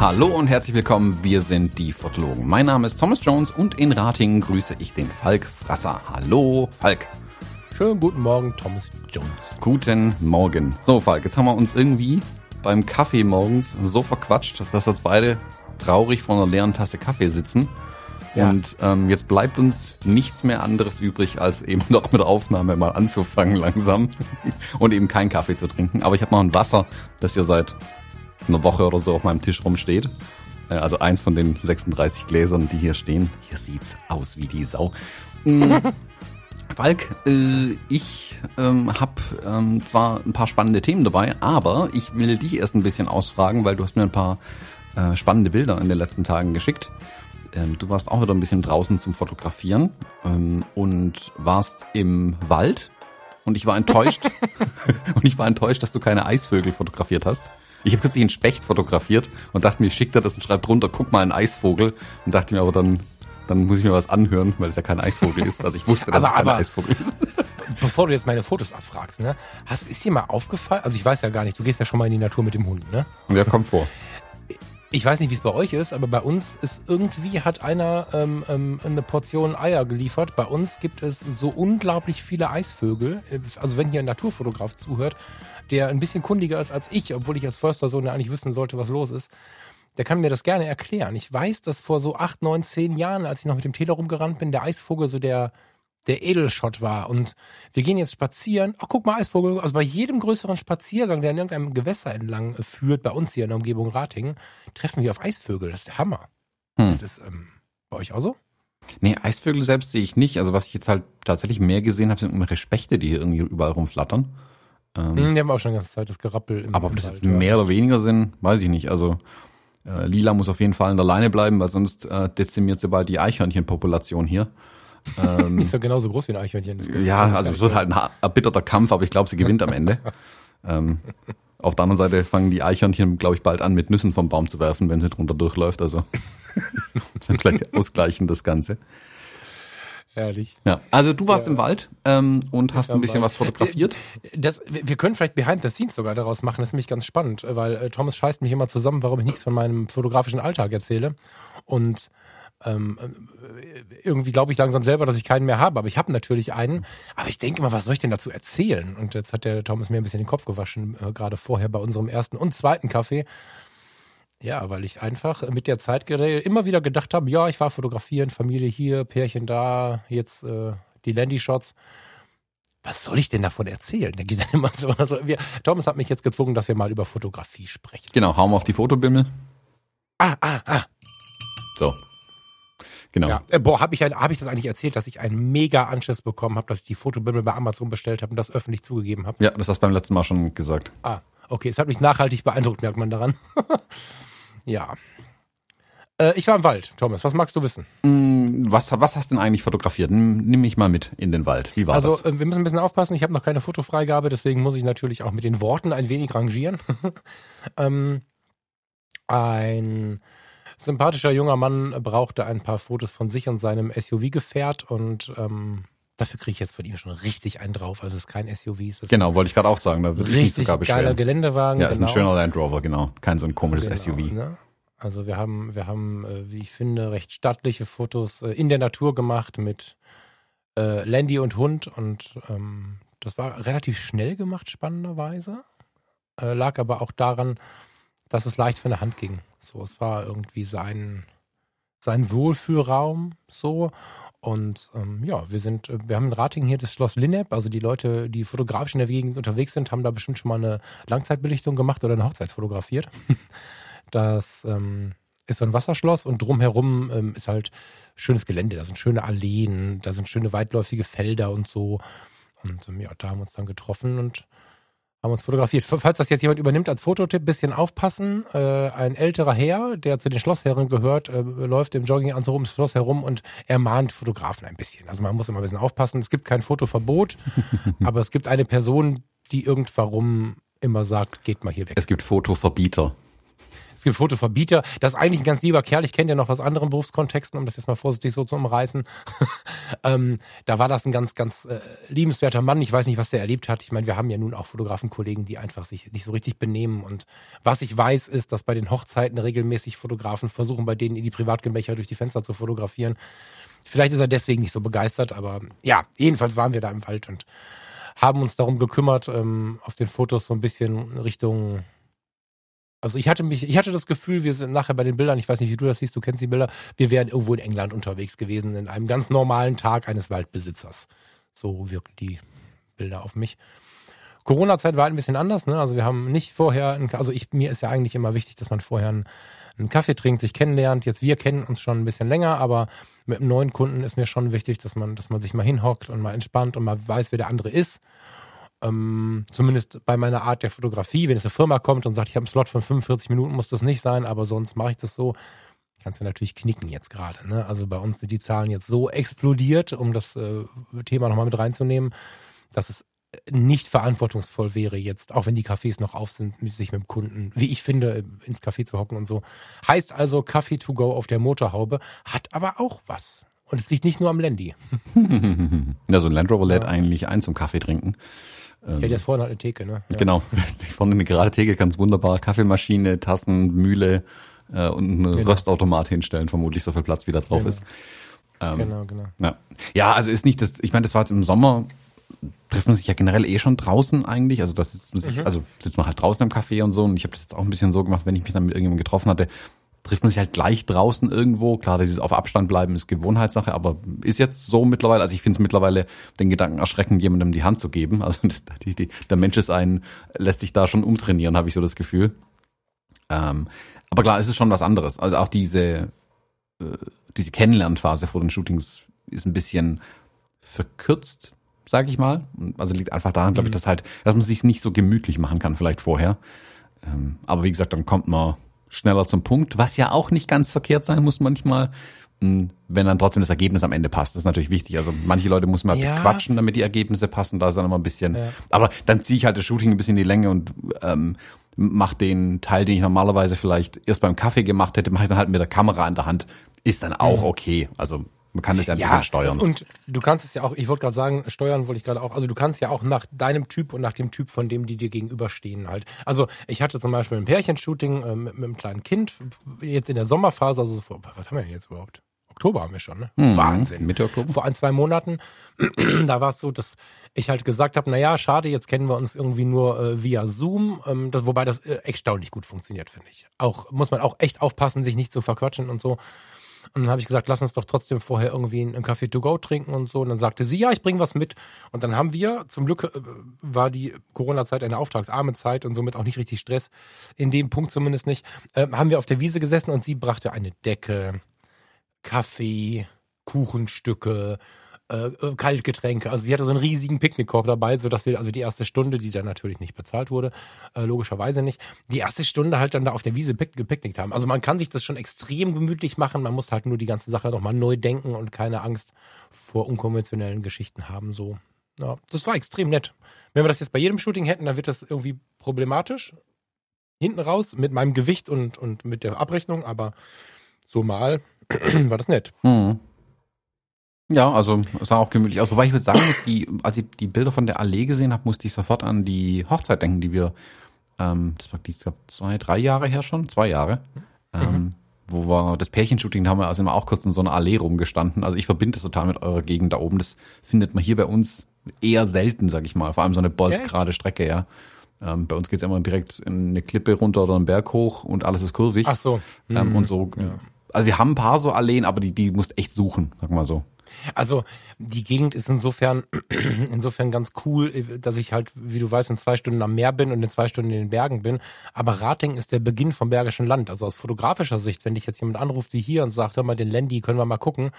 Hallo und herzlich willkommen, wir sind die Fotologen. Mein Name ist Thomas Jones und in Ratingen grüße ich den Falk Frasser. Hallo, Falk. Schönen guten Morgen, Thomas Jones. Guten Morgen. So, Falk, jetzt haben wir uns irgendwie beim Kaffee morgens so verquatscht, dass wir jetzt beide traurig vor einer leeren Tasse Kaffee sitzen. Ja. Und ähm, jetzt bleibt uns nichts mehr anderes übrig, als eben doch mit der Aufnahme mal anzufangen langsam und eben keinen Kaffee zu trinken. Aber ich habe noch ein Wasser, das ja seit einer Woche oder so auf meinem Tisch rumsteht. Äh, Also eins von den 36 Gläsern, die hier stehen. Hier sieht's aus wie die Sau. Mm, Falk, äh, ich ähm, habe ähm, zwar ein paar spannende Themen dabei, aber ich will dich erst ein bisschen ausfragen, weil du hast mir ein paar äh, spannende Bilder in den letzten Tagen geschickt. Ähm, du warst auch wieder ein bisschen draußen zum Fotografieren ähm, und warst im Wald und ich war enttäuscht und ich war enttäuscht, dass du keine Eisvögel fotografiert hast. Ich habe kürzlich einen Specht fotografiert und dachte mir, ich schick dir das und schreib drunter, guck mal, ein Eisvogel. Und dachte mir aber dann, dann muss ich mir was anhören, weil es ja kein Eisvogel ist. Also ich wusste, dass Aber- es kein aber- Eisvogel ist. Bevor du jetzt meine Fotos abfragst, ne? Hast, ist dir mal aufgefallen, also ich weiß ja gar nicht, du gehst ja schon mal in die Natur mit dem Hund, ne? Ja, kommt vor. Ich weiß nicht, wie es bei euch ist, aber bei uns ist irgendwie, hat einer ähm, ähm, eine Portion Eier geliefert. Bei uns gibt es so unglaublich viele Eisvögel. Äh, Also wenn hier ein Naturfotograf zuhört, der ein bisschen kundiger ist als ich, obwohl ich als Förstersohn ja eigentlich wissen sollte, was los ist, der kann mir das gerne erklären. Ich weiß, dass vor so acht, neun, zehn Jahren, als ich noch mit dem Tele rumgerannt bin, der Eisvogel so der, der Edelschott war. Und wir gehen jetzt spazieren. Ach, guck mal, Eisvogel. Also bei jedem größeren Spaziergang, der an irgendeinem Gewässer entlang äh, führt, bei uns hier in der Umgebung Ratingen, treffen wir auf Eisvögel. Das ist der Hammer. Hm. Ist das ähm, bei euch auch so? Nee, Eisvögel selbst sehe ich nicht. Also was ich jetzt halt tatsächlich mehr gesehen habe, sind irgendwelche Spechte, die hier irgendwie überall rumflattern. Ähm, Hm, die haben auch schon die ganze Zeit das Gerappel im Aber ob das jetzt mehr oder weniger sind, weiß ich nicht. Also äh, Lila muss auf jeden Fall in der Leine bleiben, weil sonst äh, dezimiert sie bald die Eichhörnchenpopulation hier. Ähm, ist ja genauso groß wie ein Eichhörnchen. Das ja, also es wird halt ein erbitterter Kampf, aber ich glaube, sie gewinnt am Ende. ähm, auf der anderen Seite fangen die Eichhörnchen, glaube ich, bald an, mit Nüssen vom Baum zu werfen, wenn sie drunter durchläuft. Also dann vielleicht ausgleichen das Ganze. Herrlich. Ja, also du warst Ja. im Wald ähm, und hast ein bisschen was fotografiert. Das, wir wir können vielleicht Behind the Scenes sogar daraus machen, das ist nämlich ganz spannend, weil äh, Thomas scheißt mich immer zusammen, warum ich nichts von meinem fotografischen Alltag erzähle. Und ähm, äh, irgendwie glaube ich langsam selber, dass ich keinen mehr habe, aber ich habe natürlich einen. Aber ich denke immer, was soll ich denn dazu erzählen? Und jetzt hat der Thomas mir ein bisschen den Kopf gewaschen, äh, gerade vorher bei unserem ersten und zweiten Kaffee. Ja, weil ich einfach mit der Zeit immer wieder gedacht habe, ja, ich war fotografieren, Familie hier, Pärchen da, jetzt äh, die Landy-Shots. Was soll ich denn davon erzählen? Der geht dann immer so. Also wir, Thomas hat mich jetzt gezwungen, dass wir mal über Fotografie sprechen. Genau, hauen wir auf die Fotobimmel. Ah, ah, ah. So. Genau. Ja. Äh, boah, habe ich, ein- hab ich das eigentlich erzählt, dass ich einen mega Anschiss bekommen habe, dass ich die Fotobimmel bei Amazon bestellt habe und das öffentlich zugegeben habe? Ja, das hast du beim letzten Mal schon gesagt. Ah, okay. Es hat mich nachhaltig beeindruckt, merkt man daran. ja. Äh, ich war im Wald, Thomas. Was magst du wissen? Mm, Was, was hast du denn eigentlich fotografiert? Nimm, mich mal mit in den Wald. Wie war also das? äh, wir müssen ein bisschen aufpassen. Ich habe noch keine Fotofreigabe, deswegen muss ich natürlich auch mit den Worten ein wenig rangieren. ähm, ein sympathischer junger Mann brauchte ein paar Fotos von sich und seinem SUV-Gefährt und ähm, dafür kriege ich jetzt von ihm schon richtig einen drauf. Also es ist kein SUV, es ist Genau, wollte ich gerade auch sagen. Da würde ich mich sogar geiler beschweren. Geländewagen. Ja, ist ein genau. schöner Land Rover, genau. Kein so ein komisches Genau, SUV. Ne? Also wir haben, wir haben, äh, wie ich finde, recht stattliche Fotos äh, in der Natur gemacht mit äh, Landy und Hund und ähm, das war relativ schnell gemacht, spannenderweise. Äh, lag aber auch daran, dass es leicht von der Hand ging. So, es war irgendwie sein, sein Wohlfühlraum so. Und ähm, ja, wir sind, äh, wir haben in Ratingen hier das Schloss Linnep, also die Leute, die fotografisch in der Gegend unterwegs sind, haben da bestimmt schon mal eine Langzeitbelichtung gemacht oder eine Hochzeit fotografiert. Das ähm, ist so ein Wasserschloss und drumherum ähm, ist halt schönes Gelände. Da sind schöne Alleen, da sind schöne weitläufige Felder und so. Und ähm, ja, da haben wir uns dann getroffen und haben uns fotografiert. Falls das jetzt jemand übernimmt als Fototipp, bisschen aufpassen. Äh, ein älterer Herr, der zu den Schlossherren gehört, äh, läuft im Jogginganzug ums Schloss herum und ermahnt Fotografen ein bisschen. Also man muss immer ein bisschen aufpassen. Es gibt kein Fotoverbot, aber es gibt eine Person, die irgendwann immer sagt, geht mal hier weg. Es gibt Fotoverbieter. Es gibt Fotoverbieter. Das ist eigentlich ein ganz lieber Kerl. Ich kenne ja noch aus anderen Berufskontexten, um das jetzt mal vorsichtig so zu umreißen. ähm, da war das ein ganz, ganz äh, liebenswerter Mann. Ich weiß nicht, was der erlebt hat. Ich meine, wir haben ja nun auch Fotografenkollegen, die einfach sich nicht so richtig benehmen. Und was ich weiß, ist, dass bei den Hochzeiten regelmäßig Fotografen versuchen, bei denen in die Privatgemächer durch die Fenster zu fotografieren. Vielleicht ist er deswegen nicht so begeistert, aber ja, jedenfalls waren wir da im Wald und haben uns darum gekümmert, ähm, auf den Fotos so ein bisschen Richtung also ich hatte mich, ich hatte das Gefühl, wir sind nachher bei den Bildern, ich weiß nicht, wie du das siehst, du kennst die Bilder, wir wären irgendwo in England unterwegs gewesen, in einem ganz normalen Tag eines Waldbesitzers. So wirken die Bilder auf mich. Corona-Zeit war ein bisschen anders, ne? Also wir haben nicht vorher, also ich, mir ist ja eigentlich immer wichtig, dass man vorher einen, einen Kaffee trinkt, sich kennenlernt. Jetzt wir kennen uns schon ein bisschen länger, aber mit einem neuen Kunden ist mir schon wichtig, dass man, dass man sich mal hinhockt und mal entspannt und mal weiß, wer der andere ist ähm, zumindest bei meiner Art der Fotografie, wenn es eine Firma kommt und sagt, ich habe einen Slot von 45 Minuten, muss das nicht sein, aber sonst mache ich das so. Kannst du natürlich knicken jetzt gerade. Ne? Also bei uns sind die Zahlen jetzt so explodiert, um das äh, Thema nochmal mit reinzunehmen, dass es nicht verantwortungsvoll wäre jetzt, auch wenn die Cafés noch auf sind, sich mit dem Kunden, wie ich finde, ins Café zu hocken und so. Heißt also Kaffee to go auf der Motorhaube, hat aber auch was. Und es liegt nicht nur am Landy. ja, so ein Land Rover lädt ja. eigentlich ein zum Kaffee trinken. Ähm, ja, der ist vorne halt eine Theke, ne? Ja. Genau. Vorne eine gerade Theke, ganz wunderbar. Kaffeemaschine, Tassen, Mühle äh, und einen genau. Röstautomat hinstellen, vermutlich so viel Platz wie da drauf genau. ist. Ähm, genau, genau. Ja. ja, also ist nicht das, ich meine, das war jetzt im Sommer, trifft man sich ja generell eh schon draußen eigentlich. Also das sitzt man sich, mhm. also sitzt man halt draußen im Café und so. Und ich habe das jetzt auch ein bisschen so gemacht, wenn ich mich dann mit irgendjemandem getroffen hatte, trifft man sich halt gleich draußen irgendwo. Klar, dieses auf Abstand bleiben ist Gewohnheitssache, aber ist jetzt so mittlerweile, also ich finde es mittlerweile den Gedanken erschreckend, jemandem die Hand zu geben. Also die, die, der Mensch ist ein, lässt sich da schon umtrainieren, habe ich so das Gefühl. Ähm, aber klar, es ist schon was anderes. Also auch diese, äh, diese Kennenlernphase vor den Shootings ist ein bisschen verkürzt, sage ich mal. Also liegt einfach daran, glaube ich, mhm. dass halt, dass man sich nicht so gemütlich machen kann, vielleicht vorher. Ähm, aber wie gesagt, dann kommt man schneller zum Punkt, was ja auch nicht ganz verkehrt sein muss manchmal, hm, wenn dann trotzdem das Ergebnis am Ende passt. Das ist natürlich wichtig. Also manche Leute muss man ja. quatschen, damit die Ergebnisse passen. Da ist dann immer ein bisschen. Ja. Aber dann ziehe ich halt das Shooting ein bisschen in die Länge und ähm, mache den Teil, den ich normalerweise vielleicht erst beim Kaffee gemacht hätte, mache ich dann halt mit der Kamera in der Hand. Ist dann auch okay. Also man kann das ja ein ja, bisschen steuern. Und du kannst es ja auch, ich wollte gerade sagen, steuern wollte ich gerade auch, also du kannst ja auch nach deinem Typ und nach dem Typ von dem, die dir gegenüberstehen halt. Also ich hatte zum Beispiel ein Pärchenshooting äh, mit, mit einem kleinen Kind, jetzt in der Sommerphase, also vor, was haben wir denn jetzt überhaupt? Oktober haben wir schon, ne? Mhm, Wahnsinn. Mitte Oktober. Vor ein, zwei Monaten, da war es so, dass ich halt gesagt habe, naja, schade, jetzt kennen wir uns irgendwie nur äh, via Zoom, ähm, das, wobei das äh, erstaunlich gut funktioniert, finde ich. Auch, muss man auch echt aufpassen, sich nicht zu verquatschen und so. Und dann habe ich gesagt, lass uns doch trotzdem vorher irgendwie einen Kaffee to go trinken und so. Und dann sagte sie, ja, ich bringe was mit. Und dann haben wir, zum Glück äh, war die Corona-Zeit eine auftragsarme Zeit und somit auch nicht richtig Stress, in dem Punkt zumindest nicht, äh, haben wir auf der Wiese gesessen und sie brachte eine Decke, Kaffee, Kuchenstücke, äh, äh, Kaltgetränke. Also sie hatte so einen riesigen Picknickkorb dabei, so dass wir also die erste Stunde, die dann natürlich nicht bezahlt wurde, äh, logischerweise nicht, die erste Stunde halt dann da auf der Wiese pick gepicknickt haben. Also man kann sich das schon extrem gemütlich machen, man muss halt nur die ganze Sache nochmal neu denken und keine Angst vor unkonventionellen Geschichten haben. So, ja, das war extrem nett. Wenn wir das jetzt bei jedem Shooting hätten, dann wird das irgendwie problematisch. Hinten raus mit meinem Gewicht und, und mit der Abrechnung, aber so mal war das nett. Mhm. Ja, also sah auch gemütlich aus. Wobei ich würde sagen muss, die, als ich die Bilder von der Allee gesehen habe, musste ich sofort an die Hochzeit denken, die wir, ähm, das war ich glaube zwei, drei Jahre her schon, zwei Jahre. Ähm, mhm. Ähm, wo wir das Pärchenshooting da haben wir also immer auch kurz in so einer Allee rumgestanden. Also ich verbinde das total mit eurer Gegend da oben. Das findet man hier bei uns eher selten, sag ich mal. Vor allem so eine bolzgerade Strecke, ja. Ähm, bei uns geht's immer direkt in eine Klippe runter oder einen Berg hoch und alles ist kurvig. Ach so. Mhm. Ähm, und so. Ja. Also wir haben ein paar so Alleen, aber die, die musst echt suchen, sag mal so. Also die Gegend ist insofern insofern ganz cool, dass ich halt, wie du weißt, in zwei Stunden am Meer bin und in zwei Stunden in den Bergen bin. Aber Rating ist der Beginn vom Bergischen Land. Also aus fotografischer Sicht, wenn dich jetzt jemand anruft wie hier und sagt, hör mal, den Landy können wir mal gucken,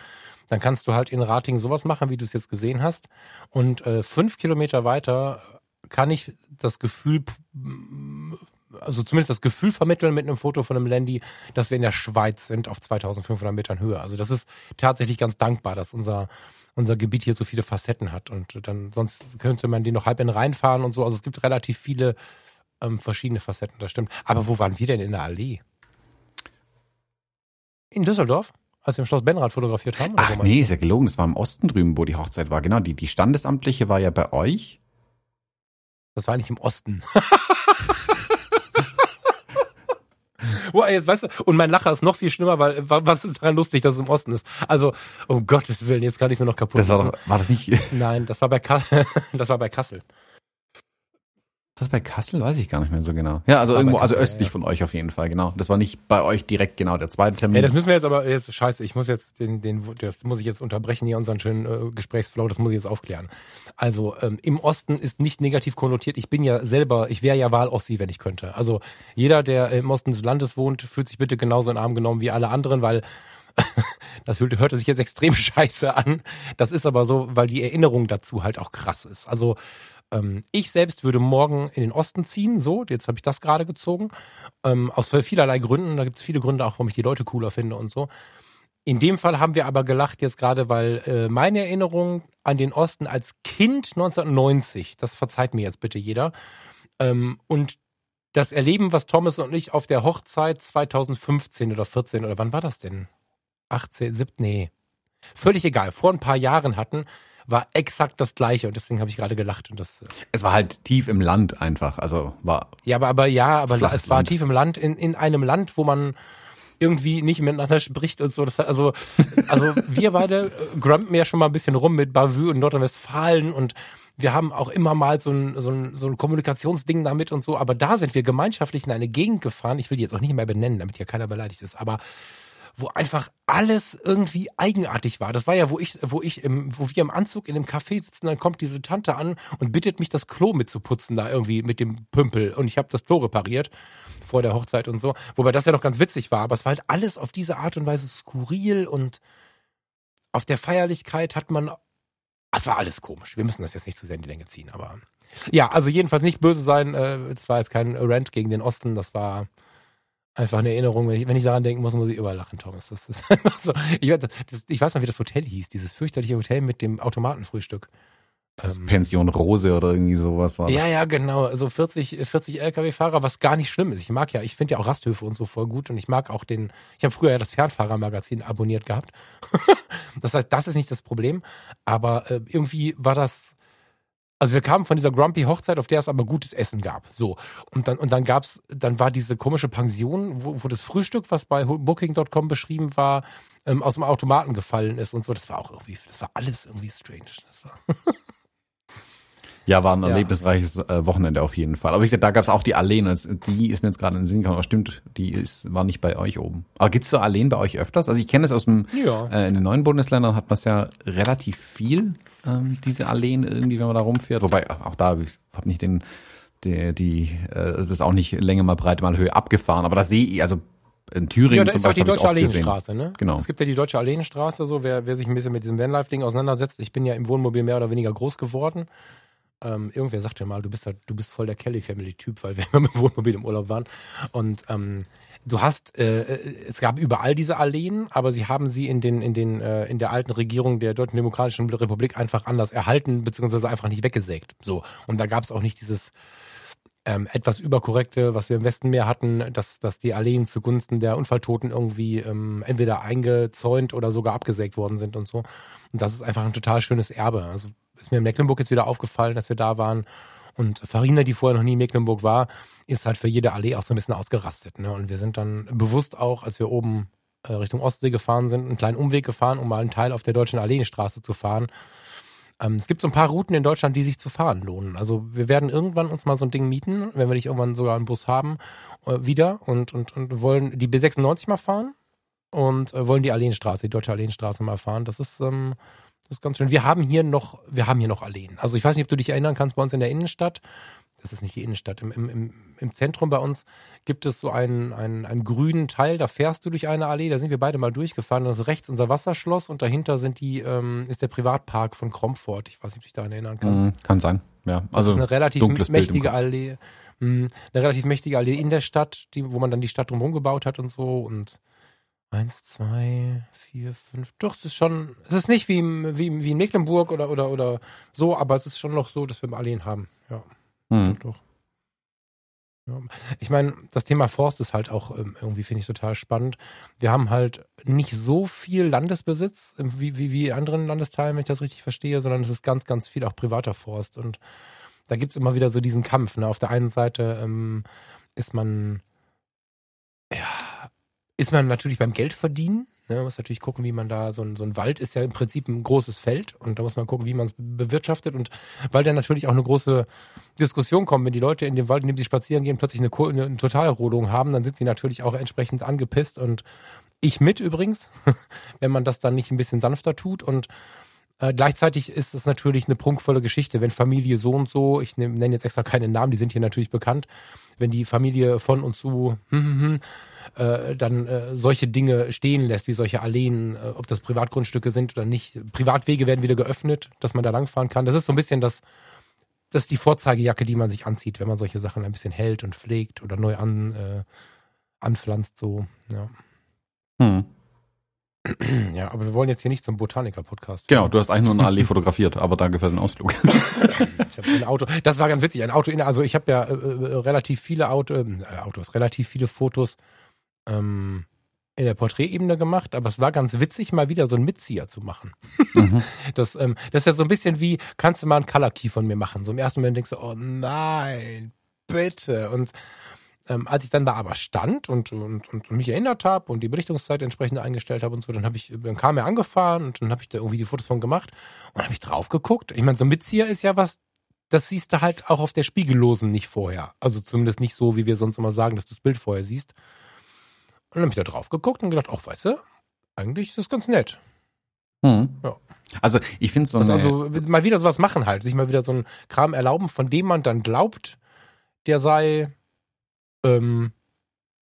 dann kannst du halt in Rating sowas machen, wie du es jetzt gesehen hast. Und äh, fünf Kilometer weiter kann ich das Gefühl also zumindest das Gefühl vermitteln mit einem Foto von einem Landy, dass wir in der Schweiz sind auf 2500 Metern Höhe. Also das ist tatsächlich ganz dankbar, dass unser unser Gebiet hier so viele Facetten hat und dann sonst könnte man die noch halb in reinfahren und so. Also es gibt relativ viele ähm, verschiedene Facetten, das stimmt. Aber wo waren wir denn in der Allee? In Düsseldorf? Als wir im Schloss Benrath fotografiert haben? Ach nee, ist ja gelogen. Das war im Osten drüben, wo die Hochzeit war. Genau, die, die Standesamtliche war ja bei euch. Das war eigentlich im Osten. Boah, jetzt weißt du, und mein Lacher ist noch viel schlimmer, weil was ist daran lustig, dass es im Osten ist? Also, um Gottes Willen, jetzt kann ich nur noch kaputt. Das war doch, war das nicht? Nein, das war bei Kassel. das war bei Kassel. Das bei Kassel weiß ich gar nicht mehr so genau. Ja, also irgendwo, Kassel, also östlich ja. von euch auf jeden Fall, genau. Das war nicht bei euch direkt genau der zweite Termin. Ja, das müssen wir jetzt aber jetzt scheiße. Ich muss jetzt den, den, das muss ich jetzt unterbrechen hier unseren schönen äh, Gesprächsflow. Das muss ich jetzt aufklären. Also ähm, im Osten ist nicht negativ konnotiert. Ich bin ja selber, ich wäre ja Wahl-Ossi, wenn ich könnte. Also jeder, der im Osten des Landes wohnt, fühlt sich bitte genauso in den Arm genommen wie alle anderen, weil das hörte sich jetzt extrem scheiße an. Das ist aber so, weil die Erinnerung dazu halt auch krass ist. Also ähm, ich selbst würde morgen in den Osten ziehen, so, jetzt habe ich das gerade gezogen, ähm, aus vielerlei Gründen, da gibt es viele Gründe auch, warum ich die Leute cooler finde und so. In dem Fall haben wir aber gelacht jetzt gerade, weil äh, meine Erinnerung an den Osten als Kind 1990, das verzeiht mir jetzt bitte jeder, ähm, und das Erleben, was Thomas und ich auf der Hochzeit 2015 oder 14 oder wann war das denn? 18, 17, nee. Völlig egal, vor ein paar Jahren hatten, war exakt das gleiche und deswegen habe ich gerade gelacht und das. Äh, es war halt tief im Land einfach, also war. Ja, aber aber ja, aber es war tief im Land in in einem Land, wo man irgendwie nicht miteinander spricht und so. Das, also, also wir beide äh, grumpen ja schon mal ein bisschen rum mit Bavü und Nordrhein-Westfalen und wir haben auch immer mal so ein, so, ein, so ein Kommunikationsding damit und so, aber da sind wir gemeinschaftlich in eine Gegend gefahren. Ich will die jetzt auch nicht mehr benennen, damit hier keiner beleidigt ist, aber wo einfach alles irgendwie eigenartig war. Das war ja, wo ich, wo ich im, wo wir im Anzug in dem Café sitzen, dann kommt diese Tante an und bittet mich, das Klo mitzuputzen, da irgendwie mit dem Pümpel. Und ich habe das Klo repariert vor der Hochzeit und so. Wobei das ja noch ganz witzig war, aber es war halt alles auf diese Art und Weise skurril und auf der Feierlichkeit hat man. Es war alles komisch. Wir müssen das jetzt nicht zu sehr in die Länge ziehen, aber. Ja, also jedenfalls nicht böse sein. Äh, es war jetzt kein Rant gegen den Osten, das war einfach eine Erinnerung. Wenn ich, wenn ich daran denken muss, muss ich überall lachen, Thomas. Das ist einfach so. Ich, das, ich weiß noch, wie das Hotel hieß, dieses fürchterliche Hotel mit dem Automatenfrühstück. Das ähm, Pension Rose oder irgendwie sowas war. Ja, das. ja, genau. Also 40, 40 LKW-Fahrer, was gar nicht schlimm ist. Ich mag ja, ich finde ja auch Rasthöfe und so voll gut und ich mag auch den, ich habe früher ja das Fernfahrermagazin abonniert gehabt. das heißt, das ist nicht das Problem. Aber äh, irgendwie war das, also wir kamen von dieser Grumpy Hochzeit, auf der es aber gutes Essen gab. So. Und dann, und dann gab's, dann war diese komische Pension, wo, wo das Frühstück, was bei Booking.com beschrieben war, ähm, aus dem Automaten gefallen ist und so. Das war auch irgendwie, das war alles irgendwie strange. Das war Ja, war ein ja. erlebnisreiches äh, Wochenende auf jeden Fall. Aber ich sag, da gab es auch die Alleen. Die ist mir jetzt gerade in den Sinn gekommen. Aber stimmt, die ist, war nicht bei euch oben. Aber gibt's so Alleen bei euch öfters? Also ich kenne es aus dem, ja. äh, in den neuen Bundesländern hat man es ja relativ viel, ähm, diese Alleen irgendwie, wenn man da rumfährt. Wobei, auch da habe ich hab nicht den, die, die äh, es ist auch nicht Länge mal Breite mal Höhe abgefahren. Aber da sehe ich, also in Thüringen ja, da zum ist Beispiel. Auch die Deutsche Alleenstraße, ne? Genau. Es gibt ja die Deutsche Alleenstraße, so, wer, wer sich ein bisschen mit diesem Vanlife-Ding auseinandersetzt. Ich bin ja im Wohnmobil mehr oder weniger groß geworden. Ähm, irgendwer sagte mal, du bist halt, du bist voll der Kelly Family Typ, weil wir mit dem Wohnmobil im Urlaub waren. Und ähm, du hast, äh, es gab überall diese Alleen, aber sie haben sie in den, in den, äh, in der alten Regierung der Deutschen Demokratischen Republik einfach anders erhalten, beziehungsweise einfach nicht weggesägt. So. Und da gab es auch nicht dieses ähm, etwas überkorrekte, was wir im Westen mehr hatten, dass, dass die Alleen zugunsten der Unfalltoten irgendwie ähm, entweder eingezäunt oder sogar abgesägt worden sind und so. Und das ist einfach ein total schönes Erbe. Also ist mir in Mecklenburg jetzt wieder aufgefallen, dass wir da waren. Und Farina, die vorher noch nie in Mecklenburg war, ist halt für jede Allee auch so ein bisschen ausgerastet. Ne? Und wir sind dann bewusst auch, als wir oben äh, Richtung Ostsee gefahren sind, einen kleinen Umweg gefahren, um mal einen Teil auf der deutschen Alleenstraße zu fahren. Ähm, es gibt so ein paar Routen in Deutschland, die sich zu fahren lohnen. Also wir werden irgendwann uns mal so ein Ding mieten, wenn wir nicht irgendwann sogar einen Bus haben, äh, wieder und, und, und wollen die B96 mal fahren und äh, wollen die Alleenstraße, die deutsche Alleenstraße mal fahren. Das ist ähm, das ist ganz schön. Wir haben hier noch, wir haben hier noch Alleen. Also ich weiß nicht, ob du dich erinnern kannst, bei uns in der Innenstadt, das ist nicht die Innenstadt, im, im, im Zentrum bei uns gibt es so einen, einen, einen grünen Teil, da fährst du durch eine Allee, da sind wir beide mal durchgefahren, das ist rechts unser Wasserschloss und dahinter sind die, ähm, ist der Privatpark von Kromfort. Ich weiß nicht, ob du dich daran erinnern kannst. Mhm, kann sein, ja. Also das ist eine relativ mächtige Allee. Mh, eine relativ mächtige Allee in der Stadt, die, wo man dann die Stadt drumherum gebaut hat und so und Eins, zwei, vier, fünf. Doch, es ist schon, es ist nicht wie, wie, wie in Mecklenburg oder, oder, oder so, aber es ist schon noch so, dass wir Alleen haben. Ja. Mhm. Doch, doch. Ich meine, das Thema Forst ist halt auch ähm, irgendwie, finde ich, total spannend. Wir haben halt nicht so viel Landesbesitz wie, wie, wie anderen Landesteilen, wenn ich das richtig verstehe, sondern es ist ganz, ganz viel auch privater Forst. Und da gibt es immer wieder so diesen Kampf. Ne? Auf der einen Seite ähm, ist man, ja, ist man natürlich beim Geldverdienen Ne, man muss natürlich gucken, wie man da, so ein, so ein Wald ist ja im Prinzip ein großes Feld und da muss man gucken, wie man es bewirtschaftet und weil dann natürlich auch eine große Diskussion kommt, wenn die Leute in dem Wald, in dem sie spazieren gehen, plötzlich eine, eine, eine Totalrodung haben, dann sind sie natürlich auch entsprechend angepisst und ich mit übrigens, wenn man das dann nicht ein bisschen sanfter tut und äh, gleichzeitig ist es natürlich eine prunkvolle Geschichte, wenn Familie so und so, ich nenne jetzt extra keine Namen, die sind hier natürlich bekannt, wenn die Familie von und zu hm, hm, hm, äh, dann äh, solche Dinge stehen lässt, wie solche Alleen, äh, ob das Privatgrundstücke sind oder nicht. Privatwege werden wieder geöffnet, dass man da langfahren kann. Das ist so ein bisschen das, das ist die Vorzeigejacke, die man sich anzieht, wenn man solche Sachen ein bisschen hält und pflegt oder neu an, äh, anpflanzt, so, ja. Hm. Ja, aber wir wollen jetzt hier nicht zum Botaniker-Podcast. Genau, du hast eigentlich nur eine Allee fotografiert, aber danke für den Ausflug. ich habe ein Auto. Das war ganz witzig, ein Auto in, also ich habe ja äh, äh, relativ viele Auto, äh, Autos, relativ viele Fotos ähm, in der Porträtebene gemacht, aber es war ganz witzig, mal wieder so einen Mitzieher zu machen. Mhm. Das, ähm, das ist ja so ein bisschen wie, kannst du mal einen Color Key von mir machen? So im ersten Moment denkst du, oh nein, bitte. Und ähm, als ich dann da aber stand und, und, und mich erinnert habe und die Belichtungszeit entsprechend eingestellt habe und so, dann habe ich, dann kam er angefahren und dann habe ich da irgendwie die Fotos von gemacht und habe ich drauf geguckt. Ich meine, so ein Mitzieher ist ja was, das siehst du halt auch auf der Spiegellosen nicht vorher. Also zumindest nicht so, wie wir sonst immer sagen, dass du das Bild vorher siehst. Und dann habe ich da drauf geguckt und gedacht, ach, weißt du, eigentlich ist das ganz nett. Hm. Ja. Also ich finde so also, also mal wieder sowas machen halt, sich mal wieder so einen Kram erlauben, von dem man dann glaubt, der sei ähm,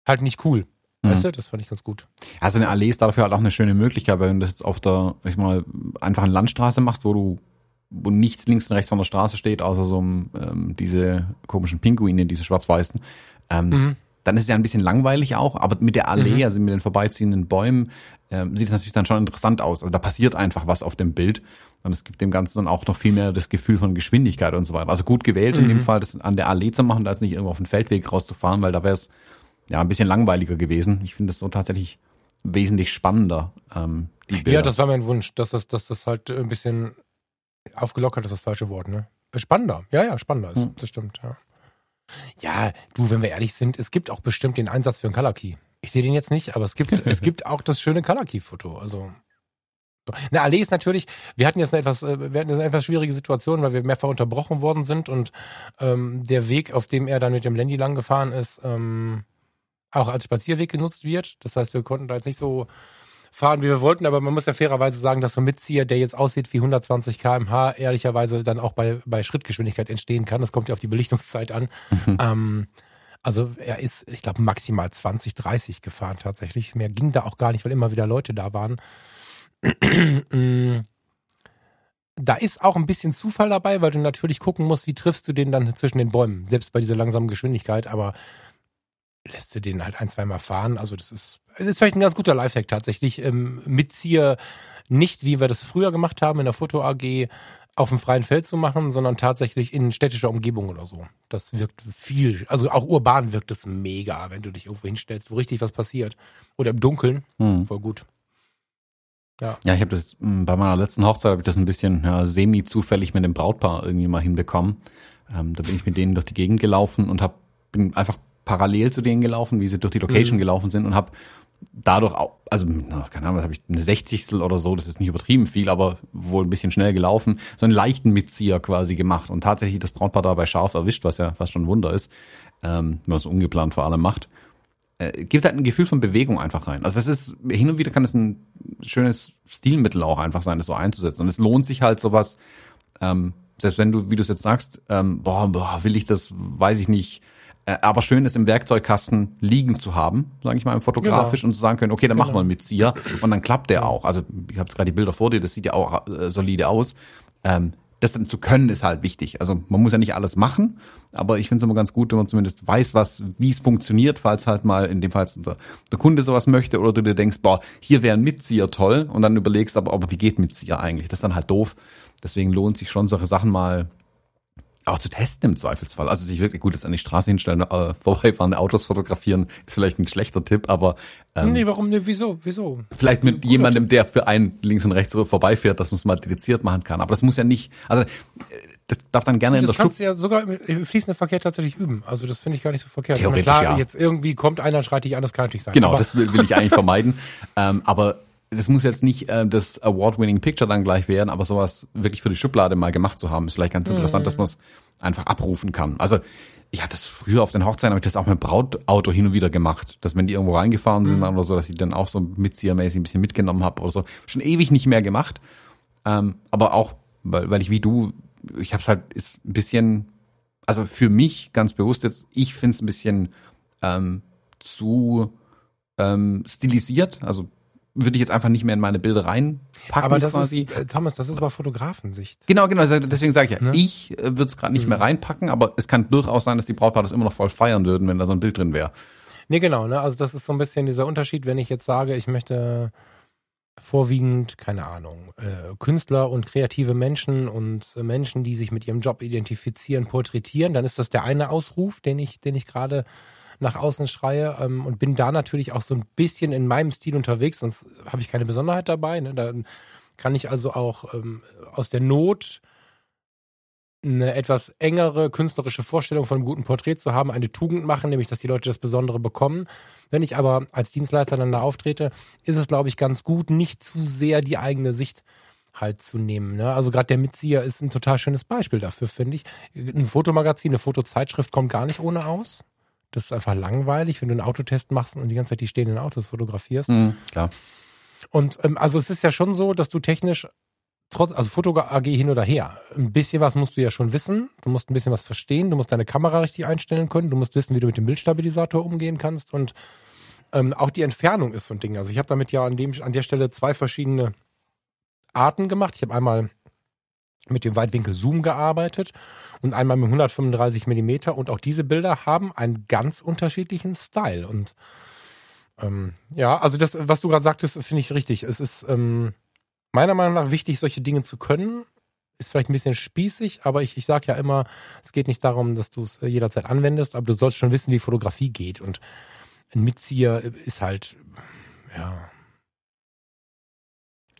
halt nicht cool. Mhm. Weißt du, das fand ich ganz gut. Also eine Allee ist dafür halt auch eine schöne Möglichkeit, wenn du das jetzt auf der, ich mal, einfachen Landstraße machst, wo du wo nichts links und rechts von der Straße steht, außer so ähm, diese komischen Pinguine, diese schwarz-weißen, ähm, mhm. dann ist es ja ein bisschen langweilig auch, aber mit der Allee, mhm. also mit den vorbeiziehenden Bäumen, ähm, sieht es natürlich dann schon interessant aus. Also da passiert einfach was auf dem Bild. Und es gibt dem Ganzen dann auch noch viel mehr das Gefühl von Geschwindigkeit und so weiter. Also gut gewählt mhm. in dem mhm. Fall, das an der Allee zu machen, da jetzt nicht irgendwo auf den Feldweg rauszufahren, weil da wäre es ja ein bisschen langweiliger gewesen. Ich finde es so tatsächlich wesentlich spannender. Ähm, die Bilder. Ja, das war mein Wunsch, dass das, dass das halt ein bisschen aufgelockert ist, das falsche Wort, ne? Spannender. Ja, ja, spannender ist. Mhm. Das stimmt, ja. Ja, du, wenn wir ehrlich sind, es gibt auch bestimmt den Einsatz für einen Color Key. Ich sehe den jetzt nicht, aber es gibt, es gibt auch das schöne Color Key Foto. Also eine Allee ist natürlich, wir hatten jetzt eine etwas, äh, wir hatten eine etwas schwierige Situation, weil wir mehrfach unterbrochen worden sind und ähm, der Weg, auf dem er dann mit dem Landy lang gefahren ist, ähm, auch als Spazierweg genutzt wird. Das heißt, wir konnten da jetzt nicht so fahren, wie wir wollten, aber man muss ja fairerweise sagen, dass so ein Mitzieher, der jetzt aussieht wie 120 km/h, ehrlicherweise dann auch bei, bei Schrittgeschwindigkeit entstehen kann. Das kommt ja auf die Belichtungszeit an. Mhm. Ähm, also er ist, ich glaube, maximal 20, 30 gefahren tatsächlich. Mehr ging da auch gar nicht, weil immer wieder Leute da waren. da ist auch ein bisschen Zufall dabei, weil du natürlich gucken musst, wie triffst du den dann zwischen den Bäumen, selbst bei dieser langsamen Geschwindigkeit, aber lässt du den halt ein, zweimal fahren. Also das ist, es ist vielleicht ein ganz guter Lifehack tatsächlich. Ähm, Mitzieher nicht, wie wir das früher gemacht haben in der Foto AG, auf dem freien Feld zu machen, sondern tatsächlich in städtischer Umgebung oder so. Das wirkt viel, also auch urban wirkt es mega, wenn du dich irgendwo hinstellst, wo richtig was passiert. Oder im Dunkeln, hm. voll gut. Ja, ja ich habe das hm, bei meiner letzten Hochzeit habe ich das ein bisschen ja, semi zufällig mit dem Brautpaar irgendwie mal hinbekommen. Ähm, da bin ich mit denen durch die Gegend gelaufen und hab, bin einfach parallel zu denen gelaufen, wie sie durch die Location mhm. gelaufen sind und habe dadurch auch, also keine Ahnung, habe ich eine Sechzigstel oder so, das ist nicht übertrieben viel, aber wohl ein bisschen schnell gelaufen, so einen leichten Mitzieher quasi gemacht und tatsächlich das Brautpaar dabei scharf erwischt, was ja fast schon ein Wunder ist, ähm, wenn man es ungeplant vor allem macht äh, gibt halt ein Gefühl von Bewegung einfach rein. Also das ist, hin und wieder kann es ein schönes Stilmittel auch einfach sein, das so einzusetzen. Und es lohnt sich halt sowas, ähm, selbst wenn du, wie du es jetzt sagst, ähm, boah, boah, will ich das, weiß ich nicht, äh, aber schön ist im Werkzeugkasten liegen zu haben, sage ich mal, fotografisch genau. und zu sagen können, okay, dann genau. mach mal mit Zieher und dann klappt der auch. Also ich habe gerade die Bilder vor dir, das sieht ja auch äh, solide aus. Ähm, das dann zu können ist halt wichtig. Also man muss ja nicht alles machen, aber ich finde es immer ganz gut, wenn man zumindest weiß, was, wie es funktioniert, falls halt mal in dem Fall der, der Kunde sowas möchte oder du dir denkst, boah, hier wäre ein Mitzieher toll und dann überlegst, aber, aber wie geht Mitzieher eigentlich? Das ist dann halt doof. Deswegen lohnt sich schon solche Sachen mal auch zu testen im Zweifelsfall. Also sich wirklich gut jetzt an die Straße hinstellen, äh, vorbeifahrende Autos fotografieren, ist vielleicht ein schlechter Tipp, aber ähm, Nee, warum nee, wieso? Wieso? Vielleicht mit jemandem, der für einen links und rechts vorbeifährt, dass man es mal dediziert machen kann. Aber das muss ja nicht, also das darf dann gerne das in der Das kannst du ja sogar im fließenden Verkehr tatsächlich üben. Also das finde ich gar nicht so verkehrt. Theoretisch, klar, ja. jetzt irgendwie kommt einer und schreit dich an, das kann natürlich sein. Genau, das will, will ich eigentlich vermeiden. Ähm, aber das muss jetzt nicht äh, das Award-winning Picture dann gleich werden, aber sowas wirklich für die Schublade mal gemacht zu haben, ist vielleicht ganz interessant, mhm. dass man es einfach abrufen kann. Also ich hatte das früher auf den Hochzeiten, habe ich das auch mit Brautauto hin und wieder gemacht, dass wenn die irgendwo reingefahren sind mhm. oder so, dass ich dann auch so mitziehermäßig ein bisschen mitgenommen habe oder so. Schon ewig nicht mehr gemacht, ähm, aber auch, weil, weil ich wie du, ich habe es halt ist ein bisschen, also für mich ganz bewusst jetzt, ich finde es ein bisschen ähm, zu ähm, stilisiert, also würde ich jetzt einfach nicht mehr in meine Bilder reinpacken. Aber das quasi. ist, äh, Thomas, das ist aber Fotografensicht. Genau, genau, also deswegen sage ich ja, ne? ich äh, würde es gerade nicht mhm. mehr reinpacken, aber es kann durchaus sein, dass die Brautpaare das immer noch voll feiern würden, wenn da so ein Bild drin wäre. Nee, genau, ne? Also das ist so ein bisschen dieser Unterschied, wenn ich jetzt sage, ich möchte vorwiegend, keine Ahnung, äh, Künstler und kreative Menschen und äh, Menschen, die sich mit ihrem Job identifizieren, porträtieren, dann ist das der eine Ausruf, den ich, den ich gerade nach außen schreie ähm, und bin da natürlich auch so ein bisschen in meinem Stil unterwegs, sonst habe ich keine Besonderheit dabei. Ne? Da kann ich also auch ähm, aus der Not eine etwas engere künstlerische Vorstellung von einem guten Porträt zu haben, eine Tugend machen, nämlich dass die Leute das Besondere bekommen. Wenn ich aber als Dienstleister dann da auftrete, ist es, glaube ich, ganz gut, nicht zu sehr die eigene Sicht halt zu nehmen. Ne? Also gerade der Mitzieher ist ein total schönes Beispiel dafür, finde ich. Ein Fotomagazin, eine Fotozeitschrift kommt gar nicht ohne aus. Das ist einfach langweilig, wenn du einen Autotest machst und die ganze Zeit die stehenden Autos fotografierst. Mhm, klar. Und ähm, also es ist ja schon so, dass du technisch trotz, also Foto AG hin oder her, ein bisschen was musst du ja schon wissen. Du musst ein bisschen was verstehen. Du musst deine Kamera richtig einstellen können. Du musst wissen, wie du mit dem Bildstabilisator umgehen kannst. Und ähm, auch die Entfernung ist so ein Ding. Also ich habe damit ja an, dem, an der Stelle zwei verschiedene Arten gemacht. Ich habe einmal mit dem Weitwinkel Zoom gearbeitet und einmal mit 135 Millimeter und auch diese Bilder haben einen ganz unterschiedlichen Style und ähm, ja, also das, was du gerade sagtest, finde ich richtig. Es ist ähm, meiner Meinung nach wichtig, solche Dinge zu können. Ist vielleicht ein bisschen spießig, aber ich, ich sage ja immer, es geht nicht darum, dass du es jederzeit anwendest, aber du sollst schon wissen, wie Fotografie geht. Und ein Mitzieher ist halt, ja,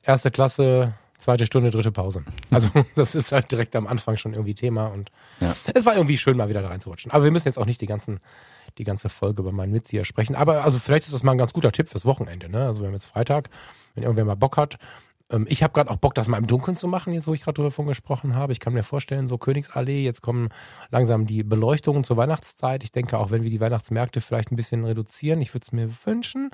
erste Klasse, zweite Stunde, dritte Pause. Also das ist halt direkt am Anfang schon irgendwie Thema und ja. es war irgendwie schön, mal wieder da reinzurutschen. Aber wir müssen jetzt auch nicht die ganzen, die ganze Folge über meinen Mitzieher sprechen. Aber also vielleicht ist das mal ein ganz guter Tipp fürs Wochenende. Ne? Also wir haben jetzt Freitag, wenn irgendwer mal Bock hat. Ähm, ich habe gerade auch Bock, das mal im Dunkeln zu machen, jetzt wo ich gerade drüber gesprochen habe. Ich kann mir vorstellen, so Königsallee, jetzt kommen langsam die Beleuchtungen zur Weihnachtszeit. Ich denke, auch wenn wir die Weihnachtsmärkte vielleicht ein bisschen reduzieren, ich würde es mir wünschen,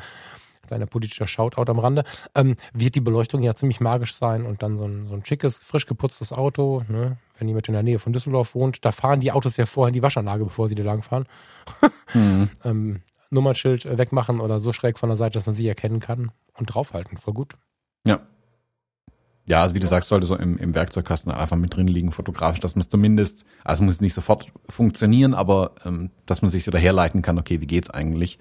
kleiner politischer Shoutout am Rande, ähm, wird die Beleuchtung ja ziemlich magisch sein und dann so ein, so ein schickes, frisch geputztes Auto, ne? wenn jemand in der Nähe von Düsseldorf wohnt, da fahren die Autos ja vorher in die Waschanlage, bevor sie da langfahren. mhm. ähm, Nummernschild wegmachen oder so schräg von der Seite, dass man sie erkennen kann und draufhalten. Voll gut. Ja. Ja, also wie du sagst, sollte so im, im Werkzeugkasten einfach mit drin liegen, fotografisch, dass man es zumindest, also muss nicht sofort funktionieren, aber ähm, dass man sich so daherleiten kann, okay, wie geht's eigentlich?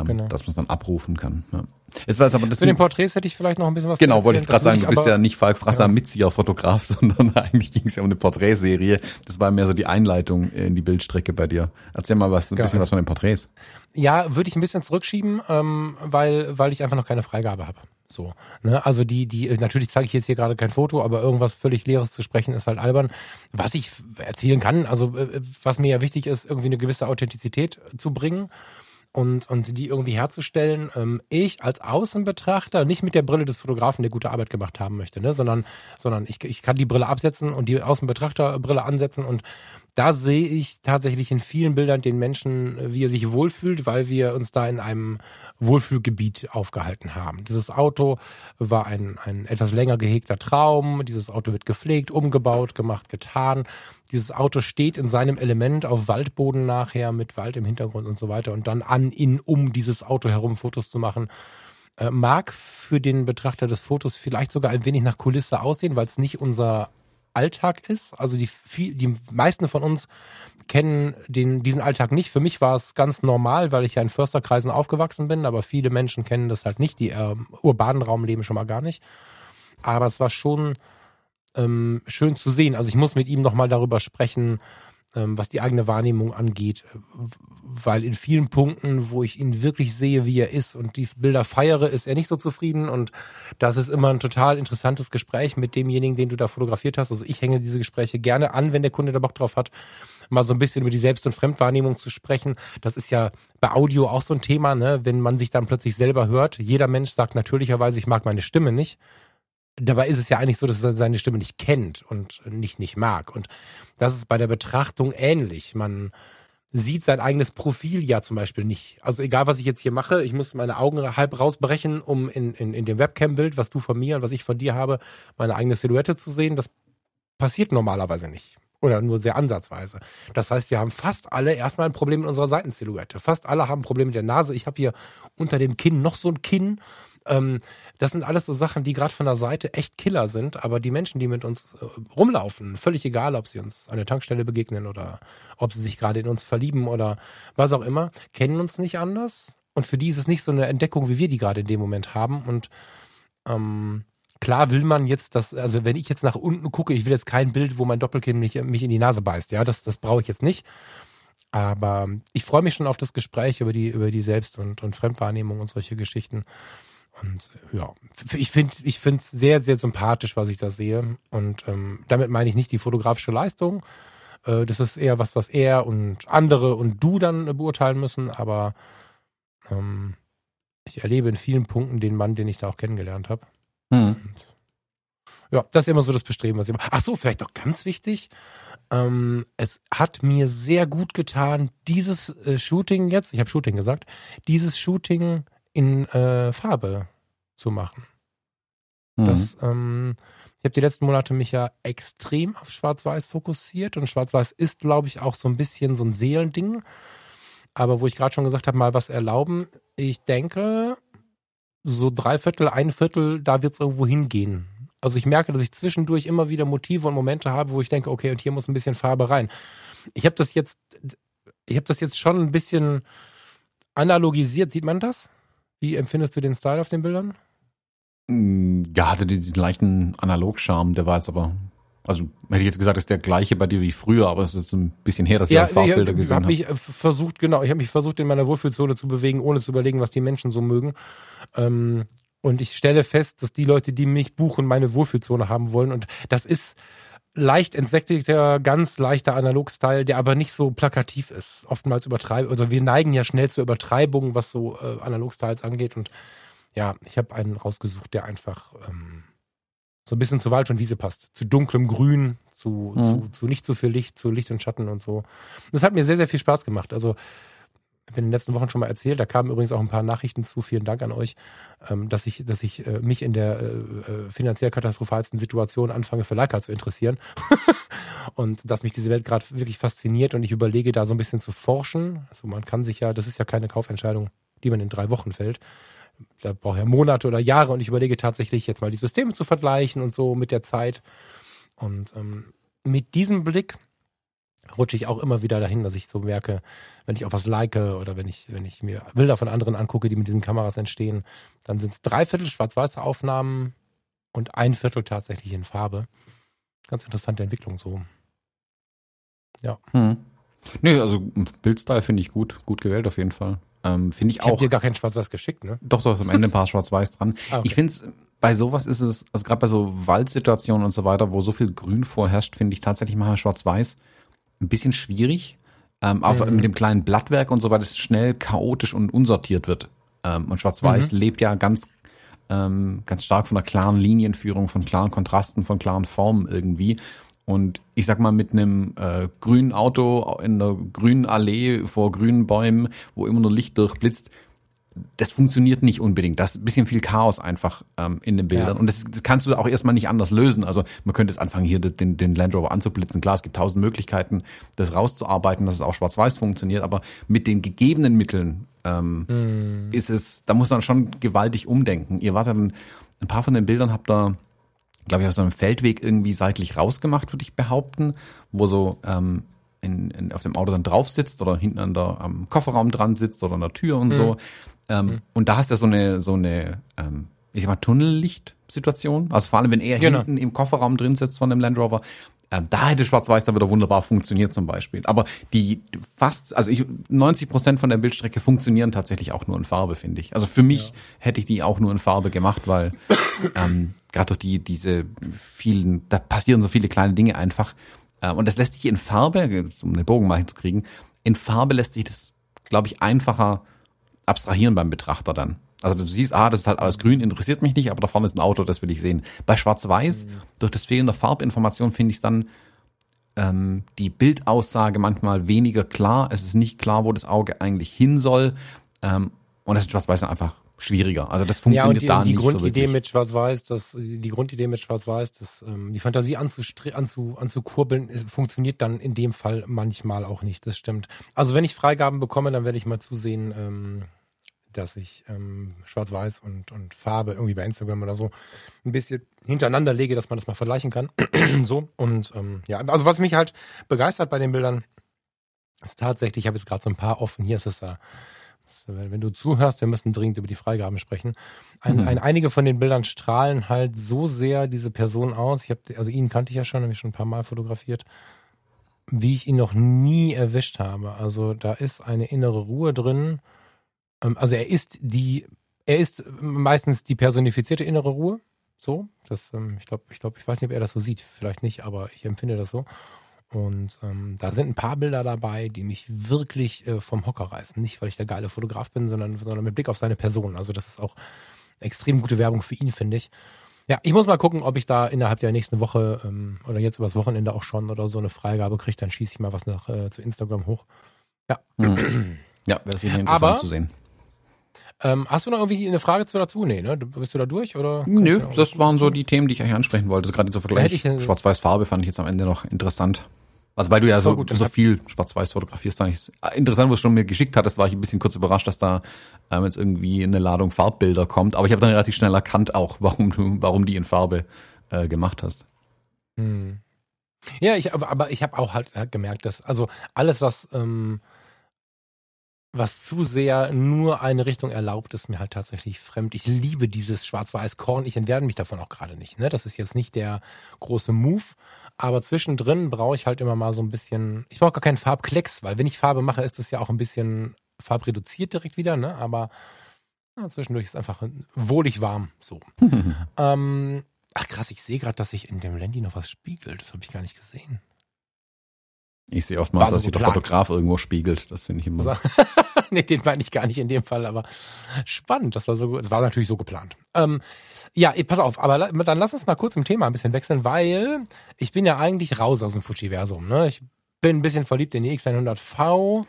Ähm, genau. dass man es dann abrufen kann. Ja. Jetzt war es aber das Für den Porträts hätte ich vielleicht noch ein bisschen was Genau, wollte ich gerade sagen, du bist ja nicht Falk Frasser ja. Mitzieher-Fotograf, sondern eigentlich ging es ja um eine Porträtserie. Das war mehr so die Einleitung in die Bildstrecke bei dir. Erzähl mal was, ein bisschen was von den Porträts. Ja, würde ich ein bisschen zurückschieben, ähm, weil, weil ich einfach noch keine Freigabe habe. So, ne? Also die, die, natürlich zeige ich jetzt hier gerade kein Foto, aber irgendwas völlig Leeres zu sprechen ist halt albern. Was ich erzählen kann, also äh, was mir ja wichtig ist, irgendwie eine gewisse Authentizität zu bringen und, und die irgendwie herzustellen. Ähm, ich als Außenbetrachter, nicht mit der Brille des Fotografen, der gute Arbeit gemacht haben möchte, ne, sondern, sondern ich, ich kann die Brille absetzen und die Außenbetrachterbrille ansetzen und da sehe ich tatsächlich in vielen Bildern den Menschen, wie er sich wohlfühlt, weil wir uns da in einem Wohlfühlgebiet aufgehalten haben. Dieses Auto war ein, ein etwas länger gehegter Traum. Dieses Auto wird gepflegt, umgebaut, gemacht, getan. Dieses Auto steht in seinem Element auf Waldboden nachher mit Wald im Hintergrund und so weiter und dann an, in, um dieses Auto herum Fotos zu machen äh, mag für den Betrachter des Fotos vielleicht sogar ein wenig nach Kulisse aussehen, weil es nicht unser Alltag ist. Also die, die meisten von uns kennen den, diesen Alltag nicht. Für mich war es ganz normal, weil ich ja in Försterkreisen aufgewachsen bin, aber viele Menschen kennen das halt nicht. Die äh, urbanen Raum leben schon mal gar nicht. Aber es war schon ähm, schön zu sehen. Also ich muss mit ihm nochmal darüber sprechen, was die eigene Wahrnehmung angeht, weil in vielen Punkten, wo ich ihn wirklich sehe, wie er ist und die Bilder feiere, ist er nicht so zufrieden und das ist immer ein total interessantes Gespräch mit demjenigen, den du da fotografiert hast. Also ich hänge diese Gespräche gerne an, wenn der Kunde da Bock drauf hat, mal so ein bisschen über die Selbst- und Fremdwahrnehmung zu sprechen. Das ist ja bei Audio auch so ein Thema, ne? wenn man sich dann plötzlich selber hört. Jeder Mensch sagt natürlicherweise, ich mag meine Stimme nicht. Dabei ist es ja eigentlich so, dass er seine Stimme nicht kennt und nicht nicht mag. Und das ist bei der Betrachtung ähnlich. Man sieht sein eigenes Profil ja zum Beispiel nicht. Also egal, was ich jetzt hier mache, ich muss meine Augen halb rausbrechen, um in, in, in dem Webcam-Bild, was du von mir und was ich von dir habe, meine eigene Silhouette zu sehen. Das passiert normalerweise nicht. Oder nur sehr ansatzweise. Das heißt, wir haben fast alle erstmal ein Problem mit unserer Seitensilhouette. Fast alle haben ein Problem mit der Nase. Ich habe hier unter dem Kinn noch so ein Kinn ähm, das sind alles so Sachen, die gerade von der Seite echt Killer sind, aber die Menschen, die mit uns äh, rumlaufen, völlig egal, ob sie uns an der Tankstelle begegnen oder ob sie sich gerade in uns verlieben oder was auch immer, kennen uns nicht anders. Und für die ist es nicht so eine Entdeckung, wie wir die gerade in dem Moment haben. Und ähm, klar will man jetzt, dass, also wenn ich jetzt nach unten gucke, ich will jetzt kein Bild, wo mein Doppelkinn mich, mich in die Nase beißt. Ja, das, das brauche ich jetzt nicht. Aber ich freue mich schon auf das Gespräch über die, über die Selbst- und, und Fremdwahrnehmung und solche Geschichten. Und ja, ich finde ich finde es sehr, sehr sympathisch, was ich da sehe. Und ähm, damit meine ich nicht die fotografische Leistung. Äh, das ist eher was, was er und andere und du dann äh, beurteilen müssen. Aber ähm, ich erlebe in vielen Punkten den Mann, den ich da auch kennengelernt habe. Mhm. Ja, das ist immer so das Bestreben, was ich mache. Ach so, vielleicht auch ganz wichtig. Ähm, es hat mir sehr gut getan, dieses äh, Shooting jetzt, ich habe Shooting gesagt, dieses Shooting in äh, Farbe zu machen. Mhm. Das, ähm, ich habe die letzten Monate mich ja extrem auf Schwarz-Weiß fokussiert und Schwarz-Weiß ist, glaube ich, auch so ein bisschen so ein Seelending. Aber wo ich gerade schon gesagt habe, mal was erlauben, ich denke, so drei Viertel, ein Viertel, da wird es irgendwo hingehen. Also ich merke, dass ich zwischendurch immer wieder Motive und Momente habe, wo ich denke, okay, und hier muss ein bisschen Farbe rein. Ich habe das jetzt, ich habe das jetzt schon ein bisschen analogisiert. Sieht man das? Wie empfindest du den Style auf den Bildern? Mm, ja, hatte diesen leichten Analog-Charme, der war jetzt aber, also hätte ich jetzt gesagt, ist der gleiche bei dir wie früher, aber es ist ein bisschen her, dass ja, ich Farbbilder ich, gesehen habe. Ich habe versucht, genau, ich habe mich versucht, in meiner Wohlfühlzone zu bewegen, ohne zu überlegen, was die Menschen so mögen. Ähm, und ich stelle fest, dass die Leute, die mich buchen, meine Wohlfühlzone haben wollen. Und das ist leicht entsättigter, ganz leichter Analog-Style, der aber nicht so plakativ ist. Oftmals übertreiben, also wir neigen ja schnell zur Übertreibung, was so äh, Analog-Styles angeht. Und ja, ich habe einen rausgesucht, der einfach ähm, so ein bisschen zu Wald und Wiese passt. Zu dunklem Grün, zu, mhm. zu, zu nicht so viel Licht, zu Licht und Schatten und so. Das hat mir sehr, sehr viel Spaß gemacht. Also in den letzten Wochen schon mal erzählt, da kamen übrigens auch ein paar Nachrichten zu, vielen Dank an euch, ähm, dass ich, dass ich äh, mich in der äh, äh, finanziell katastrophalsten Situation anfange für Leica zu interessieren. und dass mich diese Welt gerade wirklich fasziniert und ich überlege, da so ein bisschen zu forschen. Also man kann sich ja, das ist ja keine Kaufentscheidung, die man in drei Wochen fällt. Da braucht ja Monate oder Jahre und ich überlege tatsächlich jetzt mal die Systeme zu vergleichen und so mit der Zeit. Und ähm, mit diesem Blick rutsche ich auch immer wieder dahin, dass ich so merke, wenn ich auch was like oder wenn ich, wenn ich mir Bilder von anderen angucke, die mit diesen Kameras entstehen, dann sind es drei Viertel schwarz-weiße Aufnahmen und ein Viertel tatsächlich in Farbe. Ganz interessante Entwicklung so. Ja. Hm. Nee, also Bildstyle finde ich gut, gut gewählt auf jeden Fall. Ähm, finde ich, ich auch. Ich habe dir gar kein Schwarz-Weiß geschickt, ne? Doch, doch, ist am Ende ein paar Schwarz-Weiß dran. Ah, okay. Ich finde es, bei sowas ist es, also gerade bei so Waldsituationen und so weiter, wo so viel Grün vorherrscht, finde ich tatsächlich mal Schwarz-Weiß ein bisschen schwierig. Ähm, auch mhm. mit dem kleinen Blattwerk und so, weil es schnell chaotisch und unsortiert wird. Ähm, und Schwarz-Weiß mhm. lebt ja ganz, ähm, ganz stark von einer klaren Linienführung, von klaren Kontrasten, von klaren Formen irgendwie. Und ich sag mal, mit einem äh, grünen Auto in einer grünen Allee vor grünen Bäumen, wo immer nur Licht durchblitzt, das funktioniert nicht unbedingt. Das ist ein bisschen viel Chaos einfach ähm, in den Bildern. Ja. Und das, das, kannst du auch erstmal nicht anders lösen. Also man könnte jetzt anfangen, hier den, den Land Rover anzublitzen. Klar, es gibt tausend Möglichkeiten, das rauszuarbeiten, dass es auch schwarz-weiß funktioniert, aber mit den gegebenen Mitteln ähm, mm. ist es, da muss man schon gewaltig umdenken. Ihr wart dann, ein paar von den Bildern habt ihr, glaube ich, auf so einem Feldweg irgendwie seitlich rausgemacht, würde ich behaupten, wo so ähm, in, in, auf dem Auto dann drauf sitzt oder hinten an der am Kofferraum dran sitzt oder an der Tür und mm. so. Ähm, mhm. Und da hast du so eine, so eine, ähm, ich sag mal, Tunnellicht Situation. Also vor allem, wenn er Genau. hinten im Kofferraum drin sitzt von dem Land Rover. Ähm, da hätte Schwarz-Weiß dann wieder wunderbar funktioniert zum Beispiel. Aber die fast, also ich, 90 Prozent von der Bildstrecke funktionieren tatsächlich auch nur in Farbe, finde ich. Also für mich hätte ich die auch nur in Farbe gemacht, weil ähm, gerade durch die diese vielen, da passieren so viele kleine Dinge einfach. Ähm, und das lässt sich in Farbe, um den Bogen mal hinzukriegen, in Farbe lässt sich das, glaube ich, einfacher abstrahieren beim Betrachter dann. Also du siehst, ah, das ist halt alles grün, interessiert mich nicht, aber da vorne ist ein Auto, das will ich sehen. Bei Schwarz-Weiß, durch das Fehlen der Farbinformation finde ich dann ähm, die Bildaussage manchmal weniger klar. Es ist nicht klar, wo das Auge eigentlich hin soll. Ähm, und das ist Schwarz-Weiß einfach schwieriger. Also das Ja, funktioniert und die, da die nicht Grundidee so mit Schwarz-Weiß, das, die Grundidee mit Schwarz-Weiß, das, ähm, die Fantasie anzu, anzukurbeln, ist- funktioniert dann in dem Fall manchmal auch nicht. Das stimmt. Also wenn ich Freigaben bekomme, dann werde ich mal zusehen, ähm, dass ich ähm, Schwarz-Weiß und, und Farbe irgendwie bei Instagram oder so ein bisschen hintereinander lege, dass man das mal vergleichen kann. so. Und ähm, ja, also was mich halt begeistert bei den Bildern, ist tatsächlich, ich habe jetzt gerade so ein paar offen, hier ist es da. Wenn wenn du zuhörst, wir müssen dringend über die Freigaben sprechen. Ein, Mhm. ein, einige von den Bildern strahlen halt so sehr diese Person aus. Ich habe, also ihn kannte ich ja schon, habe ich schon ein paar Mal fotografiert, wie ich ihn noch nie erwischt habe. Also da ist eine innere Ruhe drin. Ähm, Also er ist die, er ist meistens die personifizierte innere Ruhe. So, das, ähm, ich glaube, ich glaube, ich weiß nicht, ob er das so sieht, vielleicht nicht, aber ich empfinde das so. Und ähm, da sind ein paar Bilder dabei, die mich wirklich äh, vom Hocker reißen. Nicht, weil ich der geile Fotograf bin, sondern, sondern mit Blick auf seine Person. Also das ist auch extrem gute Werbung für ihn, finde ich. Ja, ich muss mal gucken, ob ich da innerhalb der nächsten Woche ähm, oder jetzt übers Wochenende auch schon oder so eine Freigabe kriege. Dann schieße ich mal was nach äh, zu Instagram hoch. Mhm. Ja, wäre sicher interessant Aber- zu sehen. Ähm, hast du noch irgendwie eine Frage zu dazu? Nee, ne? Bist du da durch? Oder Nö, das waren so die Themen, die ich eigentlich ansprechen wollte. Also gerade hätte Vergleich ich, Schwarz-Weiß-Farbe fand ich jetzt am Ende noch interessant. Also weil du ja So gut, so viel Schwarz-Weiß fotografierst, fand ich interessant, wo du es schon mir geschickt hattest, war ich ein bisschen kurz überrascht, dass da ähm, jetzt irgendwie eine Ladung Farbbilder kommt. Aber ich habe dann relativ schnell erkannt auch, warum du, warum die in Farbe äh, gemacht hast. Hm. Ja, ich aber, aber ich habe auch halt äh, gemerkt, dass also alles was ähm, was zu sehr nur eine Richtung erlaubt, ist mir halt tatsächlich fremd. Ich liebe dieses Schwarz-Weiß-Korn. Ich entwerde mich davon auch gerade nicht. Ne? Das ist jetzt nicht der große Move. Aber zwischendrin brauche ich halt immer mal so ein bisschen. Ich brauche gar keinen Farbklecks, weil wenn ich Farbe mache, ist das ja auch ein bisschen farbreduziert direkt wieder. Ne? Aber ja, zwischendurch ist einfach wohlig warm. So. Ähm, ach krass, ich sehe gerade, dass sich in dem Landy noch was spiegelt. Das habe ich gar nicht gesehen. Ich sehe oftmals, so dass sich der. Fotograf irgendwo spiegelt. Das finde ich immer. Nee, den meine ich gar nicht in dem Fall, aber spannend. Das war so, das war natürlich so geplant. Ähm, ja, pass auf, aber dann lass uns mal kurz im Thema ein bisschen wechseln, weil ich bin ja eigentlich raus aus dem Fujiversum. Ne? Ich bin ein bisschen verliebt in die X100V,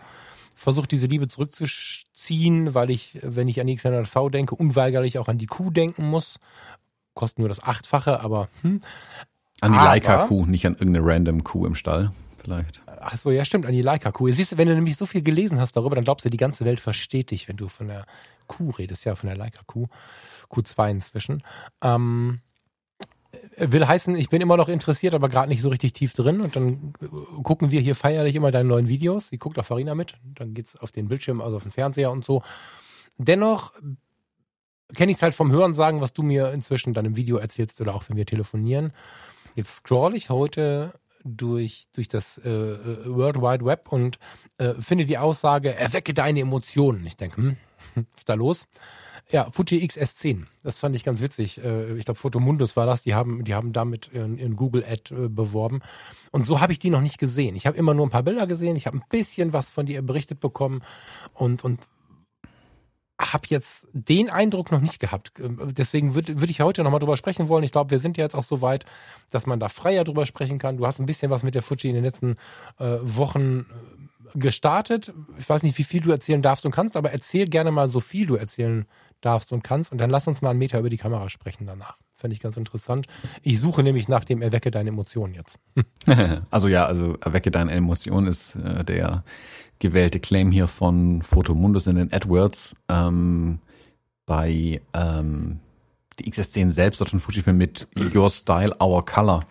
versuche diese Liebe zurückzuziehen, weil ich, wenn ich an die X100V denke, unweigerlich auch an die Q denken muss. Kostet nur das Achtfache, aber hm. An die Leica-Kuh, nicht an irgendeine random Kuh im Stall, vielleicht. Ach so, ja, stimmt, an die Leica-Kuh. Siehst du, wenn du nämlich so viel gelesen hast darüber, dann glaubst du, die ganze Welt versteht dich, wenn du von der Kuh redest, ja, von der Leica-Kuh. Q2 inzwischen. Ähm, äh, will heißen, ich bin immer noch interessiert, aber gerade nicht so richtig tief drin. Und dann äh, gucken wir hier feierlich immer deine neuen Videos. Die guckt auch Farina mit. Dann geht's auf den Bildschirm, also auf den Fernseher und so. Dennoch kenne ich es halt vom Hören sagen, was du mir inzwischen dann im Video erzählst oder auch wenn wir telefonieren. Jetzt scroll ich heute durch, durch das äh, äh, World Wide Web und äh, finde die Aussage, erwecke deine Emotionen. Ich denke, hm, was ist da los? Ja, Fuji XS10. Das fand ich ganz witzig. Äh, ich glaube, Fotomundus war das. Die haben, die haben damit in, in Google Ad äh, beworben. Und so habe ich die noch nicht gesehen. Ich habe immer nur ein paar Bilder gesehen. Ich habe ein bisschen was von dir berichtet bekommen und, und habe jetzt den Eindruck noch nicht gehabt. Ähm, Deswegen würde würd ich heute nochmal drüber sprechen wollen. Ich glaube, wir sind ja jetzt auch so weit, dass man da freier drüber sprechen kann. Du hast ein bisschen was mit der Fuji in den letzten äh, Wochen äh, gestartet. Ich weiß nicht, wie viel du erzählen darfst und kannst, aber erzähl gerne mal so viel du erzählen darfst und kannst. Und dann lass uns mal einen Meter über die Kamera sprechen danach. Fände ich ganz interessant. Ich suche nämlich nach dem Erwecke deine Emotionen jetzt. also ja, also erwecke deine Emotion ist äh, der gewählte Claim hier von Photomundus in den AdWords. Ähm, bei ähm, die XS10 selbst hat von Fujifilm mit Your Style, Our Color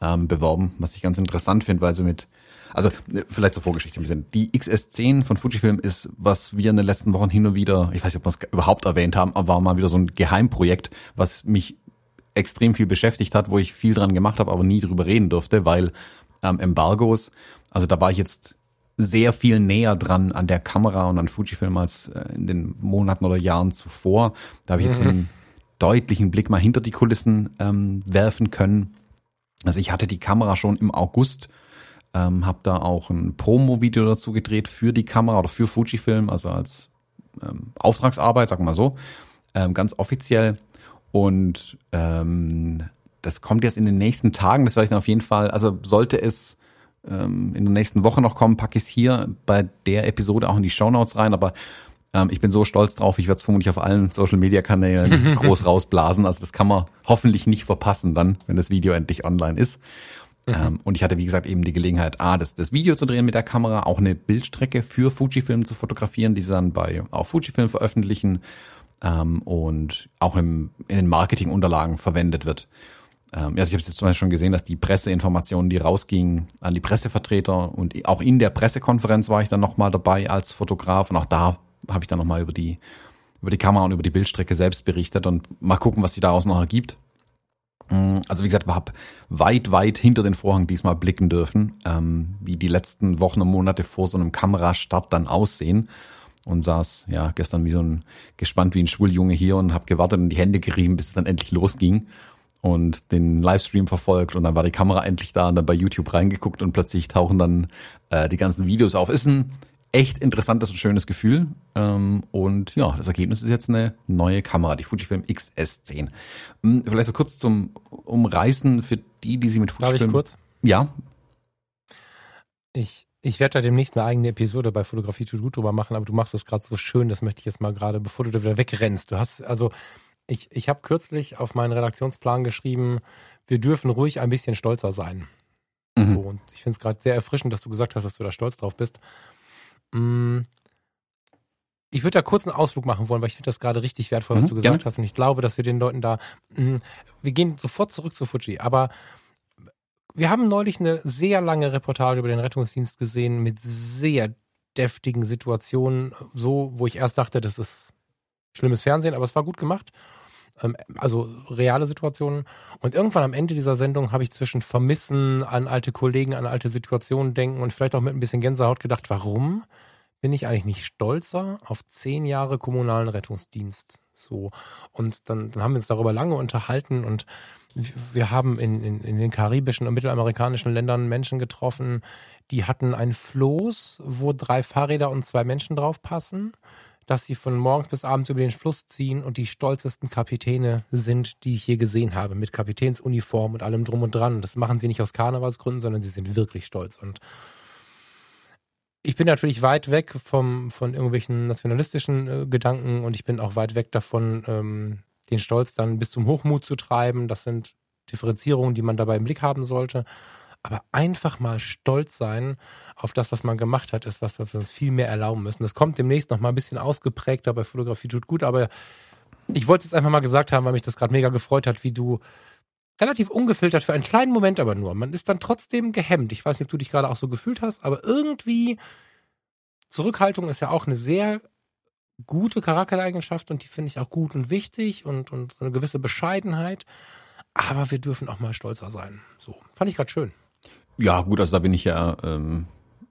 ähm, beworben, was ich ganz interessant finde, weil sie mit also äh, vielleicht zur Vorgeschichte ein bisschen. Die XS10 von Fujifilm ist, was wir in den letzten Wochen hin und wieder, ich weiß nicht, ob wir es überhaupt erwähnt haben, aber war mal wieder so ein Geheimprojekt, was mich extrem viel beschäftigt hat, wo ich viel dran gemacht habe, aber nie drüber reden durfte, weil ähm, Embargos, also da war ich jetzt sehr viel näher dran an der Kamera und an Fujifilm als äh, in den Monaten oder Jahren zuvor. Da habe ich jetzt mhm. einen deutlichen Blick mal hinter die Kulissen ähm, werfen können. Also ich hatte die Kamera schon im August, ähm, habe da auch ein Promo-Video dazu gedreht für die Kamera oder für Fujifilm, also als ähm, Auftragsarbeit, sagen wir mal so, ähm, ganz offiziell. Und ähm, das kommt jetzt in den nächsten Tagen, das werde ich dann auf jeden Fall, also sollte es ähm, in der nächsten Woche noch kommen, packe ich es hier bei der Episode auch in die Shownotes rein, aber ähm, ich bin so stolz drauf, ich werde es vermutlich auf allen Social-Media-Kanälen groß rausblasen, also das kann man hoffentlich nicht verpassen dann, wenn das Video endlich online ist. Mhm. Ähm, und ich hatte, wie gesagt, eben die Gelegenheit, A, das, das Video zu drehen mit der Kamera, auch eine Bildstrecke für Fujifilm zu fotografieren, die sie dann bei auf Fujifilm veröffentlichen ähm, und auch im, in den Marketingunterlagen verwendet wird. Ähm, also ich habe jetzt zum Beispiel schon gesehen, dass die Presseinformationen, die rausgingen an die Pressevertreter und auch in der Pressekonferenz war ich dann nochmal dabei als Fotograf und auch da habe ich dann nochmal über die über die Kamera und über die Bildstrecke selbst berichtet und mal gucken, was sich daraus noch ergibt. Mm, also wie gesagt, wir haben weit, weit hinter den Vorhang diesmal blicken dürfen, ähm, wie die letzten Wochen und Monate vor so einem Kamerastart dann aussehen und saß ja gestern wie so ein gespannt wie ein Schwuljunge hier und habe gewartet und die Hände gerieben, bis es dann endlich losging und den Livestream verfolgt und dann war die Kamera endlich da und dann bei YouTube reingeguckt und plötzlich tauchen dann äh, die ganzen Videos auf. Ist ein echt interessantes und schönes Gefühl. Ähm, und ja, das Ergebnis ist jetzt eine neue Kamera, die Fujifilm XS10. Hm, vielleicht so kurz zum Umreißen für die, die sie mit Fujifilm... Darf ich kurz? Ja. Ich ich werde da demnächst eine eigene Episode bei Fotografie to gut drüber machen, aber du machst das gerade so schön, das möchte ich jetzt mal gerade, bevor du da wieder wegrennst. Du hast, also, ich, ich habe kürzlich auf meinen Redaktionsplan geschrieben, wir dürfen ruhig ein bisschen stolzer sein. Mhm. So, und ich finde es gerade sehr erfrischend, dass du gesagt hast, dass du da stolz drauf bist. Mm, ich würde da kurz einen Ausflug machen wollen, weil ich finde das gerade richtig wertvoll, was mhm, du gesagt gerne. hast. Und ich glaube, dass wir den Leuten da, mh, mm, wir gehen sofort zurück zu Fuji, aber wir haben neulich eine sehr lange Reportage über den Rettungsdienst gesehen mit sehr deftigen Situationen, so, wo ich erst dachte, das ist schlimmes Fernsehen, aber es war gut gemacht. Ähm, also reale Situationen. Und irgendwann am Ende dieser Sendung habe ich zwischen Vermissen an alte Kollegen, an alte Situationen denken und vielleicht auch mit ein bisschen Gänsehaut gedacht, warum bin ich eigentlich nicht stolzer auf zehn Jahre kommunalen Rettungsdienst? So. Und dann, dann haben wir uns darüber lange unterhalten und wir haben in, in, in den karibischen und mittelamerikanischen Ländern Menschen getroffen, die hatten ein Floß, wo drei Fahrräder und zwei Menschen drauf passen, dass sie von morgens bis abends über den Fluss ziehen und die stolzesten Kapitäne sind, die ich je gesehen habe, mit Kapitänsuniform und allem drum und dran. Das machen sie nicht aus Karnevalsgründen, sondern sie sind wirklich stolz. Und ich bin natürlich weit weg vom, von irgendwelchen nationalistischen äh, Gedanken und ich bin auch weit weg davon, ähm, den Stolz dann bis zum Hochmut zu treiben. Das sind Differenzierungen, die man dabei im Blick haben sollte. Aber einfach mal stolz sein auf das, was man gemacht hat, ist was, was wir uns viel mehr erlauben müssen. Das kommt demnächst noch mal ein bisschen ausgeprägter bei Fotografie tut gut, aber ich wollte es jetzt einfach mal gesagt haben, weil mich das gerade mega gefreut hat, wie du relativ ungefiltert für einen kleinen Moment aber nur. Man ist dann trotzdem gehemmt. Ich weiß nicht, ob du dich gerade auch so gefühlt hast, aber irgendwie Zurückhaltung ist ja auch eine sehr gute Charaktereigenschaft und die finde ich auch gut und wichtig und, und so eine gewisse Bescheidenheit. Aber wir dürfen auch mal stolzer sein. So, fand ich gerade schön. Ja, gut, also da bin ich ja ähm,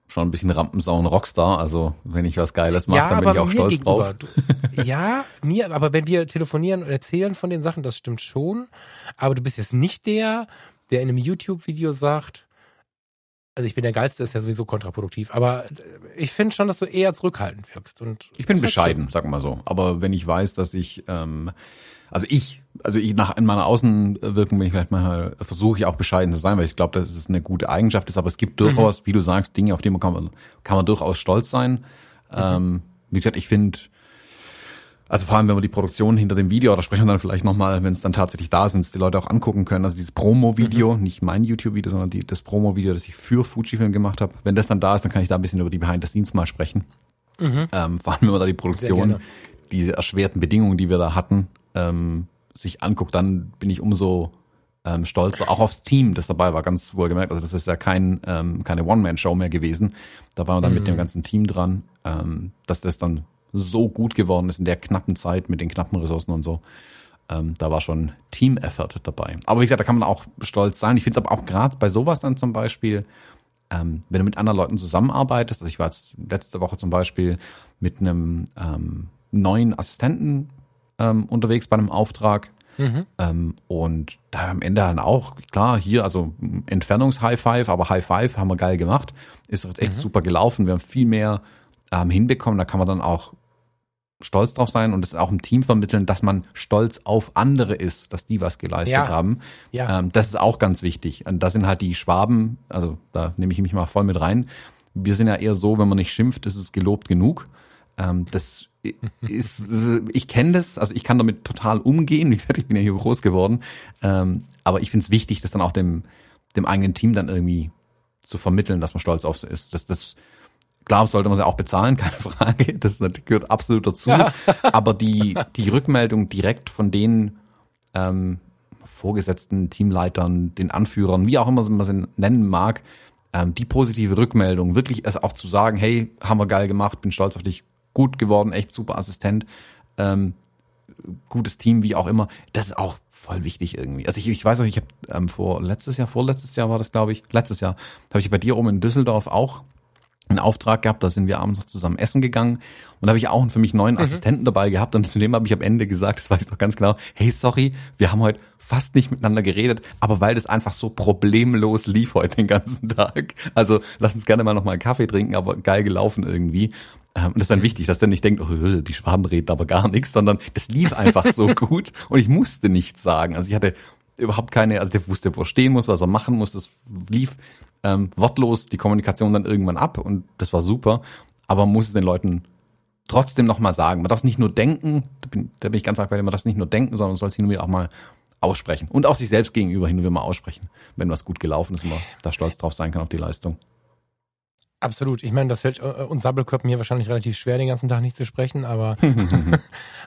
schon ein bisschen Rampensau und Rockstar. Also wenn ich was Geiles mache, ja, dann bin ich auch stolz drauf. Du, ja, mir, aber wenn wir telefonieren und erzählen von den Sachen, das stimmt schon. Aber du bist jetzt nicht der, der in einem YouTube-Video sagt, also ich bin der Geilste, ist ja sowieso kontraproduktiv, aber ich finde schon, dass du eher zurückhaltend wirkst. Und ich bin bescheiden, sag mal so. Aber wenn ich weiß, dass ich, ähm, also ich, also ich nach in meiner Außenwirkung bin ich vielleicht mal, versuche ich auch bescheiden zu sein, weil ich glaube, dass es eine gute Eigenschaft ist, aber es gibt durchaus, mhm. wie du sagst, Dinge, auf die man kann, man kann man durchaus stolz sein. Mhm. Ähm, wie gesagt, ich finde, also vor allem, wenn wir die Produktion hinter dem Video, da sprechen wir dann vielleicht nochmal, wenn es dann tatsächlich da sind, die Leute auch angucken können. Also dieses Promo-Video, mhm. nicht mein YouTube-Video, sondern die, das Promo-Video, das ich für Fujifilm gemacht habe. Wenn das dann da ist, dann kann ich da ein bisschen über die Behind the Scenes mal sprechen. Mhm. Ähm, vor allem, wenn man da die Produktion, diese erschwerten Bedingungen, die wir da hatten, ähm, sich anguckt, dann bin ich umso ähm, stolzer, auch aufs Team, das dabei war, ganz wohlgemerkt. Also das ist ja kein, ähm, keine One-Man-Show mehr gewesen. Da waren wir dann mhm. mit dem ganzen Team dran, ähm, dass das dann so gut geworden ist in der knappen Zeit mit den knappen Ressourcen und so. ähm, da war schon Team-Effort dabei. Aber wie gesagt, da kann man auch stolz sein. Ich finde es aber auch gerade bei sowas dann zum Beispiel, ähm, wenn du mit anderen Leuten zusammenarbeitest, also ich war jetzt letzte Woche zum Beispiel mit einem ähm, neuen Assistenten ähm, unterwegs bei einem Auftrag. Mhm. Ähm, und da am Ende dann auch, klar, hier, also Entfernungs-High Five, aber High Five haben wir geil gemacht. Ist echt mhm. super gelaufen. Wir haben viel mehr ähm, hinbekommen. Da kann man dann auch stolz drauf sein und es auch im Team vermitteln, dass man stolz auf andere ist, dass die was geleistet ja. haben. Ja. Ähm, das ist auch ganz wichtig. Und da sind halt die Schwaben, also da nehme ich mich mal voll mit rein. Wir sind ja eher so, wenn man nicht schimpft, ist es gelobt genug. Ähm, das ist, ich kenne das, also ich kann damit total umgehen. Wie gesagt, ich bin ja hier groß geworden. Ähm, aber ich finde es wichtig, das dann auch dem, dem eigenen Team dann irgendwie zu vermitteln, dass man stolz auf sie ist. Das, das, klar sollte man sie auch bezahlen, keine Frage. Das gehört absolut dazu. Ja. aber die, die Rückmeldung direkt von den ähm, Vorgesetzten, Teamleitern, den Anführern, wie auch immer man sie nennen mag, ähm, die positive Rückmeldung, wirklich es auch zu sagen, hey, haben wir geil gemacht, bin stolz auf dich, gut geworden, echt super Assistent, ähm, gutes Team, wie auch immer. Das ist auch voll wichtig irgendwie. Also ich, ich weiß auch, ich habe ähm, vor letztes Jahr, vorletztes Jahr war das, glaube ich, letztes Jahr, habe ich bei dir oben in Düsseldorf auch einen Auftrag gehabt, da sind wir abends noch zusammen essen gegangen und da habe ich auch einen für mich neuen mhm. Assistenten dabei gehabt und zu dem habe ich am Ende gesagt, das weiß ich doch ganz genau, hey, sorry, wir haben heute fast nicht miteinander geredet, aber weil das einfach so problemlos lief heute den ganzen Tag. Also lass uns gerne mal noch mal einen Kaffee trinken, aber geil gelaufen irgendwie. Ähm, und das ist dann wichtig, dass der nicht denkt, oh, die Schwaben reden aber gar nichts, sondern das lief einfach so gut und ich musste nichts sagen. Also ich hatte überhaupt keine, also der wusste, wo er stehen muss, was er machen muss. Das lief ähm, wortlos die Kommunikation dann irgendwann ab und das war super. Aber man muss es den Leuten trotzdem nochmal sagen. Man darf es nicht nur denken, da bin, da bin ich ganz arg bei dir, man darf es nicht nur denken, sondern man soll es hin und wieder auch mal aussprechen. Und auch sich selbst gegenüber hin und wieder mal aussprechen, wenn was gut gelaufen ist und man da stolz drauf sein kann auf die Leistung. Absolut. Ich meine, das fällt äh, uns Sabbelköppen hier wahrscheinlich relativ schwer, den ganzen Tag nicht zu sprechen, aber,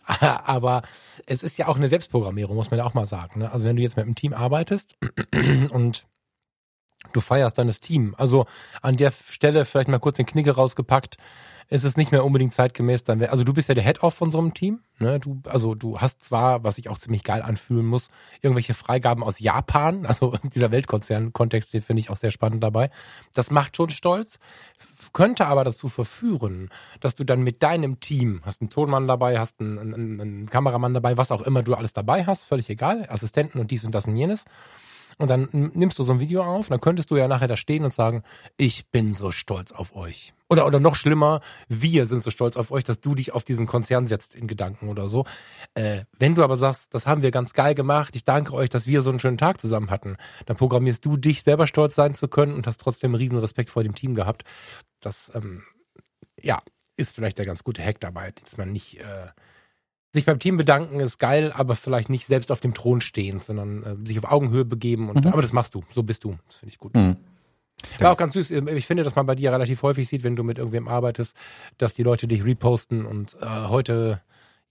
aber es ist ja auch eine Selbstprogrammierung, muss man ja auch mal sagen. Ne? Also wenn du jetzt mit einem Team arbeitest und du feierst dann das Team. Also an der Stelle vielleicht mal kurz den Knicke rausgepackt. Ist Es nicht mehr unbedingt zeitgemäß, dann wär, also du bist ja der Head-Off von so einem Team, ne? Du, also du hast zwar, was ich auch ziemlich geil anfühlen muss, irgendwelche Freigaben aus Japan, also dieser Weltkonzern-Kontext, den finde ich auch sehr spannend dabei. Das macht schon stolz, könnte aber dazu verführen, dass du dann mit deinem Team, hast einen Tonmann dabei, hast einen, einen, einen Kameramann dabei, was auch immer du alles dabei hast, völlig egal, Assistenten und dies und das und jenes und dann nimmst du so ein Video auf, dann könntest du ja nachher da stehen und sagen, ich bin so stolz auf euch. Oder, oder noch schlimmer, wir sind so stolz auf euch, dass du dich auf diesen Konzern setzt in Gedanken oder so. Äh, wenn du aber sagst, das haben wir ganz geil gemacht, ich danke euch, dass wir so einen schönen Tag zusammen hatten, dann programmierst du dich selber stolz sein zu können und hast trotzdem riesen Respekt vor dem Team gehabt. Das, ähm, ja, ist vielleicht der ganz gute Hack dabei, dass man nicht äh, sich beim Team bedanken ist geil, aber vielleicht nicht selbst auf dem Thron stehen, sondern äh, sich auf Augenhöhe begeben. Und, mhm. Aber das machst du, so bist du. Das finde ich gut. Mhm. War auch ganz süß. Ich finde, dass man bei dir relativ häufig sieht, wenn du mit irgendwem arbeitest, dass die Leute dich reposten und äh, heute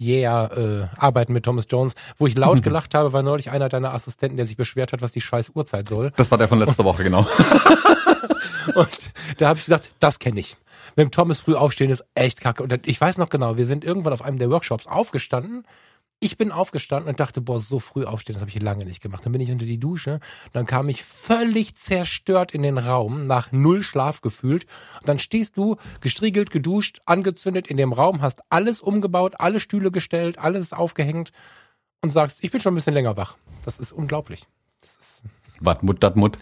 yeah, äh, arbeiten mit Thomas Jones. Wo ich laut gelacht habe, war neulich einer deiner Assistenten, der sich beschwert hat, was die scheiß Uhrzeit soll. Das war der von letzter Woche, genau. und da habe ich gesagt, das kenne ich mit dem Thomas früh aufstehen ist echt kacke. Und ich weiß noch genau, wir sind irgendwann auf einem der Workshops aufgestanden. Ich bin aufgestanden und dachte, boah, so früh aufstehen, das habe ich lange nicht gemacht. Dann bin ich unter die Dusche. Dann kam ich völlig zerstört in den Raum, nach null Schlaf gefühlt. Und dann stehst du gestriegelt, geduscht, angezündet in dem Raum, hast alles umgebaut, alle Stühle gestellt, alles aufgehängt und sagst, ich bin schon ein bisschen länger wach. Das ist unglaublich. Das ist. Was Mut, dat Mut.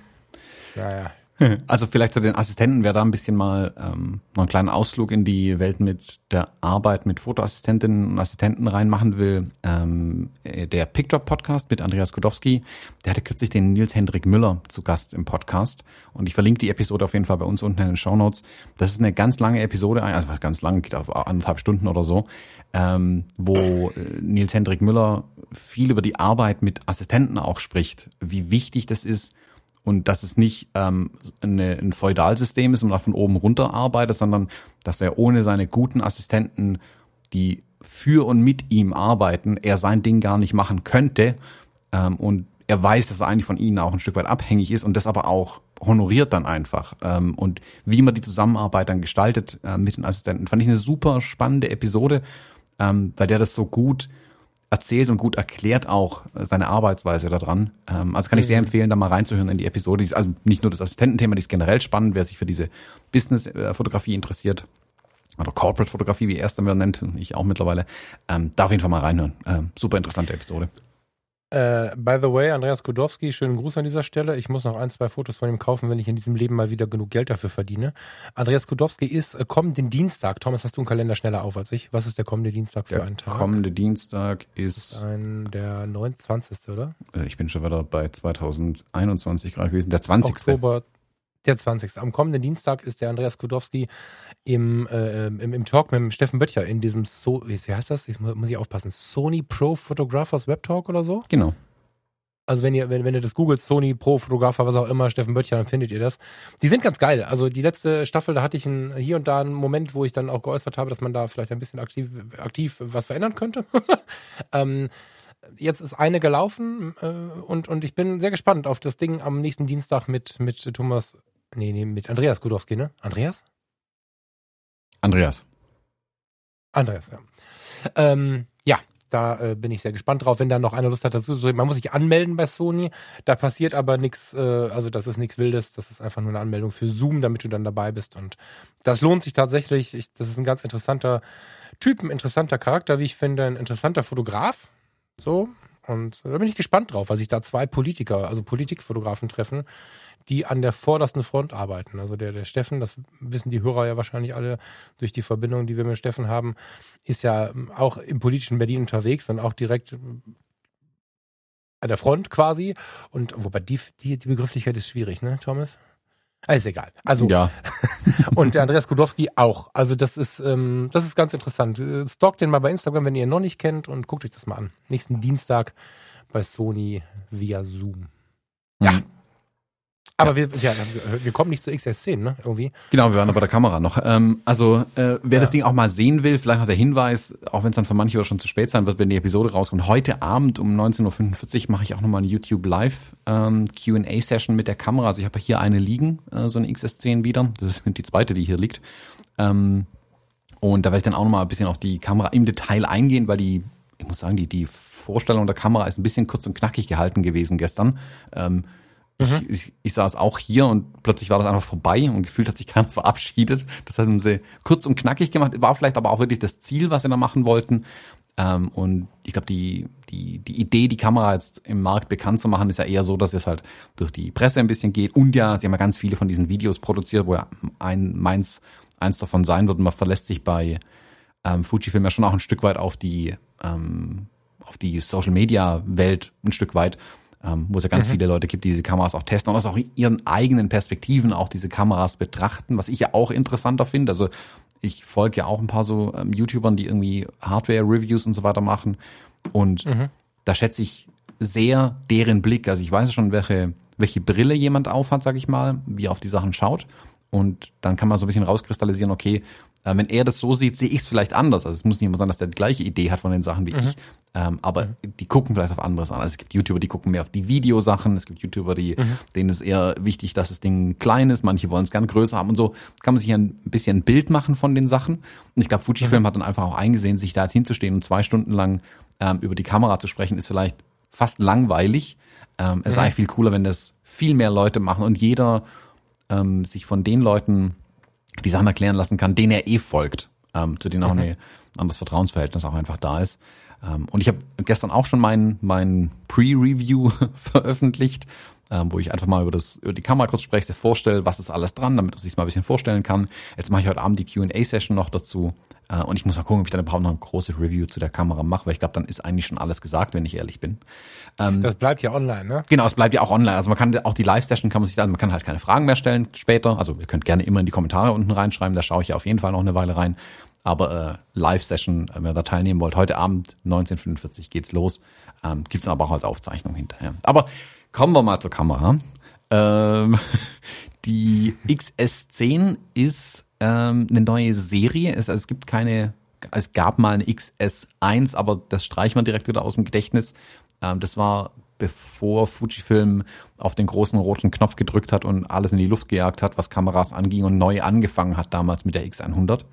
Ja, ja. Also vielleicht zu den Assistenten, wer da ein bisschen mal ähm, noch einen kleinen Ausflug in die Welt mit der Arbeit mit Fotoassistentinnen und Assistenten reinmachen will. Ähm, äh, der Pictop Podcast mit Andreas Kudowski, der hatte kürzlich den Nils Hendrik Müller zu Gast im Podcast. Und ich verlinke die Episode auf jeden Fall bei uns unten in den Show Notes. Das ist eine ganz lange Episode, also ganz lang, geht auf anderthalb Stunden oder so, ähm, wo äh, Nils Hendrik Müller viel über die Arbeit mit Assistenten auch spricht, wie wichtig das ist, und dass es nicht ähm, eine, ein Feudalsystem ist und man von oben runter arbeitet, sondern dass er ohne seine guten Assistenten, die für und mit ihm arbeiten, er sein Ding gar nicht machen könnte ähm, und er weiß, dass er eigentlich von ihnen auch ein Stück weit abhängig ist und das aber auch honoriert dann einfach. Ähm, und wie man die Zusammenarbeit dann gestaltet äh, mit den Assistenten, fand ich eine super spannende Episode, ähm, weil der das so gut erzählt und gut erklärt auch seine Arbeitsweise daran. Ähm, also kann ich sehr Mhm. empfehlen, da mal reinzuhören in die Episode. Die ist also nicht nur das Assistententhema, die ist generell spannend, wer sich für diese Business-Fotografie interessiert. Oder Corporate-Fotografie, wie er es dann wieder nennt, ich auch mittlerweile. Ähm, da auf jeden Fall mal reinhören. Ähm, super interessante Episode. Äh, by the way, Andreas Kudowski, schönen Gruß an dieser Stelle. Ich muss noch ein, zwei Fotos von ihm kaufen, wenn ich in diesem Leben mal wieder genug Geld dafür verdiene. Andreas Kudowski ist äh, kommenden Dienstag. Thomas, hast du einen Kalender schneller auf als ich? Was ist der kommende Dienstag für Der einen Tag? kommende Dienstag ist, Ein, der 29. oder? äh, ich bin schon wieder bei 2021 gerade gewesen, der 20. Oktober, der 20. Am kommenden Dienstag ist der Andreas Kudowski im, äh, im, im Talk mit dem Steffen Böttcher in diesem, so, wie heißt das? Ich muss, muss ich aufpassen. Sony Pro Photographers Web Talk oder so? Genau. Also wenn ihr, wenn, wenn ihr das googelt, Sony Pro Fotografer, was auch immer, Steffen Böttcher, dann findet ihr das. Die sind ganz geil. Also die letzte Staffel, da hatte ich ein, hier und da einen Moment, wo ich dann auch geäußert habe, dass man da vielleicht ein bisschen aktiv, aktiv was verändern könnte. ähm, jetzt ist eine gelaufen äh, und, und ich bin sehr gespannt auf das Ding am nächsten Dienstag mit, mit Thomas, nee, nee, mit Andreas Gudowski, ne? Andreas? Andreas. Andreas, ja. Ähm, ja, da äh, bin ich sehr gespannt drauf, wenn da noch einer Lust hat dazu zu reden. Man muss sich anmelden bei Sony, da passiert aber nichts, äh, also das ist nichts Wildes, das ist einfach nur eine Anmeldung für Zoom, damit du dann dabei bist und das lohnt sich tatsächlich. Ich, das ist ein ganz interessanter Typ, ein interessanter Charakter, wie ich finde, ein interessanter Fotograf, so und da bin ich gespannt drauf, weil sich da zwei Politiker, also Politikfotografen treffen, die an der vordersten Front arbeiten. Also der, der Steffen, das wissen die Hörer ja wahrscheinlich alle durch die Verbindung, die wir mit Steffen haben, ist ja auch im politischen Berlin unterwegs und auch direkt an der Front quasi. Und wobei die, die, die Begrifflichkeit ist schwierig, ne, Thomas? Ah, ist egal. Also Ja, und der Andreas Kudowski auch. Also das ist, ähm, das ist ganz interessant. Äh, Stalkt den mal bei Instagram, wenn ihr ihn noch nicht kennt und guckt euch das mal an. Nächsten Dienstag bei Sony via Zoom. Ja. Mhm. Aber wir, ja, wir kommen nicht zu XS10, ne? Irgendwie. Genau, wir waren aber bei der Kamera noch. Ähm, also, äh, wer Ja. das Ding auch mal sehen will, vielleicht noch der Hinweis, auch wenn es dann für manche schon zu spät sein wird, wenn die Episode rauskommt. Heute Abend um 19.45 Uhr mache ich auch nochmal eine YouTube Live ähm, Q&A-Session mit der Kamera. Also ich habe hier eine liegen, äh, so eine XS10 wieder. Das ist die zweite, die hier liegt. Ähm, und da werde ich dann auch nochmal ein bisschen auf die Kamera im Detail eingehen, weil die, ich muss sagen, die, die Vorstellung der Kamera ist ein bisschen kurz und knackig gehalten gewesen gestern. Ähm, ich, ich, ich saß auch hier und plötzlich war das einfach vorbei und gefühlt hat sich keiner verabschiedet. Das haben sie kurz und knackig gemacht. War vielleicht aber auch wirklich das Ziel, was sie da machen wollten. Ähm, und ich glaube, die, die, die Idee, die Kamera jetzt im Markt bekannt zu machen, ist ja eher so, dass es halt durch die Presse ein bisschen geht. Und ja, sie haben ja ganz viele von diesen Videos produziert, wo ja ein, meins, eins davon sein wird. Und man verlässt sich bei ähm, Fujifilm ja schon auch ein Stück weit auf die, ähm, auf die Social Media Welt ein Stück weit, ähm, wo es ja ganz viele Leute gibt, die diese Kameras auch testen und aus auch ihren eigenen Perspektiven auch diese Kameras betrachten, was ich ja auch interessanter finde. Also ich folge ja auch ein paar so ähm, YouTubern, die irgendwie Hardware-Reviews und so weiter machen. Und da schätze ich sehr deren Blick. Also ich weiß schon, welche, welche Brille jemand aufhat, sag ich mal, wie er auf die Sachen schaut. Und dann kann man so ein bisschen rauskristallisieren, okay, äh, wenn er das so sieht, sehe ich es vielleicht anders. Also es muss nicht immer sein, dass der die gleiche Idee hat von den Sachen wie ich. Ähm, aber die gucken vielleicht auf anderes an. Also es gibt YouTuber, die gucken mehr auf die Videosachen. Es gibt YouTuber, die, denen ist eher wichtig, dass das Ding klein ist. Manche wollen es gern größer haben und so kann man sich ein bisschen ein Bild machen von den Sachen. Und ich glaube, Fujifilm hat dann einfach auch eingesehen, sich da jetzt hinzustehen und zwei Stunden lang ähm, über die Kamera zu sprechen, ist vielleicht fast langweilig. Ähm, es sei viel cooler, wenn das viel mehr Leute machen und jeder ähm, sich von den Leuten die Sachen erklären lassen kann, denen er eh folgt, ähm, zu denen auch eine, ein anderes Vertrauensverhältnis auch einfach da ist. Ähm, und ich habe gestern auch schon mein, mein Pre-Review veröffentlicht, ähm, wo ich einfach mal über, das, über die Kamera kurz spreche, vorstelle, was ist alles dran, damit man sich mal ein bisschen vorstellen kann. Jetzt mache ich heute Abend die Q&A-Session noch dazu und ich muss mal gucken, ob ich dann überhaupt noch ein großes Review zu der Kamera mache, weil ich glaube, dann ist eigentlich schon alles gesagt, wenn ich ehrlich bin. Das bleibt ja online, ne? Genau, es bleibt ja auch online. Also man kann auch die Live-Session kann man sich dann, man kann halt keine Fragen mehr stellen später. Also ihr könnt gerne immer in die Kommentare unten reinschreiben, da schaue ich ja auf jeden Fall noch eine Weile rein. Aber äh, Live-Session, äh, wenn ihr da teilnehmen wollt, heute Abend 1945 geht's los. Ähm, gibt's aber auch als Aufzeichnung hinterher. Aber kommen wir mal zur Kamera. Ähm, die XS10 ist ähm, eine neue Serie. Es, es gibt keine, es gab mal eine XS1, aber das streichen wir direkt wieder aus dem Gedächtnis. Ähm, das war bevor Fujifilm auf den großen roten Knopf gedrückt hat und alles in die Luft gejagt hat, was Kameras anging und neu angefangen hat damals mit der X100.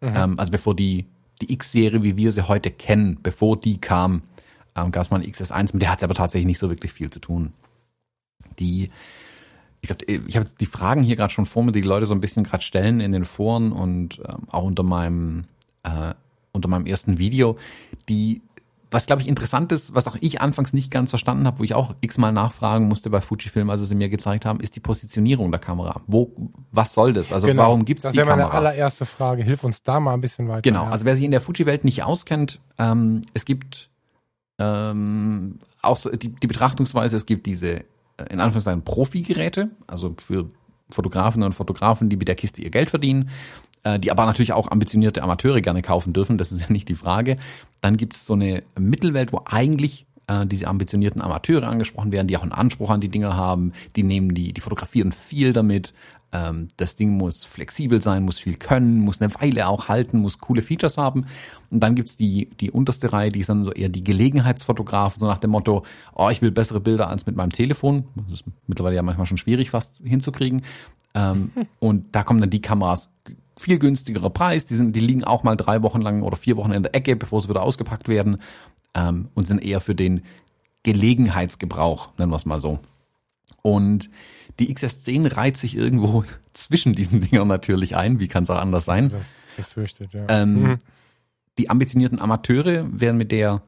Ähm, also bevor die die X-Serie, wie wir sie heute kennen, bevor die kam, ähm, gab es mal eine XS1, mit der hat es aber tatsächlich nicht so wirklich viel zu tun. Die, ich glaube, ich habe die Fragen hier gerade schon vor mir, die, die Leute so ein bisschen gerade stellen in den Foren und ähm, auch unter meinem äh, unter meinem ersten Video, die was glaube ich interessant ist, was auch ich anfangs nicht ganz verstanden habe, wo ich auch x-mal nachfragen musste bei Fujifilm, als sie mir gezeigt haben, ist die Positionierung der Kamera. Wo, was soll das? Also genau, warum gibt es die Kamera? Das wäre meine allererste Frage. Hilf uns da mal ein bisschen weiter. Genau, ja. also wer sich in der Fuji-Welt nicht auskennt, ähm, es gibt ähm, auch so die, die Betrachtungsweise, es gibt diese äh, in Anführungszeichen Profi-Geräte, also für Fotografen und Fotografen, die mit der Kiste ihr Geld verdienen äh, die aber natürlich auch ambitionierte Amateure gerne kaufen dürfen, das ist ja nicht die Frage. Dann gibt es so eine Mittelwelt, wo eigentlich äh, diese ambitionierten Amateure angesprochen werden, die auch einen Anspruch an die Dinger haben, die nehmen die, die fotografieren viel damit. Ähm, das Ding muss flexibel sein, muss viel können, muss eine Weile auch halten, muss coole Features haben. Und dann gibt's die, die unterste Reihe, die ist dann so eher die Gelegenheitsfotografen, so nach dem Motto, oh, ich will bessere Bilder als mit meinem Telefon. Das ist mittlerweile ja manchmal schon schwierig fast hinzukriegen. Ähm, und da kommen dann die Kameras viel günstigerer Preis. Die, sind, die liegen auch mal drei Wochen lang oder vier Wochen in der Ecke, bevor sie wieder ausgepackt werden ähm, und sind eher für den Gelegenheitsgebrauch, nennen wir es mal so. Und die XS10 reiht sich irgendwo zwischen diesen Dingern natürlich ein. Wie kann es auch anders sein? Das befürchtet, ja. Ähm, mhm. Die ambitionierten Amateure werden mit der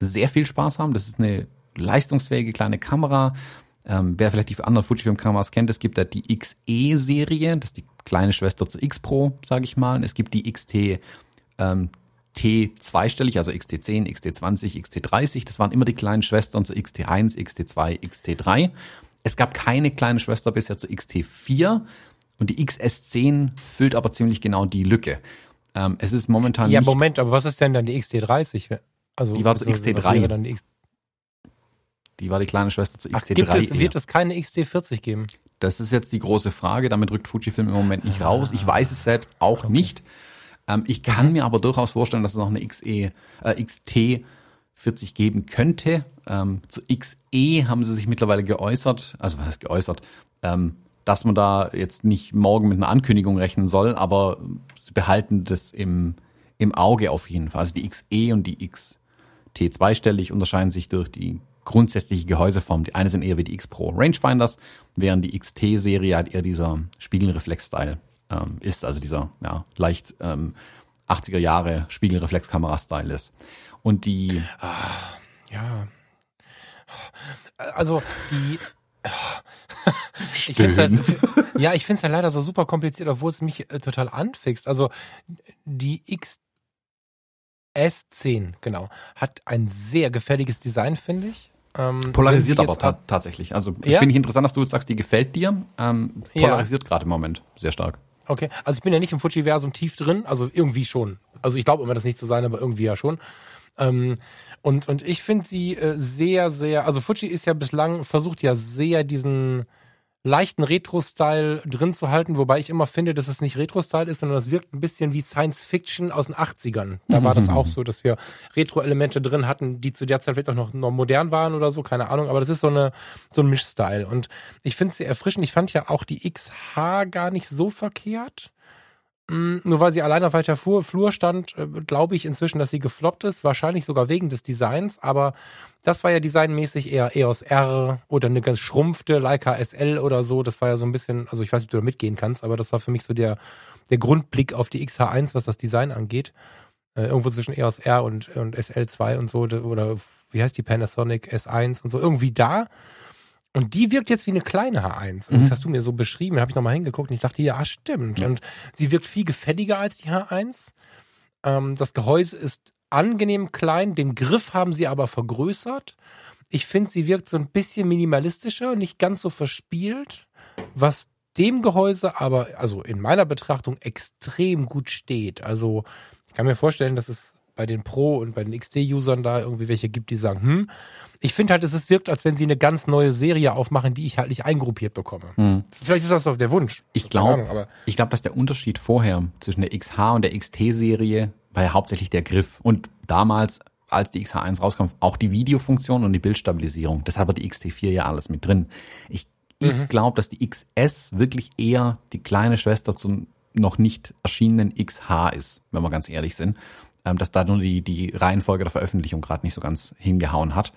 sehr viel Spaß haben. Das ist eine leistungsfähige kleine Kamera. Ähm, wer vielleicht die anderen Fujifilm-Kameras kennt, es gibt da die XE-Serie, das ist die kleine Schwester zur X Pro, sage ich mal. Es gibt die XT ähm, T zweistellig, also XT10, XT20, XT30. Das waren immer die kleinen Schwestern zur XT1, XT2, XT3. Es gab keine kleine Schwester bisher zur XT4 und die XS10 füllt aber ziemlich genau die Lücke. Ähm, es ist momentan Ja, Moment, aber was ist denn dann die XT30? Also die war zur XT3. Dann die X die war die kleine Schwester zur XT3. Gibt es, wird es keine XT40 geben? Das ist jetzt die große Frage. Damit rückt Fujifilm im Moment nicht raus. Ich weiß es selbst auch okay. nicht. Ähm, ich kann mir aber durchaus vorstellen, dass es noch eine XE, äh, XT40 geben könnte. Ähm, zu XE haben sie sich mittlerweile geäußert, also was heißt geäußert, ähm, dass man da jetzt nicht morgen mit einer Ankündigung rechnen soll, aber sie behalten das im, im Auge auf jeden Fall. Also die XE und die XT zweistellig unterscheiden sich durch die grundsätzliche Gehäuseform. Die eine sind eher wie die X Pro Rangefinders, während die XT-Serie halt eher dieser Spiegelreflex-Style ähm, ist, also dieser ja, leicht ähm, 80er Jahre Spiegelreflexkamera-Style ist. Und die ah, ja, also die ich find's halt, ja, ich finde es halt leider so super kompliziert, obwohl es mich äh, total anfixt. Also die X S10, genau, hat ein sehr gefälliges Design, finde ich. Ähm, polarisiert aber ta tatsächlich. Also ja? finde ich interessant, dass du jetzt sagst, die gefällt dir. Ähm, polarisiert ja. gerade im Moment sehr stark. Okay, also ich bin ja nicht im Fujiversum tief drin, also irgendwie schon. Also ich glaube immer, das nicht zu sein, aber irgendwie ja schon. Ähm, und, und ich finde sie äh, sehr, sehr, also Fuji ist ja bislang, versucht ja sehr diesen leichten Retro-Style drin zu halten, wobei ich immer finde, dass es nicht Retro-Style ist, sondern es wirkt ein bisschen wie Science-Fiction aus den 80ern. Da war das auch so, dass wir Retro-Elemente drin hatten, die zu der Zeit vielleicht auch noch, noch modern waren oder so, keine Ahnung, aber das ist so eine so ein Mischstyle und ich finde es sehr erfrischend. Ich fand ja auch die XH gar nicht so verkehrt. Mm, nur weil sie allein auf weiter Flur stand, äh, glaube ich inzwischen, dass sie gefloppt ist. Wahrscheinlich sogar wegen des Designs. Aber das war ja designmäßig eher EOS R oder eine ganz schrumpfte Leica SL oder so. Das war ja so ein bisschen, also ich weiß nicht, ob du da mitgehen kannst, aber das war für mich so der, der Grundblick auf die XH1, was das Design angeht. Äh, irgendwo zwischen EOS R und, und SL2 und so. Oder wie heißt die Panasonic S1 und so. Irgendwie da. Und die wirkt jetzt wie eine kleine H1. Und mhm. das hast du mir so beschrieben. Da habe ich nochmal hingeguckt und ich dachte, ja, stimmt. Ja. Und sie wirkt viel gefälliger als die H1. Ähm, das Gehäuse ist angenehm klein. Den Griff haben sie aber vergrößert. Ich finde, sie wirkt so ein bisschen minimalistischer, nicht ganz so verspielt, was dem Gehäuse aber, also in meiner Betrachtung, extrem gut steht. Also ich kann mir vorstellen, dass es bei den Pro- und bei den XD-Usern da irgendwie welche gibt, die sagen, hm, ich finde halt, es wirkt, als wenn sie eine ganz neue Serie aufmachen, die ich halt nicht eingruppiert bekomme. Hm. Vielleicht ist das auch der Wunsch. Ich glaube, ich glaube, dass der Unterschied vorher zwischen der XH und der XT-Serie war ja hauptsächlich der Griff. Und damals, als die XH1 rauskam, auch die Videofunktion und die Bildstabilisierung. Deshalb hat die XT4 ja alles mit drin. Ich, ich mhm. glaube, dass die XS wirklich eher die kleine Schwester zum noch nicht erschienenen XH ist, wenn wir ganz ehrlich sind. Ähm, dass da nur die, die Reihenfolge der Veröffentlichung gerade nicht so ganz hingehauen hat.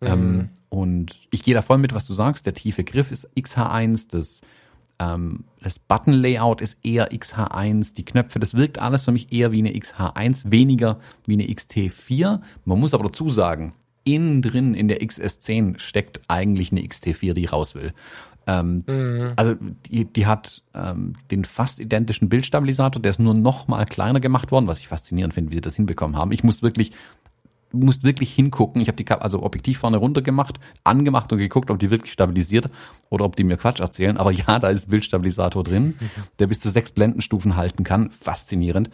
Mhm. Ähm, und ich gehe da voll mit, was du sagst. Der tiefe Griff ist XH1, das, ähm, das Button-Layout ist eher XH1, die Knöpfe, das wirkt alles für mich eher wie eine XH1, weniger wie eine XT4. Man muss aber dazu sagen, innen drin in der XS10 steckt eigentlich eine XT4, die raus will. Ähm, mhm. Also die, die hat ähm, den fast identischen Bildstabilisator, der ist nur noch mal kleiner gemacht worden, was ich faszinierend finde, wie sie das hinbekommen haben. Ich muss wirklich muss wirklich hingucken. Ich habe die also Objektiv vorne runter gemacht, angemacht und geguckt, ob die wirklich stabilisiert oder ob die mir Quatsch erzählen. Aber ja, da ist Bildstabilisator drin, mhm. der bis zu sechs Blendenstufen halten kann. Faszinierend.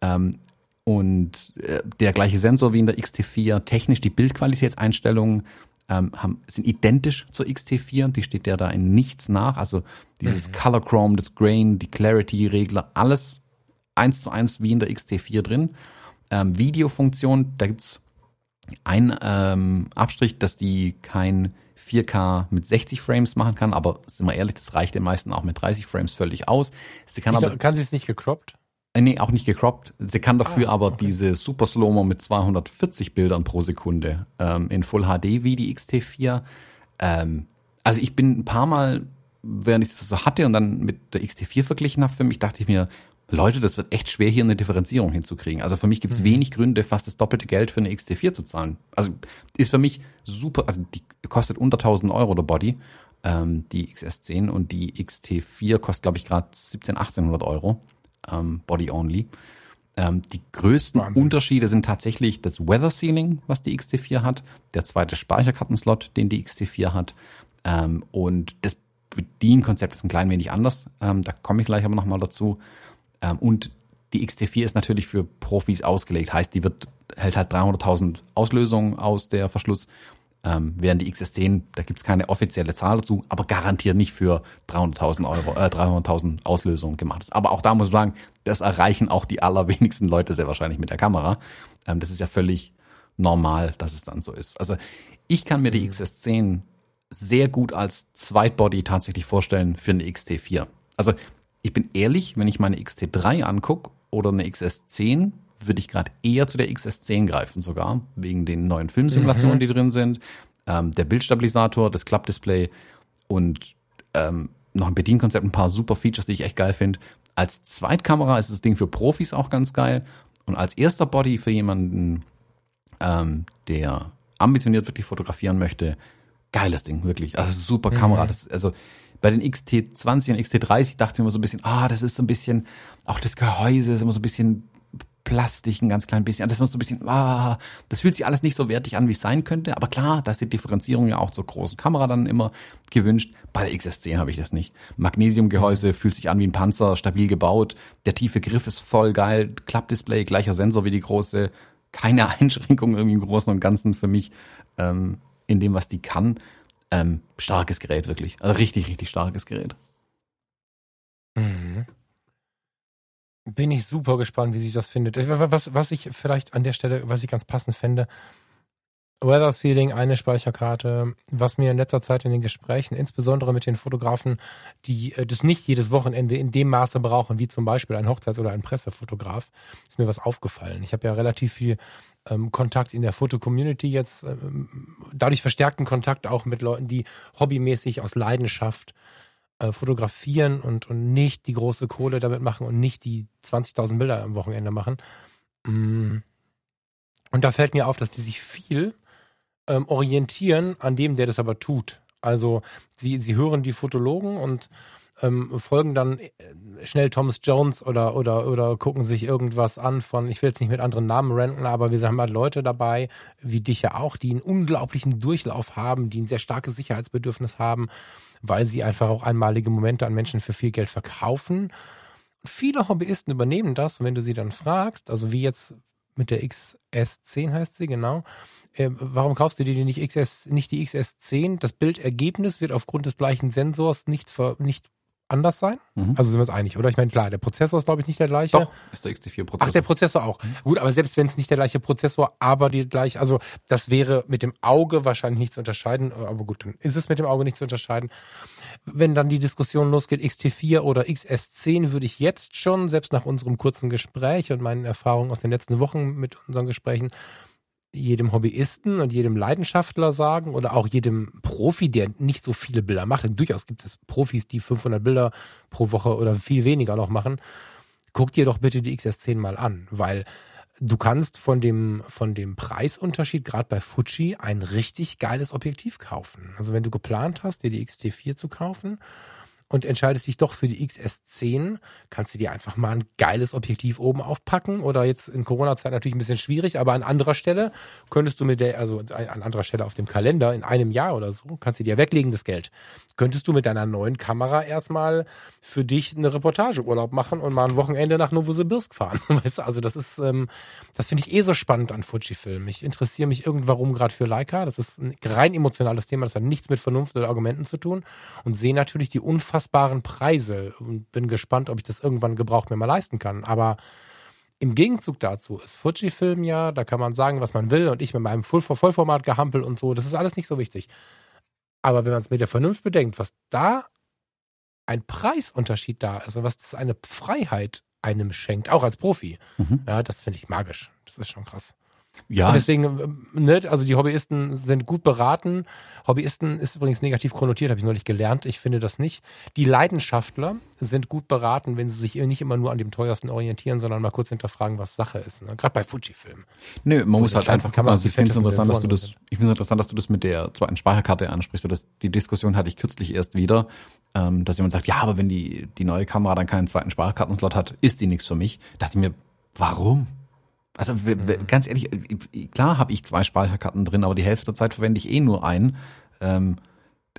Ähm, und äh, der gleiche Sensor wie in der XT4. Technisch die Bildqualitätseinstellungen ähm, haben, sind identisch zur XT4, die steht ja da in nichts nach. Also dieses mhm. Color Chrome, das Grain, die Clarity-Regler, alles eins zu eins wie in der XT4 drin. Ähm, Videofunktion, da gibt's ein ähm, Abstrich, dass die kein 4K mit 60 Frames machen kann, aber sind wir ehrlich, das reicht den meisten auch mit 30 Frames völlig aus. Sie kann, aber, kann sie es nicht gecroppt? Äh, nee, auch nicht gecroppt. Sie kann dafür ah, aber okay. diese Super Slow-Mo mit 240 Bildern pro Sekunde ähm, in Full HD wie die XT4. Ähm, also ich bin ein paar Mal, während ich das so hatte und dann mit der XT4 verglichen habe, für mich dachte ich mir, Leute, das wird echt schwer, hier eine Differenzierung hinzukriegen. Also für mich gibt es mhm. wenig Gründe, fast das doppelte Geld für eine XT4 zu zahlen. Also ist für mich super, also die kostet unter 1000 Euro der Body, ähm, die XS10 und die XT4 kostet, glaube ich, gerade 17, 1800 Euro ähm, Body Only. Ähm, die größten Wahnsinn. Unterschiede sind tatsächlich das Weather Sealing, was die XT4 hat, der zweite Speicherkartenslot, den die XT4 hat, ähm, und das Bedienkonzept ist ein klein wenig anders. Ähm, da komme ich gleich aber nochmal dazu. Ähm, und die XT4 ist natürlich für Profis ausgelegt, heißt, die wird hält halt 300.000 Auslösungen aus der Verschluss ähm, während die XS10, da gibt's keine offizielle Zahl dazu, aber garantiert nicht für 300.000 Euro, äh, 300.000 Auslösungen gemacht ist. Aber auch da muss man sagen, das erreichen auch die allerwenigsten Leute sehr wahrscheinlich mit der Kamera. Ähm, das ist ja völlig normal, dass es dann so ist. Also ich kann mir die mhm. XS10 sehr gut als Zweitbody tatsächlich vorstellen für eine XT4. Also ich bin ehrlich, wenn ich meine XT3 angucke oder eine XS10, würde ich gerade eher zu der XS10 greifen sogar, wegen den neuen Filmsimulationen, mhm. die drin sind, ähm, der Bildstabilisator, das Klappdisplay und ähm, noch ein Bedienkonzept, ein paar super Features, die ich echt geil finde. Als Zweitkamera ist das Ding für Profis auch ganz geil und als erster Body für jemanden, ähm, der ambitioniert wirklich fotografieren möchte, geiles Ding, wirklich. Also super mhm. Kamera. Das, also bei den XT20 und XT30 dachte ich immer so ein bisschen, ah, das ist so ein bisschen, auch das Gehäuse ist immer so ein bisschen Plastik ein ganz klein bisschen. Das ist so ein bisschen, ah, das fühlt sich alles nicht so wertig an, wie es sein könnte. Aber klar, da ist die Differenzierung ja auch zur großen Kamera dann immer gewünscht. Bei der XS10 habe ich das nicht. Magnesiumgehäuse fühlt sich an wie ein Panzer, stabil gebaut. Der tiefe Griff ist voll geil. Klappdisplay, gleicher Sensor wie die große. Keine Einschränkung irgendwie im Großen und Ganzen für mich ähm, in dem, was die kann. Ähm, starkes Gerät, wirklich. Also richtig, richtig starkes Gerät. Mhm. Bin ich super gespannt, wie sich das findet. Was, was ich vielleicht an der Stelle, was ich ganz passend fände, Weather Sealing, eine Speicherkarte, was mir in letzter Zeit in den Gesprächen, insbesondere mit den Fotografen, die äh, das nicht jedes Wochenende in dem Maße brauchen, wie zum Beispiel ein Hochzeits- oder ein Pressefotograf, ist mir was aufgefallen. Ich habe ja relativ viel ähm, Kontakt in der Foto-Community jetzt, ähm, dadurch verstärkten Kontakt auch mit Leuten, die hobbymäßig aus Leidenschaft äh, fotografieren und, und nicht die große Kohle damit machen und nicht die 20.000 Bilder am Wochenende machen. Mm. Und da fällt mir auf, dass die sich viel ähm, orientieren an dem, der das aber tut. Also sie, sie hören die Fotologen und ähm, folgen dann äh, schnell Thomas Jones oder, oder, oder gucken sich irgendwas an von, ich will jetzt nicht mit anderen Namen ranken, aber wir haben halt Leute dabei, wie dich ja auch, die einen unglaublichen Durchlauf haben, die ein sehr starkes Sicherheitsbedürfnis haben weil sie einfach auch einmalige Momente an Menschen für viel Geld verkaufen. Viele Hobbyisten übernehmen das und wenn du sie dann fragst, also wie jetzt mit der XS10 heißt sie, genau, äh, warum kaufst du dir nicht, XS, nicht die XS10? Das Bildergebnis wird aufgrund des gleichen Sensors nicht, ver, nicht anders sein. Mhm. Also sind wir uns einig, oder? Ich meine, klar, der Prozessor ist, glaube ich, nicht der gleiche. Doch, ist der XT4-Prozessor. Ach, der Prozessor auch. Gut, aber selbst wenn es nicht der gleiche Prozessor, aber die gleiche, also das wäre mit dem Auge wahrscheinlich nicht zu unterscheiden, aber gut, dann ist es mit dem Auge nicht zu unterscheiden. Wenn dann die Diskussion losgeht, XT4 oder XS10, würde ich jetzt schon, selbst nach unserem kurzen Gespräch und meinen Erfahrungen aus den letzten Wochen mit unseren Gesprächen, jedem Hobbyisten und jedem Leidenschaftler sagen oder auch jedem Profi, der nicht so viele Bilder macht. Denn durchaus gibt es Profis, die 500 Bilder pro Woche oder viel weniger noch machen. Guck dir doch bitte die XS10 mal an, weil du kannst von dem, von dem Preisunterschied gerade bei Fuji ein richtig geiles Objektiv kaufen. Also wenn du geplant hast, dir die XT4 zu kaufen und entscheidest dich doch für die XS10, kannst du dir einfach mal ein geiles Objektiv oben aufpacken oder jetzt in Corona-Zeit natürlich ein bisschen schwierig, aber an anderer Stelle könntest du mit der, also an anderer Stelle auf dem Kalender in einem Jahr oder so, kannst du dir weglegen das Geld. Könntest du mit deiner neuen Kamera erstmal für dich eine Reportageurlaub machen und mal ein Wochenende nach Novosibirsk fahren. Weißt du, also das ist, ähm, das finde ich eh so spannend an Fujifilm. Ich interessiere mich irgendwann gerade für Leica. Das ist ein rein emotionales Thema, das hat nichts mit Vernunft oder Argumenten zu tun und sehe natürlich die unfassbaren Preise und bin gespannt, ob ich das irgendwann gebraucht mir mal leisten kann. Aber im Gegenzug dazu ist Fujifilm ja, da kann man sagen, was man will und ich mit meinem Full Vollformat gehampel und so, das ist alles nicht so wichtig. Aber wenn man es mit der Vernunft bedenkt, was da ein Preisunterschied da ist und was das eine Freiheit einem schenkt, auch als Profi, Mhm. ja, das finde ich magisch. Das ist schon krass. Ja, Und deswegen, ähm, ne, also die Hobbyisten sind gut beraten. Hobbyisten ist übrigens negativ konnotiert, habe ich neulich gelernt. Ich finde das nicht. Die Leidenschaftler sind gut beraten, wenn sie sich nicht immer nur an dem teuersten orientieren, sondern mal kurz hinterfragen, was Sache ist. Ne? Gerade bei Fujifilm. Nö, man muss halt einfach gucken. Also ich finde es interessant, dass du das, ich finde es interessant, dass du das mit der zweiten Speicherkarte ansprichst. Das, die Diskussion hatte ich kürzlich erst wieder, ähm, dass jemand sagt, ja, aber wenn die, die neue Kamera dann keinen zweiten Speicherkartenslot hat, ist die nichts für mich. Da dachte ich mir, warum? Also w- ganz ehrlich, äh, klar habe ich zwei Speicherkarten drin, aber die Hälfte der Zeit verwende ich eh nur einen. Ähm,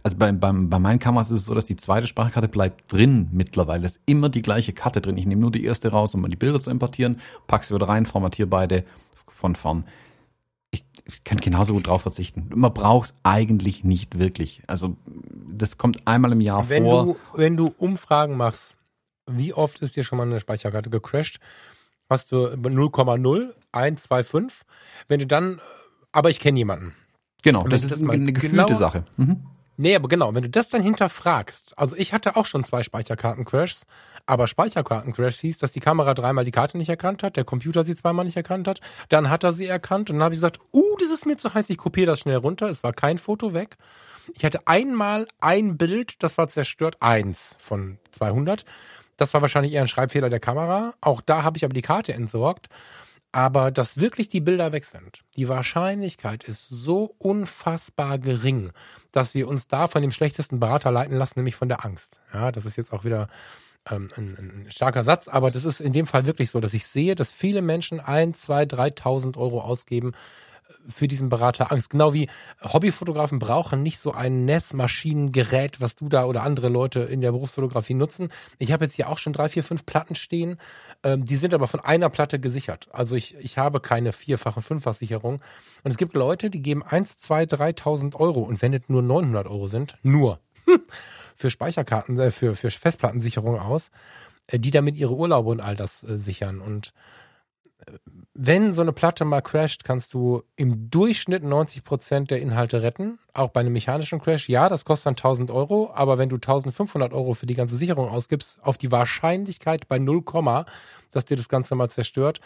also bei, beim, bei meinen Kameras ist es so, dass die zweite Speicherkarte bleibt drin mittlerweile. Ist immer die gleiche Karte drin. Ich nehme nur die erste raus, um die Bilder zu importieren, pack sie wieder rein, formatiere beide von vorn. Ich, ich kann genauso gut drauf verzichten. Man braucht es eigentlich nicht wirklich. Also das kommt einmal im Jahr Wenn vor. du, wenn du Umfragen machst, wie oft ist dir schon mal eine Speicherkarte gecrashed? Hast du 0,0, 1, 2, 5. Wenn du dann, aber ich kenne jemanden. genau, das ist das eine, eine gefühlte genauer- Sache. Mhm. Nee, aber genau, wenn du das dann hinterfragst, also ich hatte auch schon zwei Speicherkarten-Crashs, aber Speicherkarten-Crash hieß, dass die Kamera dreimal die Karte nicht erkannt hat, der Computer sie zweimal nicht erkannt hat, dann hat er sie erkannt und dann habe ich gesagt, uh, das ist mir zu heiß, ich kopiere das schnell runter, es war kein Foto weg. Ich hatte einmal ein Bild, das war zerstört, eins von 200. Das war wahrscheinlich eher ein Schreibfehler der Kamera. Auch da habe ich aber die Karte entsorgt. Aber dass wirklich die Bilder weg sind, die Wahrscheinlichkeit ist so unfassbar gering, dass wir uns da von dem schlechtesten Berater leiten lassen, nämlich von der Angst. Ja, das ist jetzt auch wieder ähm, ein, ein starker Satz, aber das ist in dem Fall wirklich so, dass ich sehe, dass viele Menschen ein, zwei, 3.000 Euro ausgeben für diesen Berater Angst. Genau wie Hobbyfotografen brauchen nicht so ein NES-Maschinengerät, was du da oder andere Leute in der Berufsfotografie nutzen. Ich habe jetzt hier auch schon drei, vier, fünf Platten stehen. Ähm, die sind aber von einer Platte gesichert. Also ich, ich habe keine vierfache, fünffach Sicherung. Und es gibt Leute, die geben eins, zwei, 3.000 Euro und wenn es nur 900 Euro sind, nur für Speicherkarten, äh, für, für Festplattensicherung aus, äh, die damit ihre Urlaube und all das äh, sichern. Und äh, wenn so eine Platte mal crasht, kannst du im Durchschnitt 90 Prozent der Inhalte retten. Auch bei einem mechanischen Crash. Ja, das kostet dann 1000 Euro, aber wenn du 1500 Euro für die ganze Sicherung ausgibst, auf die Wahrscheinlichkeit bei 0, dass dir das Ganze mal zerstört,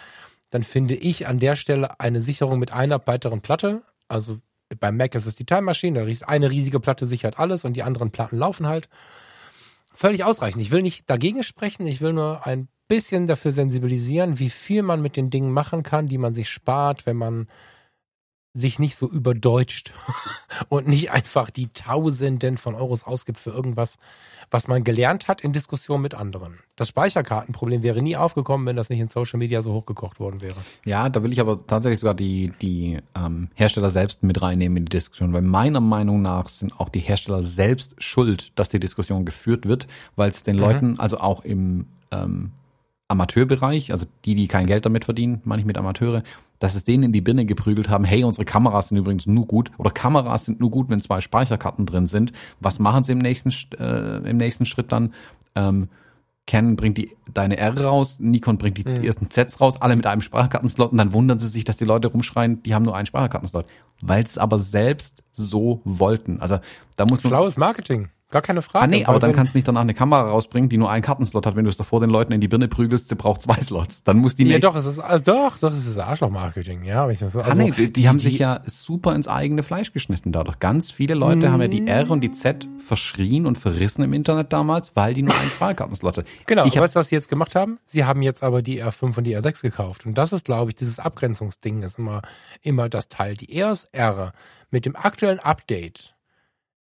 dann finde ich an der Stelle eine Sicherung mit einer weiteren Platte. Also beim Mac ist es die Time Machine, da ist eine riesige Platte sichert alles und die anderen Platten laufen halt. Völlig ausreichend. Ich will nicht dagegen sprechen, ich will nur ein bisschen dafür sensibilisieren, wie viel man mit den Dingen machen kann, die man sich spart, wenn man sich nicht so überdeutscht und nicht einfach die Tausenden von Euros ausgibt für irgendwas, was man gelernt hat in Diskussion mit anderen. Das Speicherkartenproblem wäre nie aufgekommen, wenn das nicht in Social Media so hochgekocht worden wäre. Ja, da will ich aber tatsächlich sogar die, die ähm, Hersteller selbst mit reinnehmen in die Diskussion, weil meiner Meinung nach sind auch die Hersteller selbst schuld, dass die Diskussion geführt wird, weil es den Leuten, also auch im ähm, Amateurbereich, also die, die kein Geld damit verdienen, meine ich mit Amateure, dass es denen in die Birne geprügelt haben, hey, unsere Kameras sind übrigens nur gut oder Kameras sind nur gut, wenn zwei Speicherkarten drin sind. Was machen sie im nächsten, äh, im nächsten Schritt dann? ähm, Canon bringt die deine R raus, Nikon bringt die, Mhm. ersten Zs raus, alle mit einem Speicherkartenslot und dann wundern sie sich, dass die Leute rumschreien, die haben nur einen Speicherkartenslot, weil es aber selbst so wollten. Also da muss man Schlaues Marketing. Gar keine Frage. Ah nee, aber dann kannst du nicht danach eine Kamera rausbringen, die nur einen Kartenslot hat, wenn du es davor den Leuten in die Birne prügelst, sie braucht zwei Slots. Dann muss die Ja, nächste doch, es ist, also doch, doch, es ist Arschloch-Marketing, ja. wenn ich Ah, Also, nee, die, die haben sich ja super ins eigene Fleisch geschnitten dadurch. Ganz viele Leute haben ja die R und die Z verschrien und verrissen im Internet damals, weil die nur einen Speicherkartenslot hatten. Genau, ich hab, weißt du, was sie jetzt gemacht haben? Sie haben jetzt aber die R5 und die R6 gekauft. Und das ist, glaube ich, dieses Abgrenzungsding ist immer, immer das Teil. Die EOS R mit dem aktuellen Update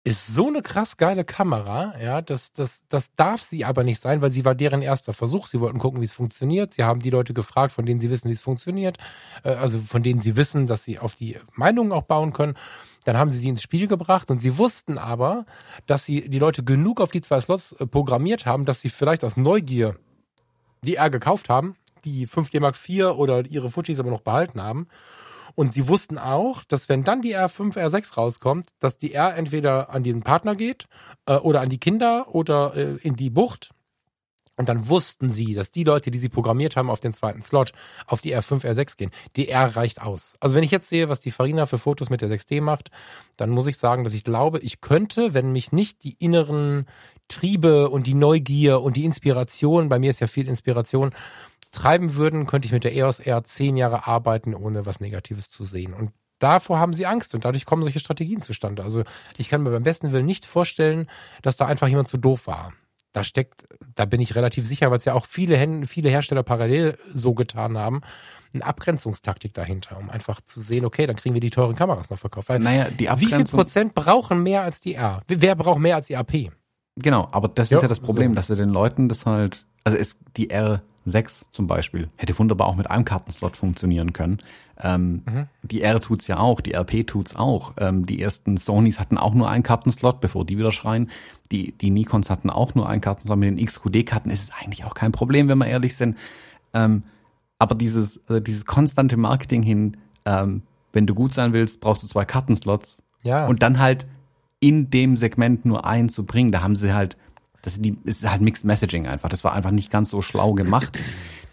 ist so eine krass geile Kamera, ja, das, das, das darf sie aber nicht sein, weil sie war deren erster Versuch. Sie wollten gucken, wie es funktioniert. Sie haben die Leute gefragt, von denen sie wissen, wie es funktioniert, äh, also von denen sie wissen, dass sie auf die Meinungen auch bauen können. Dann haben sie sie ins Spiel gebracht und sie wussten aber, dass sie die Leute genug auf die zwei Slots äh, programmiert haben, dass sie vielleicht aus Neugier die R gekauft haben, die 5D Mark IV oder ihre Fujis aber noch behalten haben. Und sie wussten auch, dass wenn dann die R5, R6 rauskommt, dass die R entweder an den Partner geht äh, oder an die Kinder oder äh, in die Bucht. Und dann wussten sie, dass die Leute, die sie programmiert haben auf den zweiten Slot, auf die R5, R6 gehen. Die R reicht aus. Also wenn ich jetzt sehe, was die Farina für Fotos mit der 6D macht, dann muss ich sagen, dass ich glaube, ich könnte, wenn mich nicht die inneren Triebe und die Neugier und die Inspiration, bei mir ist ja viel Inspiration, treiben würden, könnte ich mit der EOS R zehn Jahre arbeiten, ohne was Negatives zu sehen. Und davor haben sie Angst und dadurch kommen solche Strategien zustande. Also ich kann mir beim besten Willen nicht vorstellen, dass da einfach jemand zu doof war. Da steckt, da bin ich relativ sicher, weil es ja auch viele, Hen- viele Hersteller parallel so getan haben, eine Abgrenzungstaktik dahinter, um einfach zu sehen, okay, dann kriegen wir die teuren Kameras noch verkauft. Weil naja, die wie viel Abgrenzung, Prozent brauchen mehr als die R? Wer braucht mehr als die AP? genau, aber das Ja, ist ja das Problem, so. dass sie den Leuten das halt, also es, die R6 zum Beispiel hätte wunderbar auch mit einem Kartenslot funktionieren können. Ähm, Mhm. Die R tut's ja auch, die RP tut's auch. Ähm, die ersten Sonys hatten auch nur einen Kartenslot, bevor die wieder schreien. Die, die Nikons hatten auch nur einen Kartenslot. Mit den XQD-Karten ist es eigentlich auch kein Problem, wenn wir ehrlich sind. Ähm, aber dieses, also dieses konstante Marketing hin, ähm, wenn du gut sein willst, brauchst du zwei Kartenslots. Ja. Und dann halt in dem Segment nur einen zu bringen, da haben sie halt, das ist, die, ist halt Mixed Messaging einfach. Das war einfach nicht ganz so schlau gemacht.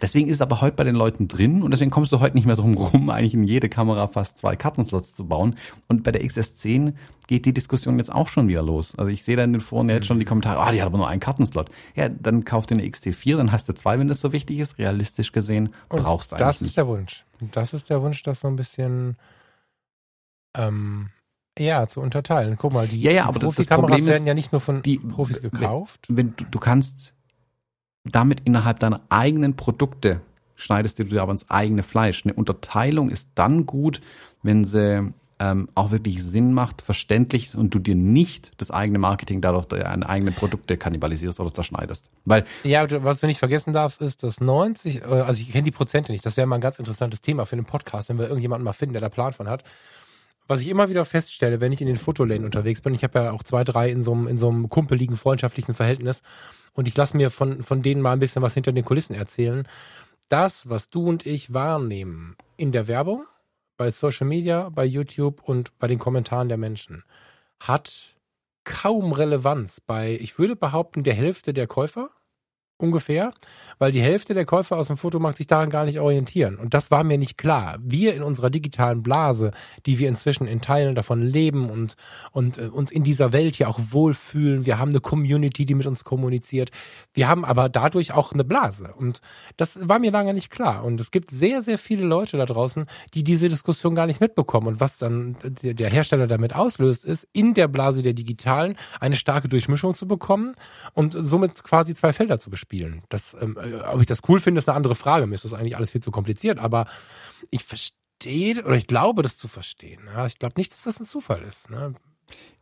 Deswegen ist es aber heute bei den Leuten drin und deswegen kommst du heute nicht mehr drum rum, eigentlich in jede Kamera fast zwei Kartenslots zu bauen. Und bei der XS10 geht die Diskussion jetzt auch schon wieder los. Also ich sehe da in den Foren jetzt schon die Kommentare, ah, die hat aber nur einen Kartenslot. Ja, dann kauf dir eine XT4, dann hast du zwei, wenn das so wichtig ist. Realistisch gesehen brauchst du das eigentlich ist nicht. der Wunsch. Das ist der Wunsch, das so ein bisschen ähm, ja, zu unterteilen. Guck mal, die, Ja, ja, die Profikameras werden ja nicht nur von die- Profis wenn- gekauft. wenn du, du kannst damit innerhalb deiner eigenen Produkte schneidest du dir aber ins eigene Fleisch. Eine Unterteilung ist dann gut, wenn sie ähm, auch wirklich Sinn macht, verständlich ist und du dir nicht das eigene Marketing dadurch deine eigenen Produkte kannibalisierst oder zerschneidest. Weil Ja, was du nicht vergessen darfst, ist, dass 90, äh, also ich kenne die Prozente nicht, das wäre mal ein ganz interessantes Thema für einen Podcast, wenn wir irgendjemanden mal finden, der da Plan von hat. Was ich immer wieder feststelle, wenn ich in den Fotoläden unterwegs bin, ich habe ja auch zwei, drei in so einem, in so einem kumpeligen, freundschaftlichen Verhältnis und ich lasse mir von, von denen mal ein bisschen was hinter den Kulissen erzählen. Das, was du und ich wahrnehmen in der Werbung, bei Social Media, bei YouTube und bei den Kommentaren der Menschen, hat kaum Relevanz bei, ich würde behaupten, der Hälfte der Käufer ungefähr, weil die Hälfte der Käufer aus dem Fotomarkt sich daran gar nicht orientieren. Und das war mir nicht klar. Wir in unserer digitalen Blase, die wir inzwischen in Teilen davon leben und, und äh, uns in dieser Welt ja auch wohlfühlen, wir haben eine Community, die mit uns kommuniziert. Wir haben aber dadurch auch eine Blase. Und das war mir lange nicht klar. Und es gibt sehr, sehr viele Leute da draußen, die diese Diskussion gar nicht mitbekommen. Und was dann der Hersteller damit auslöst, ist, in der Blase der Digitalen eine starke Durchmischung zu bekommen und somit quasi zwei Felder zu bespielen. Das, ähm, äh, ob ich das cool finde, ist eine andere Frage. Mir ist das eigentlich alles viel zu kompliziert, aber ich verstehe oder ich glaube, das zu verstehen. Ja, ich glaube nicht, dass das ein Zufall ist. Ne?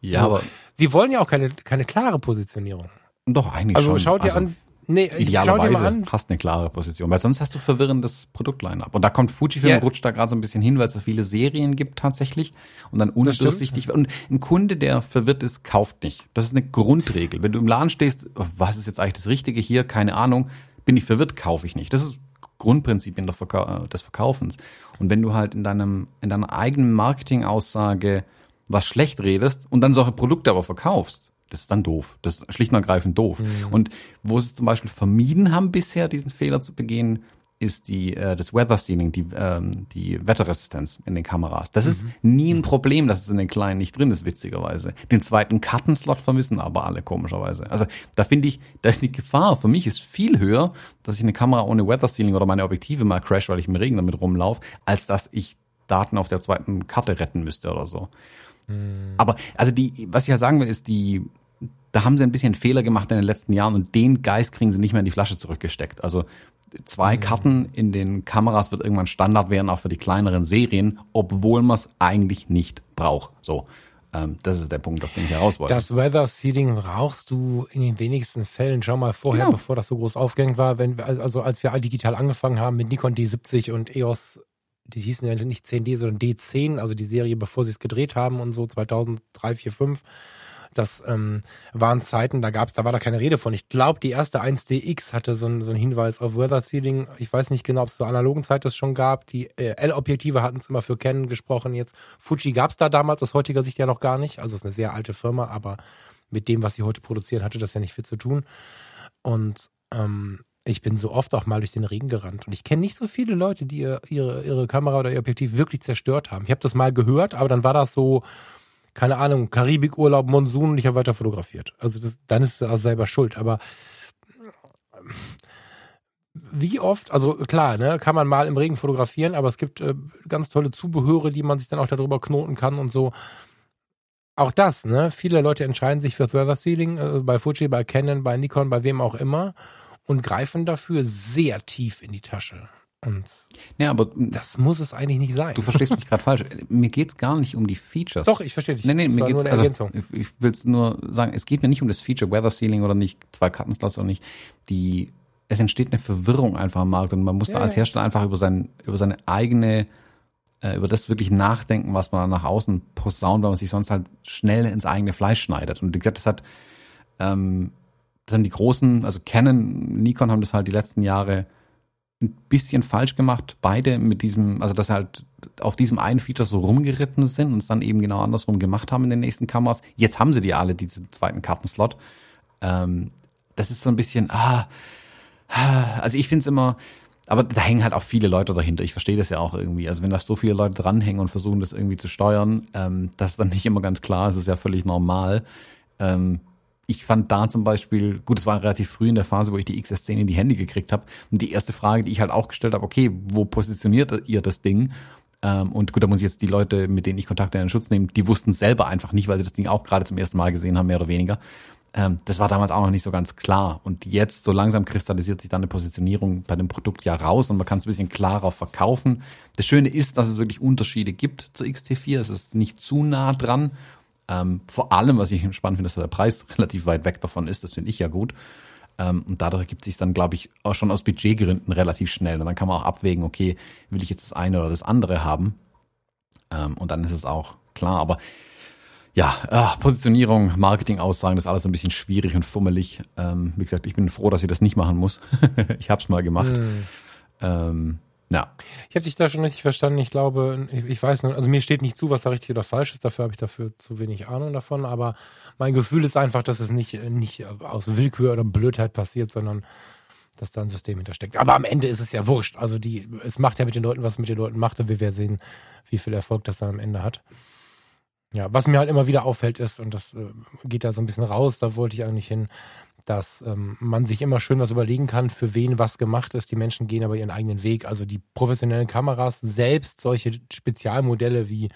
ja, So. aber Sie wollen ja auch keine, keine klare Positionierung. doch eigentlich Also schon. schau dir Also, an. Nee, Idealerweise hast eine klare Position, weil sonst hast du verwirrendes Produktline-up. Und da kommt Fujifilm Ja. rutscht da gerade so ein bisschen hin, weil es so viele Serien gibt tatsächlich und dann undurchsichtig. Und ein Kunde, der verwirrt ist, kauft nicht. Das ist eine Grundregel. Wenn du im Laden stehst, oh, was ist jetzt eigentlich das Richtige hier? Keine Ahnung. Bin ich verwirrt, kaufe ich nicht. Das ist Grundprinzipien der Verkau äh, des Verkaufens. Und wenn du halt in deinem, in deiner eigenen Marketingaussage was schlecht redest und dann solche Produkte aber verkaufst, Das ist dann doof. Das ist schlicht und ergreifend doof. Mhm. Und wo sie es zum Beispiel vermieden haben bisher, diesen Fehler zu begehen, ist die äh, das Weather Sealing, die ähm, die Wetterresistenz in den Kameras. Das mhm. ist nie ein mhm. Problem, dass es in den kleinen nicht drin ist, witzigerweise. Den zweiten Kartenslot vermissen aber alle komischerweise. Also da finde ich, da ist die Gefahr für mich ist viel höher, dass ich eine Kamera ohne Weather Sealing oder meine Objektive mal crash, weil ich im Regen damit rumlaufe, als dass ich Daten auf der zweiten Karte retten müsste oder so. Mhm. Aber also die, was ich ja sagen will, ist die da haben sie ein bisschen Fehler gemacht in den letzten Jahren und den Geist kriegen sie nicht mehr in die Flasche zurückgesteckt. Also zwei. Karten in den Kameras wird irgendwann Standard werden, auch für die kleineren Serien, obwohl man es eigentlich nicht braucht. So. Ähm, das ist der Punkt, auf den ich heraus wollte. Das Weather Seeding brauchst du in den wenigsten Fällen. Schau mal vorher, genau. bevor das so groß aufgehängt war, wenn wir, also als wir all digital angefangen haben mit Nikon D70 und EOS, die hießen ja nicht 10D, sondern D10, also die Serie, bevor sie es gedreht haben und so 2003, 4, 5 das ähm, waren Zeiten, da gab's, da war da keine Rede von. Ich glaube, die erste 1DX hatte so, ein, so einen Hinweis auf Weather Sealing. Ich weiß nicht genau, ob es zur analogen Zeit das schon gab. Die äh, L-Objektive hatten es immer für Canon gesprochen. Jetzt Fuji gab's da damals aus heutiger Sicht ja noch gar nicht. Also es ist eine sehr alte Firma, aber mit dem, was sie heute produzieren, hatte das ja nicht viel zu tun. Und ähm, ich bin so oft auch mal durch den Regen gerannt und ich kenne nicht so viele Leute, die ihre, ihre Kamera oder ihr Objektiv wirklich zerstört haben. Ich habe das mal gehört, aber dann war das so, keine Ahnung, Karibikurlaub, Monsun und ich habe weiter fotografiert. Also das, dann ist er selber schuld. Aber wie oft, also klar, ne, kann man mal im Regen fotografieren, aber es gibt äh, ganz tolle Zubehöre, die man sich dann auch darüber knoten kann und so. Auch das, ne? Viele Leute entscheiden sich für Weather Sealing, äh, bei Fuji, bei Canon, bei Nikon, bei wem auch immer und greifen dafür sehr tief in die Tasche. Und ja, aber das muss es eigentlich nicht sein. Du verstehst mich gerade falsch. Mir geht's gar nicht um die Features. Doch, ich verstehe dich. Nee, nee, das mir geht's also, ich will nur sagen, es geht mir nicht um das Feature Weather Sealing oder nicht, zwei Kartenslots oder nicht. Die es entsteht eine Verwirrung einfach am Markt und man muss ja, da als Hersteller einfach über sein über seine eigene äh, über das wirklich nachdenken, was man nach außen posaunt, weil man sich sonst halt schnell ins eigene Fleisch schneidet. Und wie gesagt, das hat ähm, das haben die großen, also Canon, Nikon haben das halt die letzten Jahre ein bisschen falsch gemacht, beide mit diesem, also dass halt auf diesem einen Feature so rumgeritten sind und es dann eben genau andersrum gemacht haben in den nächsten Kameras. Jetzt haben sie die alle, diesen zweiten Kartenslot. Ähm, das ist so ein bisschen, ah, ah also ich finde es immer, aber da hängen halt auch viele Leute dahinter. Ich verstehe das ja auch irgendwie. Also wenn da so viele Leute dranhängen und versuchen, das irgendwie zu steuern, ähm, das ist dann nicht immer ganz klar. Es ist ja völlig normal. Ähm, ich fand da zum Beispiel, gut, es war relativ früh in der Phase, wo ich die XS10 in die Hände gekriegt habe. Und die erste Frage, die ich halt auch gestellt habe, okay, wo positioniert ihr das Ding? Ähm, und gut, da muss ich jetzt die Leute, mit denen ich Kontakte in den Schutz nehmen, die wussten selber einfach nicht, weil sie das Ding auch gerade zum ersten Mal gesehen haben, mehr oder weniger. Ähm, das war damals auch noch nicht so ganz klar. Und jetzt so langsam kristallisiert sich dann eine Positionierung bei dem Produkt ja raus und man kann es ein bisschen klarer verkaufen. Das Schöne ist, dass es wirklich Unterschiede gibt zur XT4. Es ist nicht zu nah dran ähm, vor allem, was ich spannend finde, dass der Preis relativ weit weg davon ist. Das finde ich ja gut. Ähm, und dadurch ergibt sich dann, glaube ich, auch schon aus Budgetgründen relativ schnell. Und dann kann man auch abwägen, okay, will ich jetzt das eine oder das andere haben? Ähm, und dann ist es auch klar. Aber ja, äh, Positionierung, Marketing-Aussagen, das ist alles ein bisschen schwierig und fummelig. Ähm, wie gesagt, ich bin froh, dass ich das nicht machen muss. ich habe es mal gemacht. Hm. Ähm, ja. Ich habe dich da schon richtig verstanden. Ich glaube, ich, ich weiß nicht, also mir steht nicht zu, was da richtig oder falsch ist. Dafür habe ich dafür zu wenig Ahnung davon. Aber mein Gefühl ist einfach, dass es nicht, nicht aus Willkür oder Blödheit passiert, sondern dass da ein System hintersteckt. Aber am Ende ist es ja wurscht. Also die, es macht ja mit den Leuten, was es mit den Leuten macht und wir werden sehen, wie viel Erfolg das dann am Ende hat. Ja, was mir halt immer wieder auffällt ist, und das äh, geht da so ein bisschen raus, da wollte ich eigentlich hin, dass ähm, man sich immer schön was überlegen kann, für wen was gemacht ist. Die Menschen gehen aber ihren eigenen Weg. Also die professionellen Kameras, selbst solche Spezialmodelle wie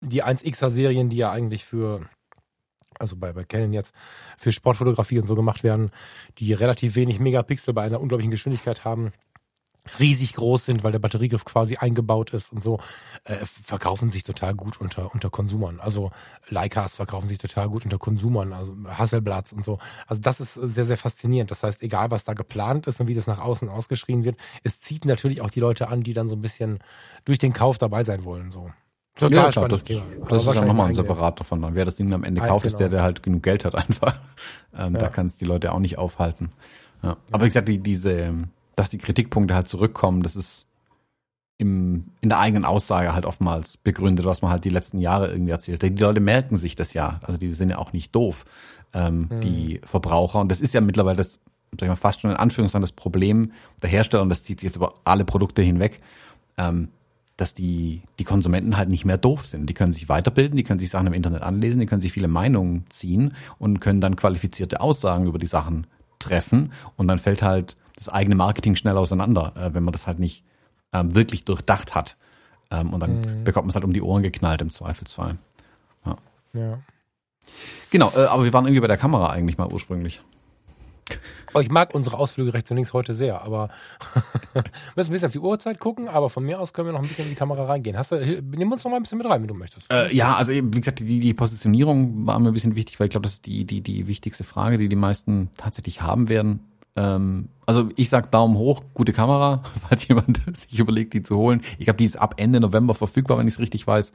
die 1Xer-Serien, die ja eigentlich für, also bei, bei Canon jetzt, für Sportfotografie und so gemacht werden, die relativ wenig Megapixel bei einer unglaublichen Geschwindigkeit haben, riesig groß sind, weil der Batteriegriff quasi eingebaut ist und so, äh, verkaufen sich total gut unter, unter Konsumern. Also Leicas verkaufen sich total gut unter Konsumern, also Hasselblatts und so. Also das ist sehr, sehr faszinierend. Das heißt, egal was da geplant ist und wie das nach außen ausgeschrien wird, es zieht natürlich auch die Leute an, die dann so ein bisschen durch den Kauf dabei sein wollen. So. Total ja, klar, das, Thema. das ist ja nochmal ein separat davon. Wer das Ding am Ende kauft, ist der, genau. der halt genug Geld hat einfach. Ähm, ja. Da kann es die Leute auch nicht aufhalten. Ja. Aber wie gesagt, die, diese dass die Kritikpunkte halt zurückkommen, das ist, im, in der eigenen Aussage halt oftmals begründet, was man halt die letzten Jahre irgendwie erzählt. Die Leute merken sich das ja. Also die sind ja auch nicht doof, ähm, mhm. die Verbraucher. Und das ist ja mittlerweile das, sag ich mal, fast schon in Anführungszeichen das Problem der Hersteller, und das zieht sich jetzt über alle Produkte hinweg, ähm, dass die, die Konsumenten halt nicht mehr doof sind. Die können sich weiterbilden, die können sich Sachen im Internet anlesen, die können sich viele Meinungen ziehen und können dann qualifizierte Aussagen über die Sachen treffen. Und dann fällt halt das eigene Marketing schnell auseinander, äh, wenn man das halt nicht ähm, wirklich durchdacht hat. Ähm, und dann mhm. bekommt man es halt um die Ohren geknallt im Zweifelsfall. Ja. ja. Genau, äh, aber wir waren irgendwie bei der Kamera eigentlich mal ursprünglich. Oh, ich mag unsere Ausflüge rechts und links heute sehr, aber wir müssen ein bisschen auf die Uhrzeit gucken, aber von mir aus können wir noch ein bisschen in die Kamera reingehen. Hast du, nimm uns noch mal ein bisschen mit rein, wenn du möchtest. Äh, ja, also wie gesagt, die, die Positionierung war mir ein bisschen wichtig, weil ich glaube, das ist die, die, die wichtigste Frage, die die meisten tatsächlich haben werden. Ähm, also ich sag Daumen hoch, gute Kamera, falls jemand sich überlegt, die zu holen. Ich glaube, die ist ab Ende November verfügbar, wenn ich es richtig weiß.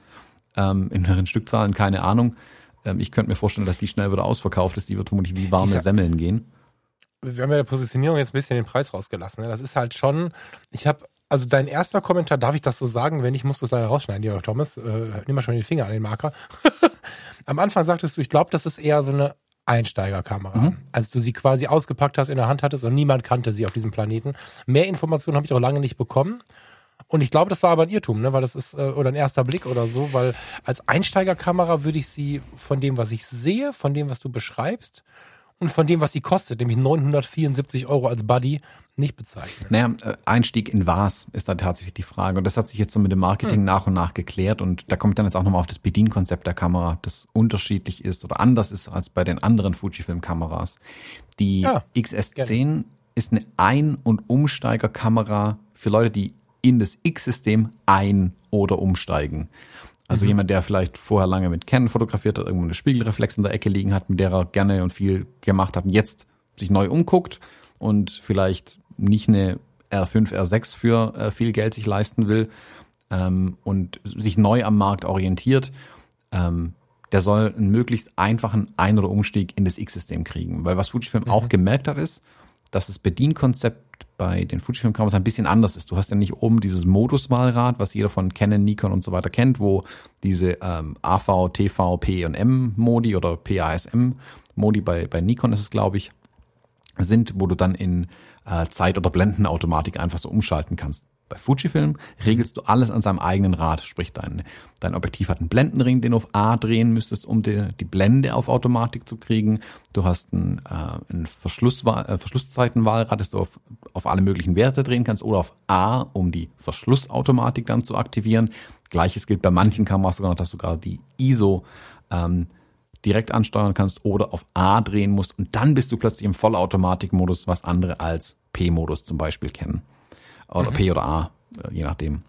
Ähm, in höheren Stückzahlen, keine Ahnung. Ähm, ich könnte mir vorstellen, dass die schnell wieder ausverkauft ist. Die wird vermutlich wie warme Semmeln gehen. Wir haben ja der Positionierung jetzt ein bisschen den Preis rausgelassen. Ne? Das ist halt schon, ich habe also dein erster Kommentar, darf ich das so sagen? Wenn nicht, musst du es leider rausschneiden, lieber Thomas. Äh, nimm mal schon den Finger an den Marker. Am Anfang sagtest du, ich glaube, das ist eher so eine Einsteigerkamera, mhm. als du sie quasi ausgepackt hast, in der Hand hattest und niemand kannte sie auf diesem Planeten. Mehr Informationen habe ich auch lange nicht bekommen. Und ich glaube, das war aber ein Irrtum, ne? weil das ist, äh, oder ein erster Blick oder so, weil als Einsteigerkamera würde ich sie von dem, was ich sehe, von dem, was du beschreibst und von dem, was sie kostet, nämlich 974 Euro als Buddy, nicht bezeichnen. Naja, äh, Einstieg in was ist da tatsächlich die Frage. Und das hat sich jetzt so mit dem Marketing hm. nach und nach geklärt. Und da kommt dann jetzt auch nochmal auf das Bedienkonzept der Kamera, das unterschiedlich ist oder anders ist als bei den anderen Fujifilm-Kameras. Die ja, XS10 gerne. ist eine Ein- und Umsteigerkamera für Leute, die in das X-System ein- oder umsteigen. Also mhm. jemand, der vielleicht vorher lange mit Canon fotografiert hat, irgendwo eine Spiegelreflex in der Ecke liegen hat, mit der er gerne und viel gemacht hat und jetzt sich neu umguckt und vielleicht nicht eine R5, R6 für äh, viel Geld sich leisten will ähm, und sich neu am Markt orientiert, ähm, der soll einen möglichst einfachen Ein- oder Umstieg in das X-System kriegen. Weil was Fujifilm mhm. auch gemerkt hat, ist, dass das Bedienkonzept bei den Fujifilm-Kameras ein bisschen anders ist. Du hast ja nicht oben dieses Moduswahlrad, was jeder von Canon, Nikon und so weiter kennt, wo diese ähm, AV, TV, P und M Modi oder PASM Modi bei, bei Nikon ist es, glaube ich, sind, wo du dann in äh, Zeit- oder Blendenautomatik einfach so umschalten kannst. Bei Fujifilm regelst du alles an seinem eigenen Rad, sprich dein, dein Objektiv hat einen Blendenring, den du auf A drehen müsstest, um die, die Blende auf Automatik zu kriegen. Du hast ein, äh, ein Verschlusswahl, äh, Verschlusszeitenwahlrad, das du auf, auf alle möglichen Werte drehen kannst oder auf A, um die Verschlussautomatik dann zu aktivieren. Gleiches gilt bei manchen Kameras sogar noch, dass sogar die ISO ähm, direkt ansteuern kannst oder auf A drehen musst und dann bist du plötzlich im Vollautomatikmodus, was andere als P-Modus zum Beispiel kennen. Oder mhm. P oder A, äh, je nachdem.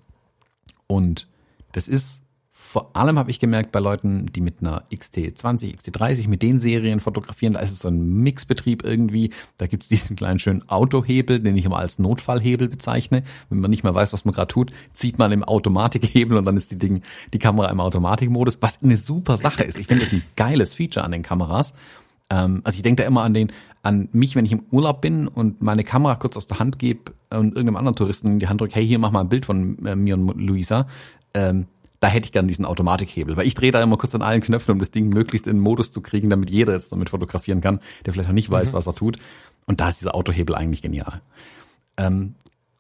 Und das ist vor allem habe ich gemerkt bei Leuten, die mit einer XT20, XT30, mit den Serien fotografieren, da ist es so ein Mixbetrieb irgendwie. Da gibt es diesen kleinen schönen Autohebel, den ich immer als Notfallhebel bezeichne. Wenn man nicht mehr weiß, was man gerade tut, zieht man im Automatikhebel und dann ist die Ding, die Kamera im Automatikmodus, was eine super Sache ist. Ich finde das ein geiles Feature an den Kameras. Ähm, also ich denke da immer an den, an mich, wenn ich im Urlaub bin und meine Kamera kurz aus der Hand gebe und irgendeinem anderen Touristen in die Hand drücke, hey, hier mach mal ein Bild von äh, mir und Luisa. Ähm, da hätte ich gern diesen Automatikhebel, weil ich drehe da immer kurz an allen Knöpfen, um das Ding möglichst in Modus zu kriegen, damit jeder jetzt damit fotografieren kann, der vielleicht noch nicht weiß, mhm. was er tut. Und da ist dieser Autohebel eigentlich genial. Ähm,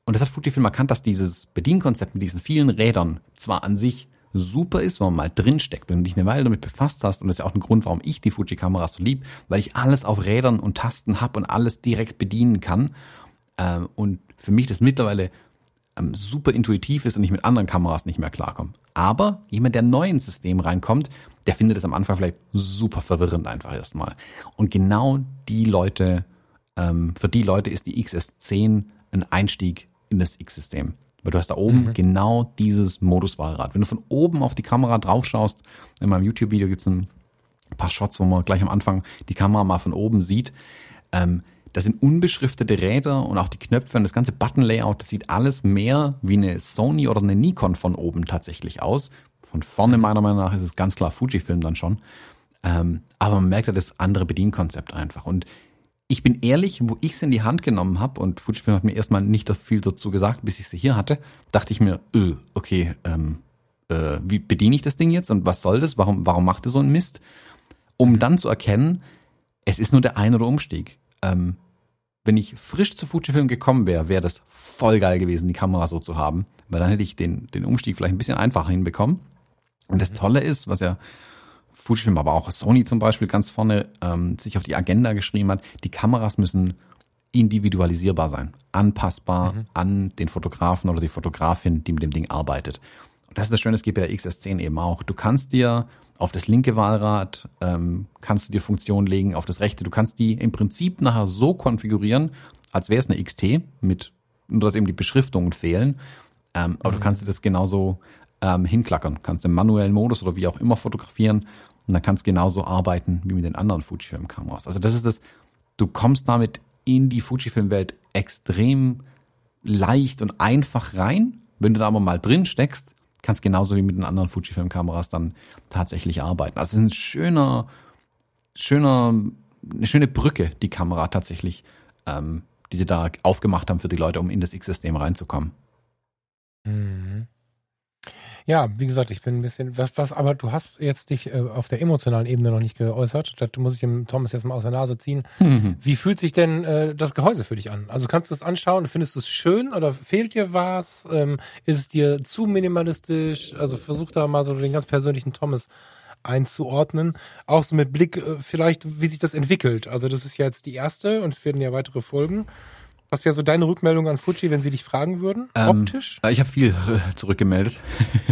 und das hat Fujifilm erkannt, dass dieses Bedienkonzept mit diesen vielen Rädern zwar an sich super ist, wenn man mal drinsteckt und dich eine Weile damit befasst hast, und das ist ja auch ein Grund, warum ich die Fuji-Kameras so lieb, weil ich alles auf Rädern und Tasten hab und alles direkt bedienen kann. Ähm, und für mich das mittlerweile ähm, super intuitiv ist und ich mit anderen Kameras nicht mehr klarkomme. Aber jemand, der neu ins System reinkommt, der findet es am Anfang vielleicht super verwirrend einfach erstmal. Und genau die Leute, ähm, für die Leute ist die XS10 ein Einstieg in das X-System. Weil du hast da oben mhm. genau dieses Moduswahlrad. Wenn du von oben auf die Kamera drauf schaust, in meinem YouTube-Video gibt es ein paar Shots, wo man gleich am Anfang die Kamera mal von oben sieht. Ähm, das sind unbeschriftete Räder und auch die Knöpfe und das ganze Button-Layout, das sieht alles mehr wie eine Sony oder eine Nikon von oben tatsächlich aus. Von vorne meiner Meinung nach ist es ganz klar Fujifilm dann schon. Ähm, aber man merkt ja das andere Bedienkonzept einfach. Und ich bin ehrlich, wo ich sie in die Hand genommen habe und Fujifilm hat mir erstmal nicht viel dazu gesagt, bis ich sie hier hatte, dachte ich mir, öh, okay, ähm, äh, wie bediene ich das Ding jetzt und was soll das? Warum, warum macht ihr so einen Mist? Um dann zu erkennen, es ist nur der ein oder Umstieg. Ähm, wenn ich frisch zu Fujifilm gekommen wäre, wäre das voll geil gewesen, die Kamera so zu haben, weil dann hätte ich den, den Umstieg vielleicht ein bisschen einfacher hinbekommen. Und das Tolle ist, was ja Fujifilm, aber auch Sony zum Beispiel ganz vorne ähm, sich auf die Agenda geschrieben hat, die Kameras müssen individualisierbar sein, anpassbar mhm. an den Fotografen oder die Fotografin, die mit dem Ding arbeitet. Und das ist das Schöne, es geht bei der XS10 eben auch. Du kannst dir auf das linke Wahlrad ähm, kannst du dir Funktionen legen, auf das rechte. Du kannst die im Prinzip nachher so konfigurieren, als wäre es eine XT mit nur dass eben die Beschriftungen fehlen. Ähm, aber mhm. du kannst dir das genauso ähm, hinklackern. Kannst im manuellen Modus oder wie auch immer fotografieren und dann kannst du genauso arbeiten wie mit den anderen Fujifilm-Kameras. Also das ist das, du kommst damit in die Fujifilm-Welt extrem leicht und einfach rein. Wenn du da aber mal drin steckst, kannst genauso wie mit den anderen Fujifilm-Kameras dann tatsächlich arbeiten. Also es ist ein schöner, schöner, eine schöne Brücke, die Kamera tatsächlich, ähm, die sie da aufgemacht haben für die Leute, um in das X-System reinzukommen. Mhm. Ja, wie gesagt, ich bin ein bisschen, was, was, aber du hast jetzt dich äh, auf der emotionalen Ebene noch nicht geäußert. Das muss ich dem Thomas jetzt mal aus der Nase ziehen. Mhm. Wie fühlt sich denn äh, das Gehäuse für dich an? Also kannst du es anschauen? Findest du es schön oder fehlt dir was? Ähm, ist es dir zu minimalistisch? Also versuch da mal so den ganz persönlichen Thomas einzuordnen. Auch so mit Blick äh, vielleicht, wie sich das entwickelt. Also das ist ja jetzt die erste und es werden ja weitere Folgen. Was wäre so deine Rückmeldung an Fuji, wenn sie dich fragen würden? Ähm, Optisch? Ich habe viel äh, zurückgemeldet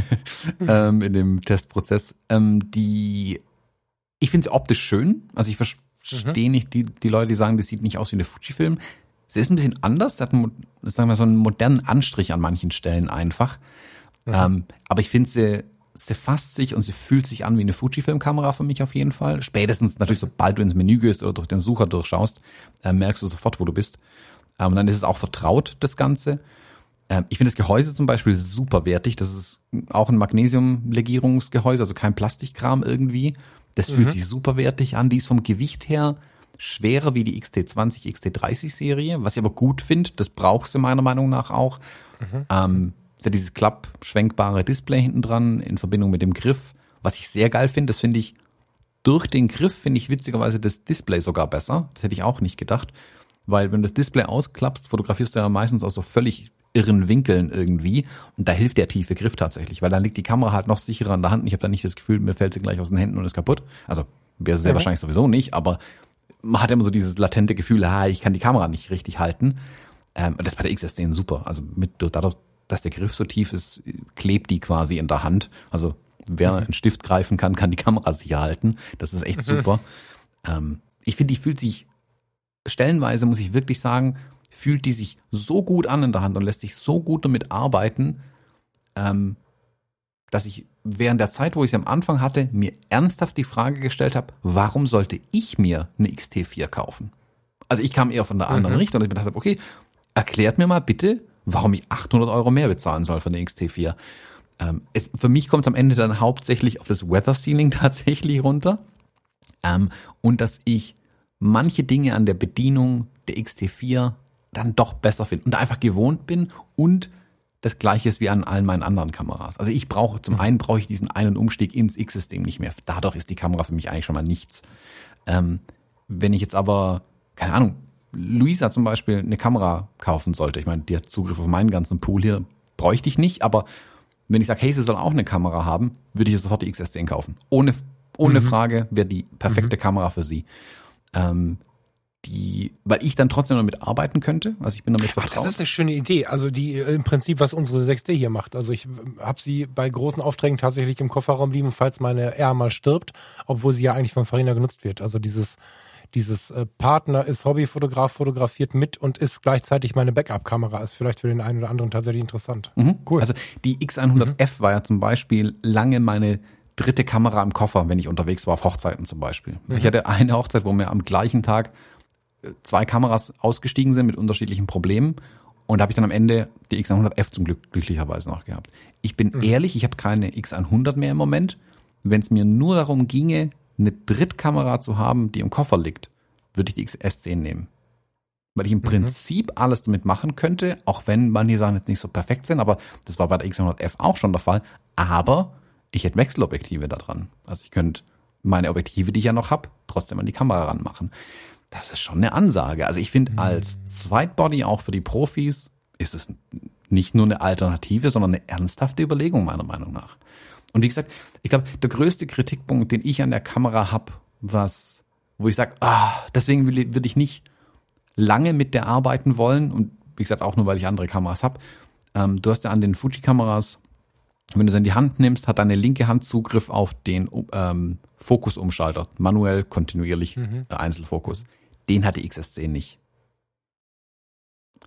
ähm, in dem Testprozess. Ähm, die, ich finde sie optisch schön. Also ich verstehe mhm. nicht die, die Leute, die sagen, das sieht nicht aus wie eine Fuji-Film. Sie ist ein bisschen anders. Sie hat einen, sagen wir, so einen modernen Anstrich an manchen Stellen einfach. Mhm. Ähm, aber ich finde sie sie fasst sich und sie fühlt sich an wie eine Fujifilm-Kamera für mich auf jeden Fall. Spätestens natürlich, sobald du ins Menü gehst oder durch den Sucher durchschaust, äh, merkst du sofort, wo du bist. Ähm, und dann ist es auch vertraut, das Ganze. Ähm, ich finde das Gehäuse zum Beispiel super wertig. Das ist auch ein Magnesiumlegierungsgehäuse, also kein Plastikkram irgendwie. Das mhm. fühlt sich super wertig an. Die ist vom Gewicht her schwerer wie die XT20, XT30 Serie, was ich aber gut finde. Das brauchst du meiner Meinung nach auch. Mhm. Ähm, ist ja dieses klappschwenkbare Display hinten dran in Verbindung mit dem Griff, was ich sehr geil finde. Das finde ich durch den Griff finde ich witzigerweise das Display sogar besser. Das hätte ich auch nicht gedacht. Weil wenn du das Display ausklappst, fotografierst du ja meistens aus so völlig irren Winkeln irgendwie. Und da hilft der tiefe Griff tatsächlich, weil dann liegt die Kamera halt noch sicherer in der Hand. Und ich habe dann nicht das Gefühl, mir fällt sie gleich aus den Händen und ist kaputt. Also wäre sehr mhm. wahrscheinlich sowieso nicht, aber man hat immer so dieses latente Gefühl, ha, ich kann die Kamera nicht richtig halten. Ähm, das ist bei der XS10 super. Also mit dadurch, dass der Griff so tief ist, klebt die quasi in der Hand. Also wer mhm. einen Stift greifen kann, kann die Kamera sicher halten. Das ist echt mhm. super. Ähm, ich finde, die fühlt sich stellenweise muss ich wirklich sagen, fühlt die sich so gut an in der Hand und lässt sich so gut damit arbeiten, ähm, dass ich während der Zeit, wo ich sie am Anfang hatte, mir ernsthaft die Frage gestellt habe, warum sollte ich mir eine XT4 kaufen? Also ich kam eher von der anderen mhm. Richtung und ich dachte, okay, erklärt mir mal bitte, warum ich 800 Euro mehr bezahlen soll für eine XT4. Ähm, es, für mich kommt es am Ende dann hauptsächlich auf das Weather Sealing tatsächlich runter ähm, und dass ich manche Dinge an der Bedienung der XT4 dann doch besser finde und da einfach gewohnt bin und das gleiche ist wie an allen meinen anderen Kameras. Also ich brauche, zum einen brauche ich diesen einen Umstieg ins X-System nicht mehr. Dadurch ist die Kamera für mich eigentlich schon mal nichts. Ähm, wenn ich jetzt aber, keine Ahnung, Luisa zum Beispiel eine Kamera kaufen sollte, ich meine, die hat Zugriff auf meinen ganzen Pool hier, bräuchte ich nicht, aber wenn ich sage, hey, sie soll auch eine Kamera haben, würde ich sofort die XS10 kaufen. Ohne, ohne mhm. Frage wäre die perfekte mhm. Kamera für sie ähm, die, weil ich dann trotzdem damit arbeiten könnte. Also ich bin damit vertraut. Ach, das ist eine schöne Idee. Also die äh, im Prinzip, was unsere 6D hier macht. Also ich habe sie bei großen Aufträgen tatsächlich im Kofferraum liegen, falls meine R mal stirbt, obwohl sie ja eigentlich von Farina genutzt wird. Also dieses dieses äh, Partner ist Hobbyfotograf, fotografiert mit und ist gleichzeitig meine Backup-Kamera. Ist vielleicht für den einen oder anderen tatsächlich interessant. Mhm. Cool. Also die X100F mhm. war ja zum Beispiel lange meine dritte Kamera im Koffer, wenn ich unterwegs war, auf Hochzeiten zum Beispiel. Mhm. Ich hatte eine Hochzeit, wo mir am gleichen Tag äh, zwei Kameras ausgestiegen sind mit unterschiedlichen Problemen. Und da habe ich dann am Ende die X100F zum Glück glücklicherweise noch gehabt. Ich bin mhm. ehrlich, ich habe keine X100 mehr im Moment. Wenn es mir nur darum ginge, eine Drittkamera zu haben, die im Koffer liegt, würde ich die XS10 nehmen. Weil ich im mhm. Prinzip alles damit machen könnte, auch wenn manche Sachen jetzt nicht so perfekt sind, aber das war bei der X100F auch schon der Fall. Aber ich hätte Wechselobjektive da dran. Also ich könnte meine Objektive, die ich ja noch habe, trotzdem an die Kamera ranmachen. Das ist schon eine Ansage. Also ich finde, mhm. als Zweitbody auch für die Profis ist es nicht nur eine Alternative, sondern eine ernsthafte Überlegung meiner Meinung nach. Und wie gesagt, ich glaube, der größte Kritikpunkt, den ich an der Kamera habe, was, wo ich sage, ah, deswegen würde ich nicht lange mit der arbeiten wollen und wie gesagt auch nur, weil ich andere Kameras habe. Ähm, du hast ja an den Fuji-Kameras, wenn du sie in die Hand nimmst, hat deine linke Hand Zugriff auf den ähm, Fokusumschalter, manuell, kontinuierlich, mhm. äh, Einzelfokus. Den hat die XS10 nicht.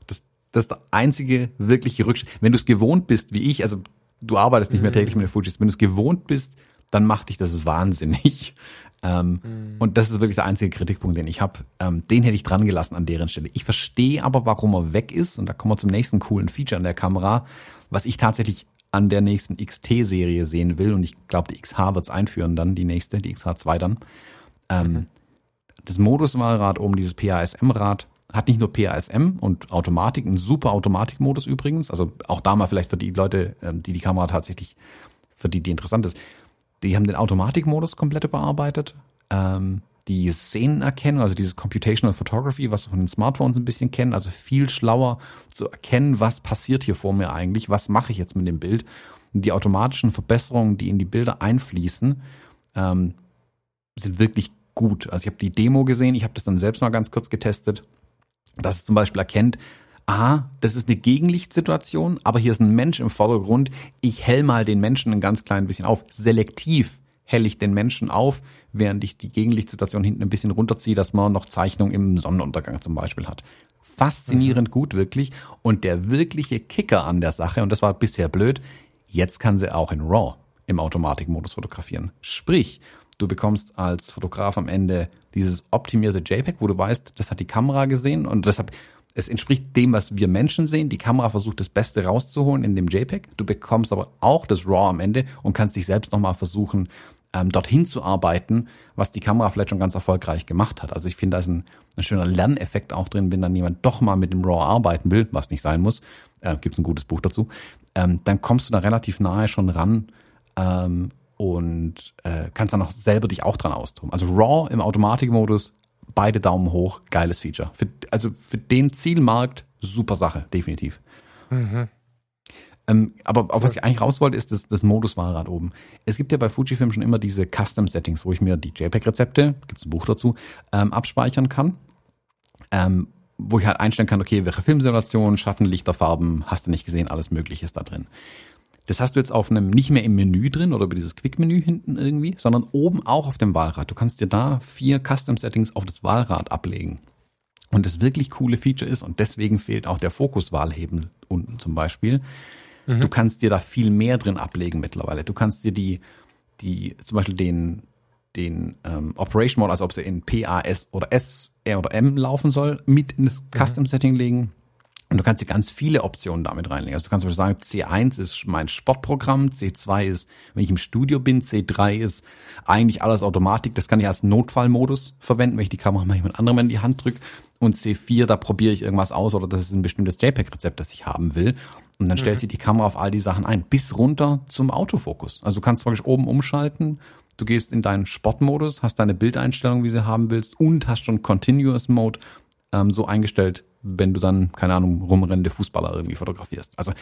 Das, das ist der einzige wirkliche Rückschritt. Wenn du es gewohnt bist, wie ich, also du arbeitest nicht mehr mhm. täglich mit den Fujis, wenn du es gewohnt bist, dann macht dich das wahnsinnig. Ähm, mhm. Und das ist wirklich der einzige Kritikpunkt, den ich habe. Ähm, den hätte ich dran gelassen an deren Stelle. Ich verstehe aber, warum er weg ist. Und da kommen wir zum nächsten coolen Feature an der Kamera, was ich tatsächlich an der nächsten XT-Serie sehen will. Und ich glaube, die XH wird es einführen dann, die nächste, die XH2 dann. Ähm, mhm. Das Moduswahlrad oben, dieses PASM-Rad, hat nicht nur PASM und Automatik, ein super Automatikmodus übrigens. Also auch da mal vielleicht für die Leute, ähm, die die Kamera tatsächlich, für die die interessant ist. Die haben den Automatikmodus komplett überarbeitet. Ähm, die Szenenerkennung, also dieses Computational Photography, was wir von den Smartphones ein bisschen kennen, also viel schlauer zu erkennen, was passiert hier vor mir eigentlich, was mache ich jetzt mit dem Bild. Und die automatischen Verbesserungen, die in die Bilder einfließen, ähm, sind wirklich gut. Also ich habe die Demo gesehen, ich habe das dann selbst mal ganz kurz getestet, dass es zum Beispiel erkennt, aha, das ist eine Gegenlichtsituation, aber hier ist ein Mensch im Vordergrund. Ich hell mal den Menschen ein ganz klein bisschen auf. Selektiv helle ich den Menschen auf, während ich die Gegenlichtsituation hinten ein bisschen runterziehe, dass man noch Zeichnung im Sonnenuntergang zum Beispiel hat. Faszinierend mhm. gut, wirklich. Und der wirkliche Kicker an der Sache, und das war bisher blöd, jetzt kann sie auch in RAW im Automatikmodus fotografieren. Sprich, du bekommst als Fotograf am Ende dieses optimierte JPEG, wo du weißt, das hat die Kamera gesehen und deshalb es entspricht dem, was wir Menschen sehen. Die Kamera versucht das Beste rauszuholen in dem JPEG. Du bekommst aber auch das RAW am Ende und kannst dich selbst nochmal versuchen, ähm, dorthin zu arbeiten, was die Kamera vielleicht schon ganz erfolgreich gemacht hat. Also ich finde, da ist ein, ein schöner Lerneffekt auch drin, wenn dann jemand doch mal mit dem RAW arbeiten will, was nicht sein muss. Äh, Gibt es ein gutes Buch dazu. Ähm, dann kommst du da relativ nahe schon ran ähm, und äh, kannst dann auch selber dich auch dran austoben. Also RAW im Automatikmodus beide Daumen hoch, geiles Feature. Für, also für den Zielmarkt super Sache, definitiv. Mhm. Ähm, aber auf was ich eigentlich raus wollte, ist das, das Moduswahlrad oben. Es gibt ja bei Fujifilm schon immer diese Custom-Settings, wo ich mir die JPEG-Rezepte, gibt es ein Buch dazu, ähm, abspeichern kann. Ähm, wo ich halt einstellen kann, okay, welche Filmsimulation, Schatten, Lichter, Farben, hast du nicht gesehen, alles Mögliche ist da drin. Das hast du jetzt auf einem, nicht mehr im Menü drin oder über dieses Quick-Menü hinten irgendwie, sondern oben auch auf dem Wahlrad. Du kannst dir da vier Custom-Settings auf das Wahlrad ablegen. Und das wirklich coole Feature ist, und deswegen fehlt auch der Fokuswahlhebel unten zum Beispiel. Mhm. Du kannst dir da viel mehr drin ablegen mittlerweile. Du kannst dir die, die, zum Beispiel den, den ähm, Operation Mode, also ob sie in PAS oder S, R oder M laufen soll, mit in das mhm. Custom Setting legen. Und du kannst dir ganz viele Optionen damit reinlegen. Also du kannst sagen, C1 ist mein Sportprogramm, C2 ist, wenn ich im Studio bin, C3 ist eigentlich alles Automatik. Das kann ich als Notfallmodus verwenden, wenn ich die Kamera mal jemand anderem in die Hand drücke. Und C4, da probiere ich irgendwas aus oder das ist ein bestimmtes JPEG-Rezept, das ich haben will. Und dann stellt mhm. sich die Kamera auf all die Sachen ein, bis runter zum Autofokus. Also du kannst praktisch oben umschalten, du gehst in deinen Sportmodus, hast deine Bildeinstellung, wie sie haben willst und hast schon Continuous Mode ähm, so eingestellt, wenn du dann, keine Ahnung, rumrennende Fußballer irgendwie fotografierst. Also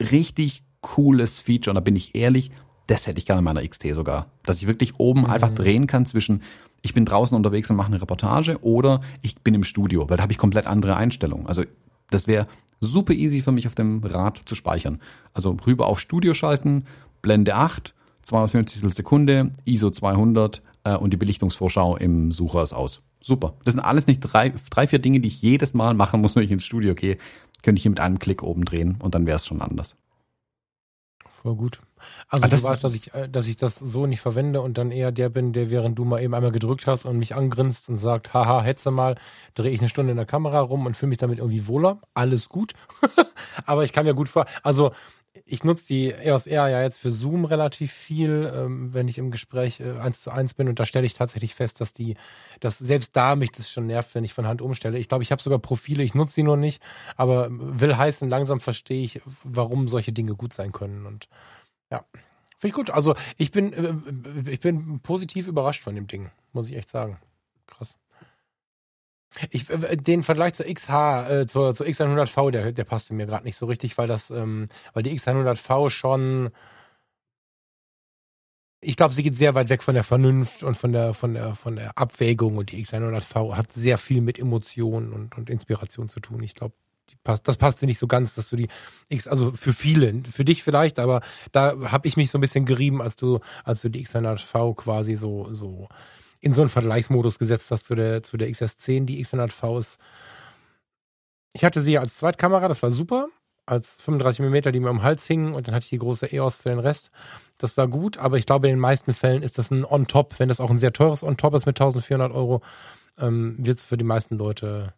richtig cooles Feature und da bin ich ehrlich, das hätte ich gerne in meiner XT sogar. Dass ich wirklich oben mhm. einfach drehen kann zwischen, ich bin draußen unterwegs und mache eine Reportage oder ich bin im Studio, weil da habe ich komplett andere Einstellungen. Also das wäre super easy für mich auf dem Rad zu speichern. Also rüber auf Studio schalten, Blende 8, 250 Sekunde, ISO 200 äh, und die Belichtungsvorschau im Sucher ist aus. Super. Das sind alles nicht drei, drei, vier Dinge, die ich jedes Mal machen muss, wenn ich ins Studio gehe. Könnte ich hier mit einem Klick oben drehen und dann wäre es schon anders. Voll gut. Also ah, du weißt, dass ich, äh, dass ich das so nicht verwende und dann eher der bin, der während du mal eben einmal gedrückt hast und mich angrinst und sagt, haha, hetze mal, drehe ich eine Stunde in der Kamera rum und fühle mich damit irgendwie wohler. Alles gut. Aber ich kann mir gut vor, also ich nutze die EOS R ja jetzt für Zoom relativ viel, ähm, wenn ich im Gespräch äh, eins zu eins bin und da stelle ich tatsächlich fest, dass die, dass selbst da mich das schon nervt, wenn ich von Hand umstelle. Ich glaube, ich habe sogar Profile, ich nutze sie nur nicht, aber will heißen, langsam verstehe ich, warum solche Dinge gut sein können und ja, finde ich gut. Also ich bin, äh, ich bin positiv überrascht von dem Ding, muss ich echt sagen. Ich, den Vergleich zur XH, äh, zur, zur X100V, der, der passte mir gerade nicht so richtig, weil das, ähm, weil die X100V schon, ich glaube, sie geht sehr weit weg von der Vernunft und von der, von der, von der Abwägung und die X100V hat sehr viel mit Emotionen und, und Inspiration zu tun. Ich glaube, passt, das passte nicht so ganz, dass du die X, also für viele, für dich vielleicht, aber da habe ich mich so ein bisschen gerieben, als du, als du die X100V quasi so, so in so einen Vergleichsmodus gesetzt hast zu der, zu der XS10. Die X100V ist, ich hatte sie als Zweitkamera, das war super, als 35 mm, die mir am Hals hingen und dann hatte ich die große EOS für den Rest. Das war gut, aber ich glaube, in den meisten Fällen ist das ein On-Top. Wenn das auch ein sehr teures On-Top ist mit 1400 Euro, ähm, wird es für die meisten Leute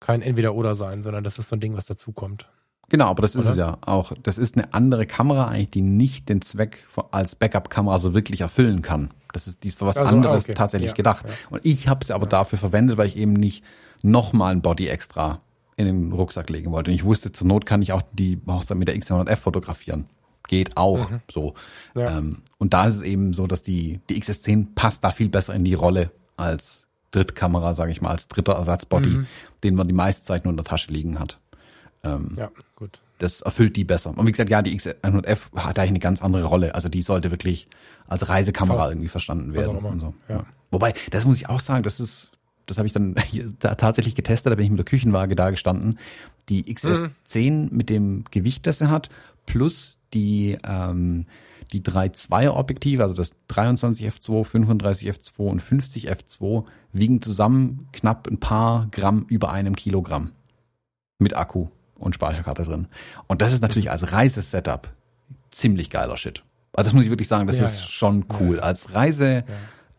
kein Entweder-Oder sein, sondern das ist so ein Ding, was dazukommt. Genau, aber das Oder? ist es ja auch. Das ist eine andere Kamera eigentlich, die nicht den Zweck als Backup-Kamera so wirklich erfüllen kann. Das ist dies für was also, anderes okay. tatsächlich ja, gedacht. Ja. Und ich habe es aber ja. dafür verwendet, weil ich eben nicht nochmal ein Body extra in den Rucksack legen wollte. Und ich wusste, zur Not kann ich auch die Hochzeit mit der X100F fotografieren. Geht auch mhm. so. Ähm, und da ist es eben so, dass die, die XS10 passt da viel besser in die Rolle als Drittkamera, sage ich mal, als dritter Ersatzbody, mhm. den man die meiste Zeit nur in der Tasche liegen hat. Ähm, ja, gut. Das erfüllt die besser. Und wie gesagt, ja, die X100F hat eigentlich eine ganz andere Rolle. Also die sollte wirklich als Reisekamera irgendwie verstanden werden. Und so. ja. Wobei, das muss ich auch sagen, das ist, das habe ich dann da tatsächlich getestet, da bin ich mit der Küchenwaage da gestanden. Die XS10 mhm. mit dem Gewicht, das er hat, plus die, ähm, die drei Zweier-Objektive, also das 23 f2, 35 f2 und 50 f2, wiegen zusammen knapp ein paar Gramm über einem Kilogramm. Mit Akku und Speicherkarte drin. Und das ist natürlich als Reisesetup ziemlich geiler Shit. Also das muss ich wirklich sagen, das ja, ist ja. schon cool. Ja. Als Reiseset,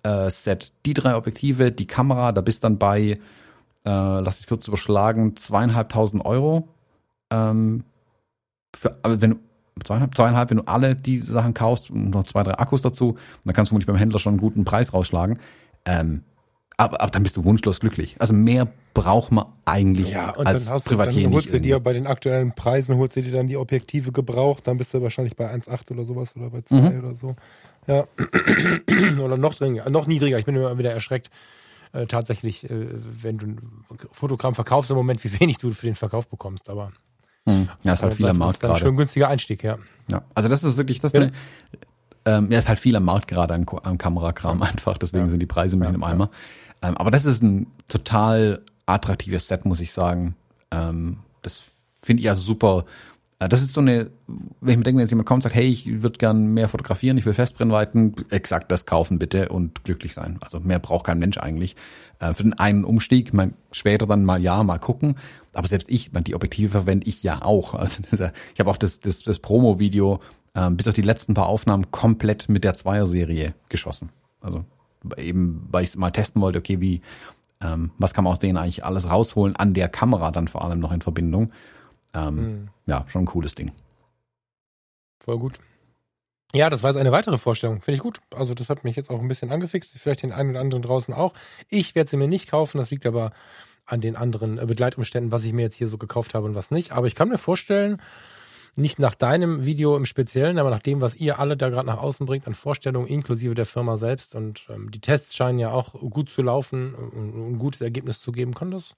äh, die drei Objektive, die Kamera, da bist dann bei, äh, lass mich kurz überschlagen, zweieinhalbtausend Euro. Ähm, für, aber wenn zweieinhalb, zweieinhalb, wenn du alle die Sachen kaufst und noch zwei, drei Akkus dazu, dann kannst du nicht beim Händler schon einen guten Preis rausschlagen. Ähm, aber, aber dann bist du wunschlos glücklich. Also mehr braucht man eigentlich ja, und als dann hast Privatier du, dann holst du dir bei den aktuellen Preisen holst du dir dann die Objektive gebraucht, dann bist du wahrscheinlich bei 1,8 oder sowas oder bei 2 mhm. oder so. Ja. oder noch dringender, noch niedriger. Ich bin immer wieder erschreckt. Äh, tatsächlich, äh, wenn du ein Fotogramm verkaufst im Moment, wie wenig du für den Verkauf bekommst, aber hm. Ja, ist halt viel am Markt gerade. Das ist ein schön günstiger Einstieg, ja. Ja, also das ist wirklich das. Ja. ähm, ja, ist halt viel am Markt gerade am, am Kamerakram einfach, deswegen ja. sind die Preise ein bisschen ja, im Eimer. Ähm, aber das ist ein total attraktives Set, muss ich sagen. Ähm, das finde ich also super. Äh, das ist so eine, wenn ich mir denke, wenn jetzt jemand kommt und sagt, hey, ich würde gern mehr fotografieren, ich will Festbrennweiten, exakt das kaufen bitte und glücklich sein. Also mehr braucht kein Mensch eigentlich. Äh, für den einen Umstieg, mal später dann mal ja, mal gucken. Aber selbst ich, die Objektive verwende ich ja auch. Also ich habe auch das, das, das Promo-Video äh, bis auf die letzten paar Aufnahmen komplett mit der Zweier-Serie geschossen. Also eben, weil ich es mal testen wollte, okay, wie, ähm, was kann man aus denen eigentlich alles rausholen, an der Kamera dann vor allem noch in Verbindung. Ähm, mhm. Ja, schon ein cooles Ding. Voll gut. Ja, das war jetzt eine weitere Vorstellung. Finde ich gut. Also das hat mich jetzt auch ein bisschen angefixt. Vielleicht den einen oder anderen draußen auch. Ich werde sie mir nicht kaufen. Das liegt aber an den anderen äh, Begleitumständen, was ich mir jetzt hier so gekauft habe und was nicht. Aber ich kann mir vorstellen, nicht nach deinem Video im Speziellen, aber nach dem, was ihr alle da gerade nach außen bringt an Vorstellungen, inklusive der Firma selbst. Und ähm, die Tests scheinen ja auch gut zu laufen und ein gutes Ergebnis zu geben. Kann das,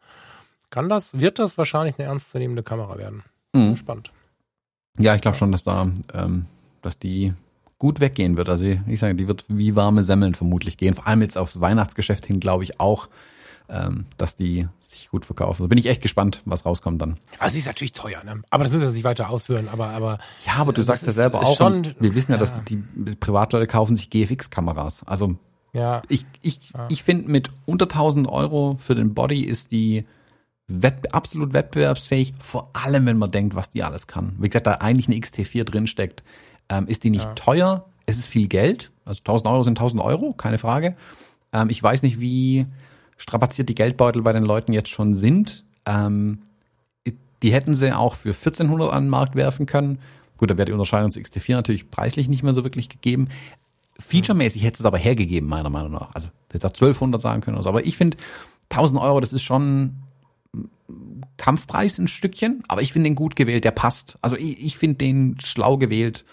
kann das, wird das wahrscheinlich eine ernstzunehmende Kamera werden? Mhm. Spannend. Ja, ich glaube schon, dass da, ähm, dass die gut weggehen wird. Also ich sage, die wird wie warme Semmeln vermutlich gehen. Vor allem jetzt aufs Weihnachtsgeschäft hin, glaube ich auch ähm, dass die sich gut verkaufen. Da bin ich echt gespannt, was rauskommt dann. Also sie ist natürlich teuer, ne? Aber das müssen wir sich weiter ausführen. Aber, aber ja, aber du sagst ja selber auch. Schon, wir wissen ja, dass die Privatleute kaufen sich GFX-Kameras. Also ja. ich, ich, ja. ich finde mit unter 1000 Euro für den Body ist die Wett, absolut wettbewerbsfähig, vor allem wenn man denkt, was die alles kann. Wie gesagt, da eigentlich eine XT4 drinsteckt, ähm, ist die nicht ja. teuer. Es ist viel Geld, also 1000 Euro sind 1000 Euro, keine Frage. Ähm, ich weiß nicht, wie strapaziert die Geldbeutel bei den Leuten jetzt schon sind. Ähm, die hätten sie auch für 1400 an den Markt werfen können. Gut, da wäre die Unterscheidung zu XT4 natürlich preislich nicht mehr so wirklich gegeben. Featuremäßig hätte es aber hergegeben, meiner Meinung nach. Also, hätte auch 1200 sagen können oder so. Aber ich finde, 1000 Euro, das ist schon Kampfpreis ein Stückchen, aber ich finde den gut gewählt, der passt. Also ich, ich finde den schlau gewählt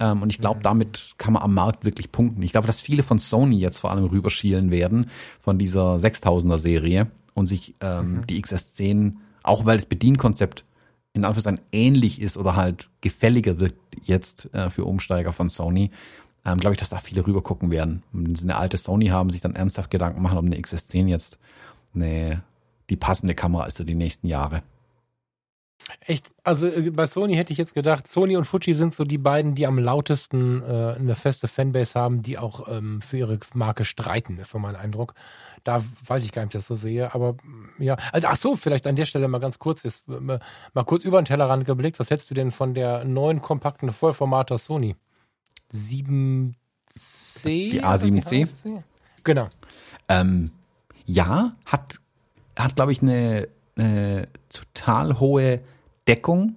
ähm, und ich glaube, damit kann man am Markt wirklich punkten. Ich glaube, dass viele von Sony jetzt vor allem rüberschielen werden von dieser 6000er Serie und sich ähm, mhm. die XS10, auch weil das Bedienkonzept in Anführungszeichen ähnlich ist oder halt gefälliger wird jetzt äh, für Umsteiger von Sony, ähm, glaube ich, dass da viele rüber gucken werden. Wenn sie eine alte Sony haben, sich dann ernsthaft Gedanken machen, ob eine XS10 jetzt eine, die passende Kamera ist für die nächsten Jahre. Echt, also äh, bei Sony hätte ich jetzt gedacht, Sony und Fuji sind so die beiden, die am lautesten äh, eine feste Fanbase haben, die auch ähm, für ihre Marke streiten, ist so mein Eindruck. Da weiß ich gar nicht, ob ich das so sehe, aber mm, ja. Also, ach so, vielleicht an der Stelle mal ganz kurz, jetzt, äh, mal kurz über den Tellerrand geblickt. Was hättest du denn von der neuen kompakten Vollformater Sony? 7C? Die A7C? Genau. Ähm, ja, hat, hat glaube ich, eine, eine total hohe Deckung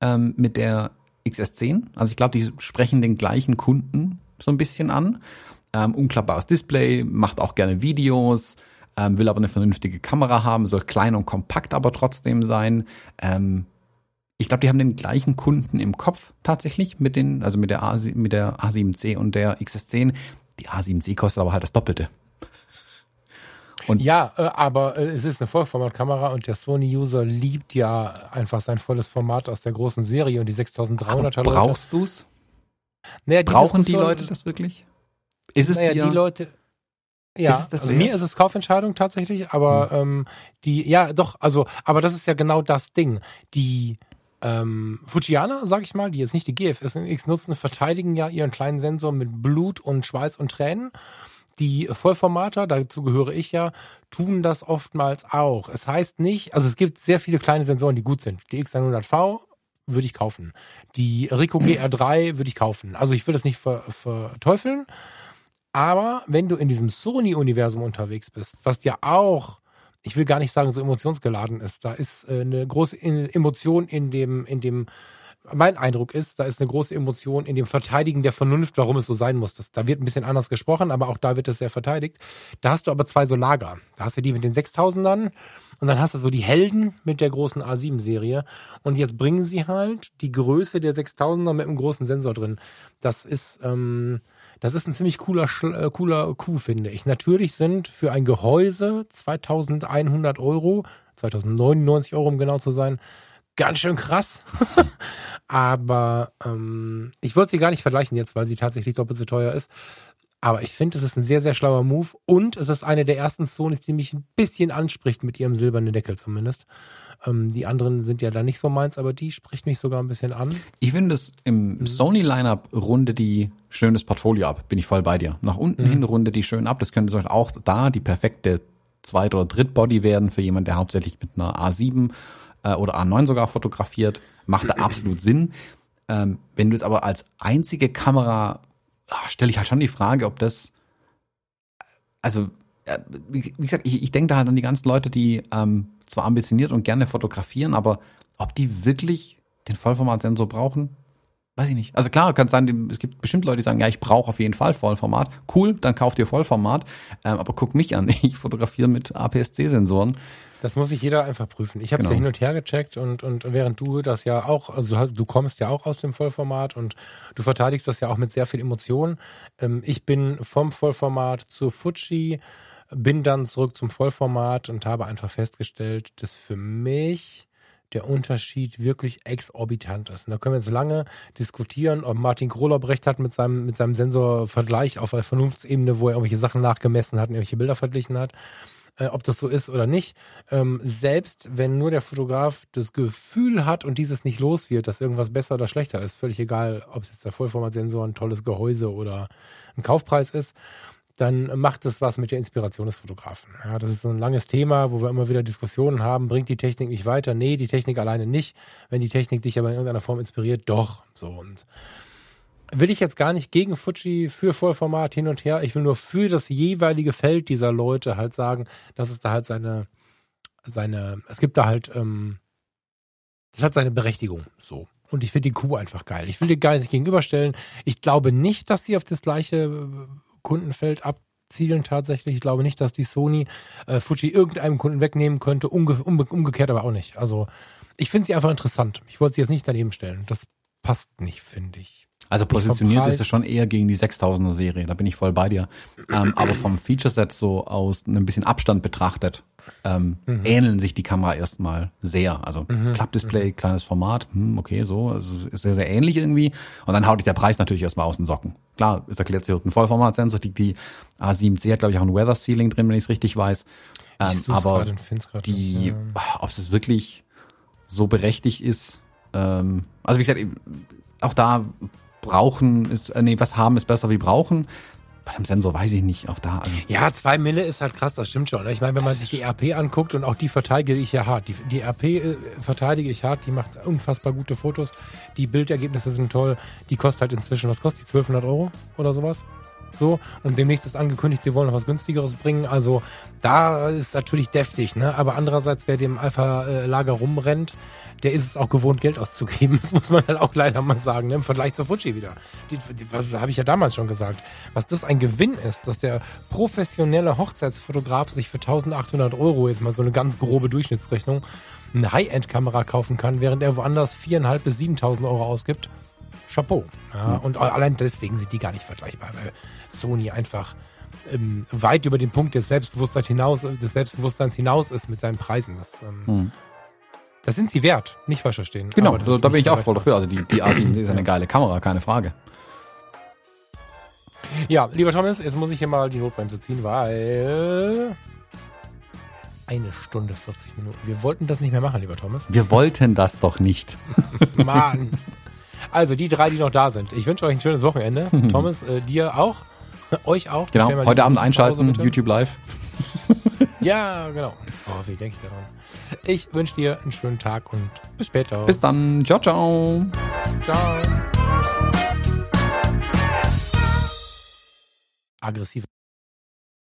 ähm, mit der XS10. Also ich glaube, die sprechen den gleichen Kunden so ein bisschen an. Ähm, unklappbares Display, macht auch gerne Videos, ähm, will aber eine vernünftige Kamera haben, soll klein und kompakt aber trotzdem sein. Ähm, ich glaube, die haben den gleichen Kunden im Kopf tatsächlich mit den, also mit der, A, mit der A7C und der XS10. Die A7C kostet aber halt das Doppelte. Und ja, äh, aber äh, es ist eine Vollformatkamera und der Sony-User liebt ja einfach sein volles Format aus der großen Serie und die 6300er Brauchst du's? Naja, Brauchen die Leute das wirklich? Ist es naja, die Leute. Ja, also wert? mir ist es Kaufentscheidung tatsächlich, aber hm. ähm, die, ja, doch, also, aber das ist ja genau das Ding. Die ähm, Fujianer, sag ich mal, die jetzt nicht die GFX nutzen, verteidigen ja ihren kleinen Sensor mit Blut und Schweiß und Tränen. Die Vollformater, dazu gehöre ich ja, tun das oftmals auch. Es heißt nicht, also es gibt sehr viele kleine Sensoren, die gut sind. Die X100V würde ich kaufen. Die Rico GR3 würde ich kaufen. Also ich will das nicht ver verteufeln. Aber wenn du in diesem Sony-Universum unterwegs bist, was ja auch, ich will gar nicht sagen, so emotionsgeladen ist, da ist äh, eine große Emotion in dem, in dem mein Eindruck ist, da ist eine große Emotion in dem Verteidigen der Vernunft, warum es so sein muss. Das, da wird ein bisschen anders gesprochen, aber auch da wird es sehr verteidigt. Da hast du aber zwei so Lager. Da hast du die mit den 6000ern und dann hast du so die Helden mit der großen A7-Serie. Und jetzt bringen sie halt die Größe der 6000er mit einem großen Sensor drin. Das ist, ähm, das ist ein ziemlich cooler, äh, cooler Coup, finde ich. Natürlich sind für ein Gehäuse 2100 Euro, 2099 Euro, um genau zu sein, ganz schön krass. Aber ähm, ich würde sie gar nicht vergleichen jetzt, weil sie tatsächlich doppelt so teuer ist. Aber ich finde, es ist ein sehr, sehr schlauer Move und es ist eine der ersten Sonys, die mich ein bisschen anspricht mit ihrem silbernen Deckel zumindest. Ähm, die anderen sind ja da nicht so meins, aber die spricht mich sogar ein bisschen an. Ich finde es im mhm. Sony-Lineup runde die schönes Portfolio ab, bin ich voll bei dir. Nach unten mhm. hin runde die schön ab. Das könnte auch da die perfekte Zweit- oder Drittbody werden für jemand, der hauptsächlich mit einer A7 äh, oder A9 sogar fotografiert, macht da absolut Sinn. Ähm, wenn du jetzt aber als einzige Kamera, ah, stelle ich halt schon die Frage, ob das, also äh, wie, wie gesagt, ich, ich denke da halt an die ganzen Leute, die ähm, zwar ambitioniert und gerne fotografieren, aber ob die wirklich den Vollformatsensor brauchen, weiß ich nicht. Also klar, kann sein, es gibt bestimmt Leute, die sagen, ja, ich brauche auf jeden Fall Vollformat. Cool, dann kauft ihr Vollformat. Ähm, aber guck mich an, ich fotografiere mit APS-C-Sensoren. Das muss sich jeder einfach prüfen. Ich habe es genau. ja hin und her gecheckt und, und während du das ja auch, also du, hast, du kommst ja auch aus dem Vollformat und du verteidigst das ja auch mit sehr viel Emotion. Ähm, ich bin vom Vollformat zur Fuji, bin dann zurück zum Vollformat und habe einfach festgestellt, dass für mich der Unterschied wirklich exorbitant ist. Und da können wir jetzt lange diskutieren, ob Martin Krolob recht hat mit seinem, mit seinem Sensorvergleich auf der Vernunftsebene, wo er irgendwelche Sachen nachgemessen hat und irgendwelche Bilder verglichen hat äh, ob das so ist oder nicht. Ähm, selbst wenn nur der Fotograf das Gefühl hat und dieses nicht los wird, dass irgendwas besser oder schlechter ist, völlig egal, ob es jetzt der Vollformatsensor, ein tolles Gehäuse oder ein Kaufpreis ist, dann macht es was mit der Inspiration des Fotografen. Ja, das ist so ein langes Thema, wo wir immer wieder Diskussionen haben, bringt die Technik mich weiter? Nee, die Technik alleine nicht. Wenn die Technik dich aber in irgendeiner Form inspiriert, doch. So und will ich jetzt gar nicht gegen Fuji für Vollformat hin und her. Ich will nur für das jeweilige Feld dieser Leute halt sagen, dass es da halt seine, seine, es gibt da halt, ähm, das hat seine Berechtigung, so. Und ich finde die Kuh einfach geil. Ich will die gar nicht gegenüberstellen. Ich glaube nicht, dass sie auf das gleiche äh, Kundenfeld abzielen tatsächlich. Ich glaube nicht, dass die Sony äh, Fuji irgendeinem Kunden wegnehmen könnte. Umge umge umgekehrt aber auch nicht. Also ich finde sie einfach interessant. Ich wollte sie jetzt nicht daneben stellen. Das passt nicht, finde ich. Also positioniert ist es schon eher gegen die 6000er Serie, da bin ich voll bei dir. Ähm, aber vom Feature-Set so aus einem bisschen Abstand betrachtet, ähm, Mhm. ähneln sich die Kamera erstmal sehr. Also Klappdisplay, kleines Format, hm, okay, so, also ist sehr, sehr ähnlich irgendwie. Und dann haut dich der Preis natürlich erstmal aus den Socken. Klar, es erklärt sich, ein Vollformatsensor, die, die A7C hat, glaube ich, auch ein Weather Sealing drin, wenn ich es richtig weiß. Ähm, aber grad die, ja. ob es wirklich so berechtigt ist, ähm, also wie gesagt, auch da brauchen ist, äh, nee, was haben ist besser wie brauchen. Bei dem Sensor weiß ich nicht, auch da. Also, Ja, zwei Mille ist halt krass, das stimmt schon. Ich meine, wenn man sich die RP anguckt und auch die verteidige ich ja hart. Die, die RP äh, verteidige ich hart, die macht unfassbar gute Fotos. Die Bildergebnisse sind toll. Die kostet halt inzwischen, was kostet die? 1200 Euro oder sowas? So, und demnächst ist angekündigt, sie wollen noch was günstigeres bringen. Also da ist natürlich deftig, ne? Aber andererseits, wer dem Alpha-Lager rumrennt, der ist es auch gewohnt, Geld auszugeben. Das muss man halt auch leider mal sagen, ne? im Vergleich zur Fuji wieder. Die, die, was habe ich ja damals schon gesagt. Was das ein Gewinn ist, dass der professionelle Hochzeitsfotograf sich für 1800 Euro, jetzt mal so eine ganz grobe Durchschnittsrechnung, eine High-End-Kamera kaufen kann, während er woanders 4.500 bis 7.000 Euro ausgibt. Chapeau. Ja, Und allein deswegen sind die gar nicht vergleichbar, weil Sony einfach ähm, weit über den Punkt des Selbstbewusstseins hinaus, des Selbstbewusstseins hinaus ist mit seinen Preisen. Das, ähm, hm. das sind sie wert, nicht falsch verstehen. Genau, so, da bin ich auch voll dafür. Also die, die A7 ist eine geile Kamera, keine Frage. Ja, lieber Thomas, jetzt muss ich hier mal die Notbremse ziehen, weil eine Stunde 40 Minuten. Wir wollten das nicht mehr machen, lieber Thomas. Wir wollten das doch nicht. Mann. Also die drei, die noch da sind. Ich wünsche euch ein schönes Wochenende. Thomas, äh, dir auch. Euch auch. Genau, heute Abend Hause, einschalten, bitte. YouTube Live. Ja, genau. Oh, wie denke ich daran? Ich wünsche dir einen schönen Tag und bis später. Bis dann, ciao, ciao. Ciao. Aggressiv.